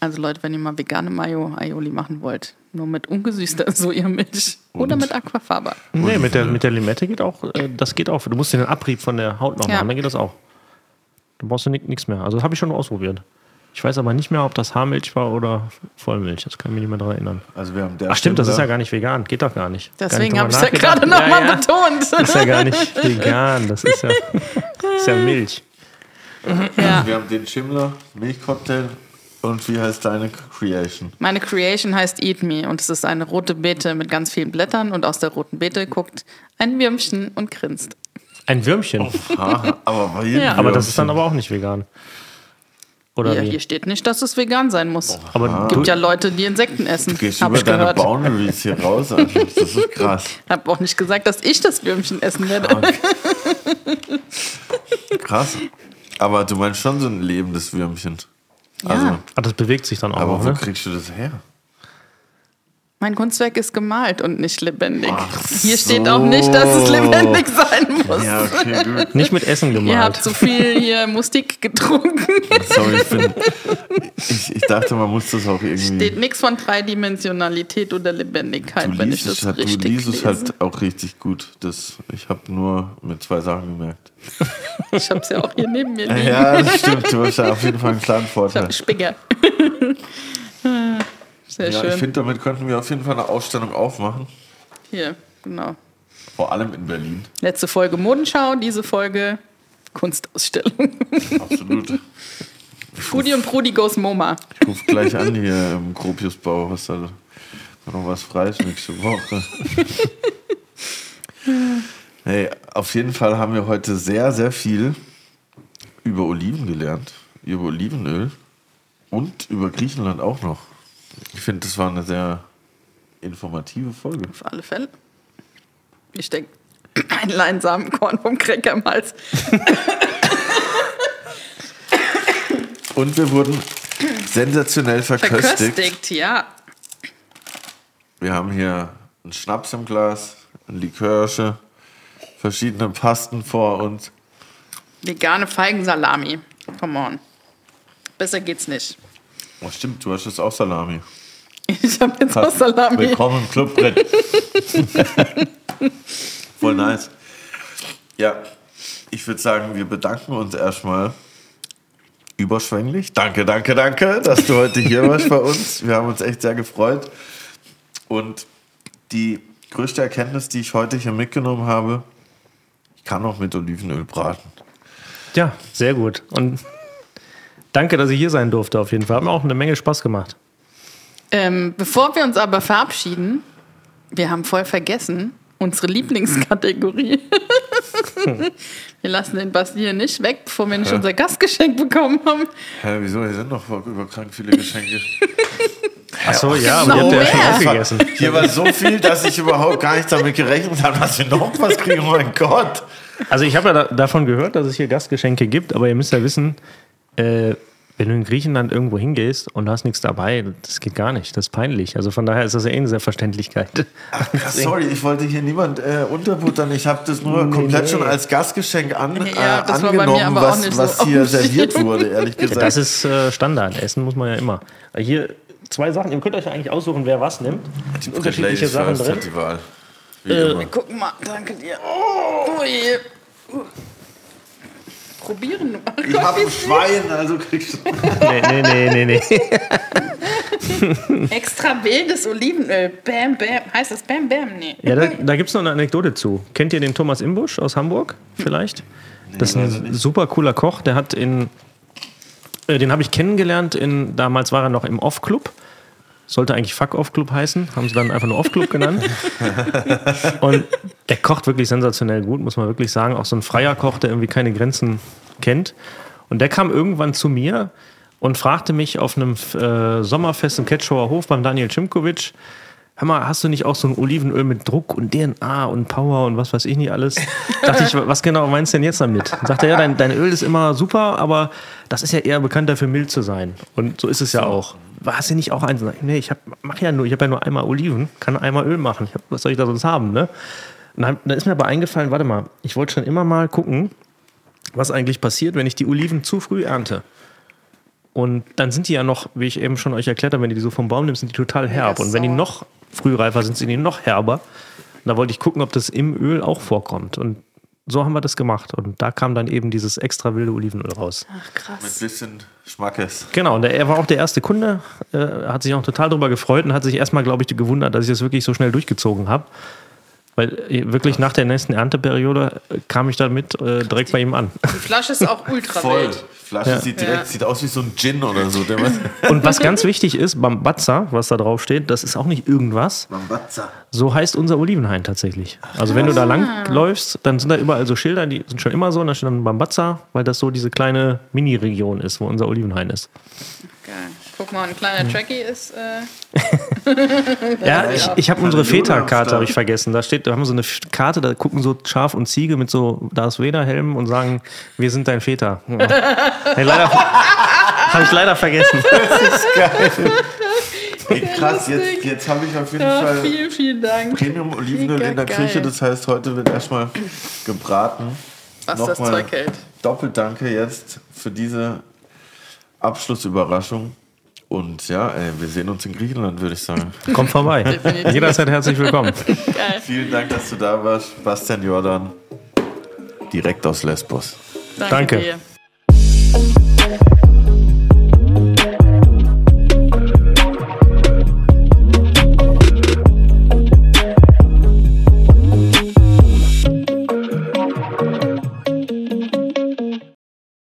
Also Leute, wenn ihr mal vegane Mayo Aioli machen wollt, nur mit ungesüßter [laughs] Sojamilch oder mit Aquafaba. Nee, mit der, mit der Limette geht auch, äh, das geht auch. Du musst den Abrieb von der Haut noch Ja. machen, dann geht das auch. Dann brauchst du nichts mehr. Also das habe ich schon ausprobiert. Ich weiß aber nicht mehr, ob das Haarmilch war oder Vollmilch. Das kann ich mich nicht mehr daran erinnern. Also wir haben der Ach stimmt, das ist ja gar nicht vegan. Geht doch gar nicht. Deswegen habe ich es ja gerade nochmal ja, ja. betont. Ist ja gar nicht vegan. Das ist ja, das ist ja Milch. Ja. Wir haben den Schimmler, Milchcocktail und wie heißt deine Creation? Meine Creation heißt Eat Me und es ist eine rote Beete mit ganz vielen Blättern und aus der roten Beete guckt ein Würmchen und grinst. Ein Würmchen. Ah, aber, Ja. aber das ist dann aber auch nicht vegan. Oder Hier, wie? hier steht nicht, dass es vegan sein muss. aber Gibt du, ja Leute, die Insekten essen. Du gehst Hab über ich deine gehört. Boundaries hier raus. Also. Das ist krass. [laughs] Hab auch nicht gesagt, dass ich das Würmchen essen werde. Krass. Aber du meinst schon so ein lebendes Würmchen. Ja. Also, ah, das bewegt sich dann auch, aber wo ne? kriegst du das her? Mein Kunstwerk ist gemalt und nicht lebendig. Ach Hier steht so. auch nicht, dass es lebendig sein muss. Ja, okay, gut. [laughs] Nicht mit Essen Ihr habt gemalt. zu viel hier Mustik getrunken. [laughs] Sorry, ich, bin, ich, ich dachte, man muss das auch irgendwie. Steht nichts von Dreidimensionalität oder Lebendigkeit, du wenn ich das es, halt, du richtig liest es halt auch richtig gut. Das, ich habe nur mit zwei Sachen gemerkt. [laughs] Ich hab's ja auch hier neben mir liegen. Ja, das stimmt. Du hast ja auf jeden Fall einen klaren Ich hab Vorteil. Sehr Ja, ich schön. finde, damit könnten wir auf jeden Fall eine Ausstellung aufmachen. Hier, genau. Vor allem in Berlin. Letzte Folge Modenschau, diese Folge Kunstausstellung. [laughs] Absolut. Prudi und Prudi goes MoMA. Ich rufe gleich an hier im Gropiusbau. Was da noch was frei ist nächste Woche. [laughs] Hey, auf jeden Fall haben wir heute sehr, sehr viel über Oliven gelernt, über Olivenöl und über Griechenland auch noch. Ich finde, das war eine sehr informative Folge. Auf alle Fälle. Ich denke, Ein Leinsamenkorn vom Cracker im Hals. Und wir wurden sensationell verköstigt. Verköstigt, ja. Wir haben hier einen Schnaps im Glas, ein Likörsche, verschiedene Pasten vor uns. Vegane Feigensalami. Come on. Besser geht's nicht. Oh, stimmt, du hast jetzt auch Salami. Ich habe jetzt auch Salami. Willkommen im Club drin. [laughs] Voll nice. Ja, ich würde sagen, wir bedanken uns erstmal überschwänglich. Danke, danke, danke, dass du heute hier warst bei uns. Wir haben uns echt sehr gefreut. Und die größte Erkenntnis, die ich heute hier mitgenommen habe, ich kann auch mit Olivenöl braten. Ja, sehr gut. Und danke, dass ich hier sein durfte auf jeden Fall. Hat mir auch eine Menge Spaß gemacht. Ähm, bevor wir uns aber verabschieden, wir haben voll vergessen, unsere Lieblingskategorie. [laughs] wir lassen den Basti hier nicht weg, bevor wir nicht unser Gastgeschenk bekommen haben. Hä, wieso? Hier sind noch überkrank viele Geschenke. [laughs] Achso, ja, aber ihr habt ja schon mehr. aufgegessen. Hier war so viel, dass ich überhaupt gar nicht damit gerechnet habe, dass wir noch was kriegen. Oh mein Gott. Also ich habe ja da, davon gehört, dass es hier Gastgeschenke gibt, aber ihr müsst ja wissen, äh, wenn du in Griechenland irgendwo hingehst und du hast nichts dabei, das geht gar nicht. Das ist peinlich. Also von daher ist das ja eh eine Selbstverständlichkeit. Ach, [laughs] krass, sorry, ich wollte hier niemand äh, unterbuttern. Ich habe das nur komplett nee. schon als Gastgeschenk an, Ja, äh, das war bei mir angenommen, aber auch was, nicht so was hier serviert wurde, [laughs] ehrlich gesagt. Das ist äh, Standard. Essen muss man ja immer. Hier zwei Sachen. Ihr könnt euch ja eigentlich aussuchen, wer was nimmt. Es sind unterschiedliche Ladies Sachen drin. hat die Wahl. Wie Äh, immer. Guck mal, danke dir. Oh, je. Probieren. [laughs] Ich habe ein Schwein, also kriegst du. [laughs] Nee, nee, nee, nee, nee. [laughs] Extra wildes Olivenöl. Bam, bam. Heißt das Bam, bam? Nee. Ja, da, da gibt es noch eine Anekdote zu. Kennt ihr den Thomas Imbusch aus Hamburg vielleicht? Das ist ein super cooler Koch. Der hat in, äh, den habe ich kennengelernt. In, damals war er noch im Off-Club. Sollte eigentlich Fuck-Off-Club heißen. Haben sie dann einfach nur Off-Club genannt. [laughs] Und der kocht wirklich sensationell gut, muss man wirklich sagen. Auch so ein freier Koch, der irgendwie keine Grenzen kennt. Und der kam irgendwann zu mir und fragte mich auf einem äh, Sommerfest im Ketschauer Hof beim Daniel Cimkovic, hör mal, hast du nicht auch so ein Olivenöl mit Druck und DNA und Power und was weiß ich nicht alles? Dachte ich, was genau meinst du denn jetzt damit? Sagte er, ja, dein, dein Öl ist immer super, aber das ist ja eher bekannt dafür, mild zu sein. Und so ist es ja auch. Hast du nicht auch eins? Nee, ich hab, mach ja nur, ich habe ja nur einmal Oliven, kann einmal Öl machen. Hab, was soll ich da sonst haben, ne? Und dann, dann ist mir aber eingefallen, warte mal, ich wollte schon immer mal gucken, was eigentlich passiert, wenn ich die Oliven zu früh ernte. Und dann sind die ja noch, wie ich eben schon euch erklärt habe, wenn ihr die so vom Baum nimmst, sind die total herb. Und wenn die noch frühreifer sind, sind die noch herber. Und da wollte ich gucken, ob das im Öl auch vorkommt. Und so haben wir das gemacht. Und da kam dann eben dieses extra wilde Olivenöl raus. Ach, Mit krass. bisschen Schmackes. Genau, und der, er war auch der erste Kunde, äh, hat sich auch total darüber gefreut und hat sich erstmal, glaube ich, gewundert, dass ich das wirklich so schnell durchgezogen habe. Weil äh, wirklich nach der nächsten Ernteperiode äh, kam ich damit äh, direkt bei ihm an. Die Flasche ist auch ultra Voll. wild. Flasche sieht direkt, Ja. sieht aus wie so ein Gin oder so. Der [laughs] Und was ganz wichtig ist, Bambazza, was da drauf steht, das ist auch nicht irgendwas. Mambazza. So heißt unser Olivenhain tatsächlich. Also wenn du da lang läufst, dann sind da überall so Schilder, die sind schon immer so, und da steht dann Bambazza, weil das so diese kleine Mini-Region ist, wo unser Olivenhain ist. Geil. Guck mal, ein kleiner Trackie ist. Äh, [laughs] [laughs] Ja, ich, ich habe unsere Star. habe ich vergessen. Da steht, da haben wir so eine Karte, da gucken so Schaf und Ziege mit so Darth Vader-Helmen und sagen, wir sind dein Väter. Ja. [laughs] Hey, leider habe ich leider vergessen. Ey, krass, jetzt, jetzt habe ich auf jeden ja, Fall vielen, vielen Dank. Premium Olivenöl in der geil. Küche. Das heißt, heute wird erstmal gebraten. Was das Nochmal Zeug hält. Doppelt danke jetzt für diese Abschlussüberraschung. Und ja, ey, wir sehen uns in Griechenland, würde ich sagen. [laughs] Kommt vorbei. Definitiv. Jederzeit herzlich willkommen. [laughs] Geil. Vielen Dank, dass du da warst. Bastian Jordan, direkt aus Lesbos. Danke, Danke. dir.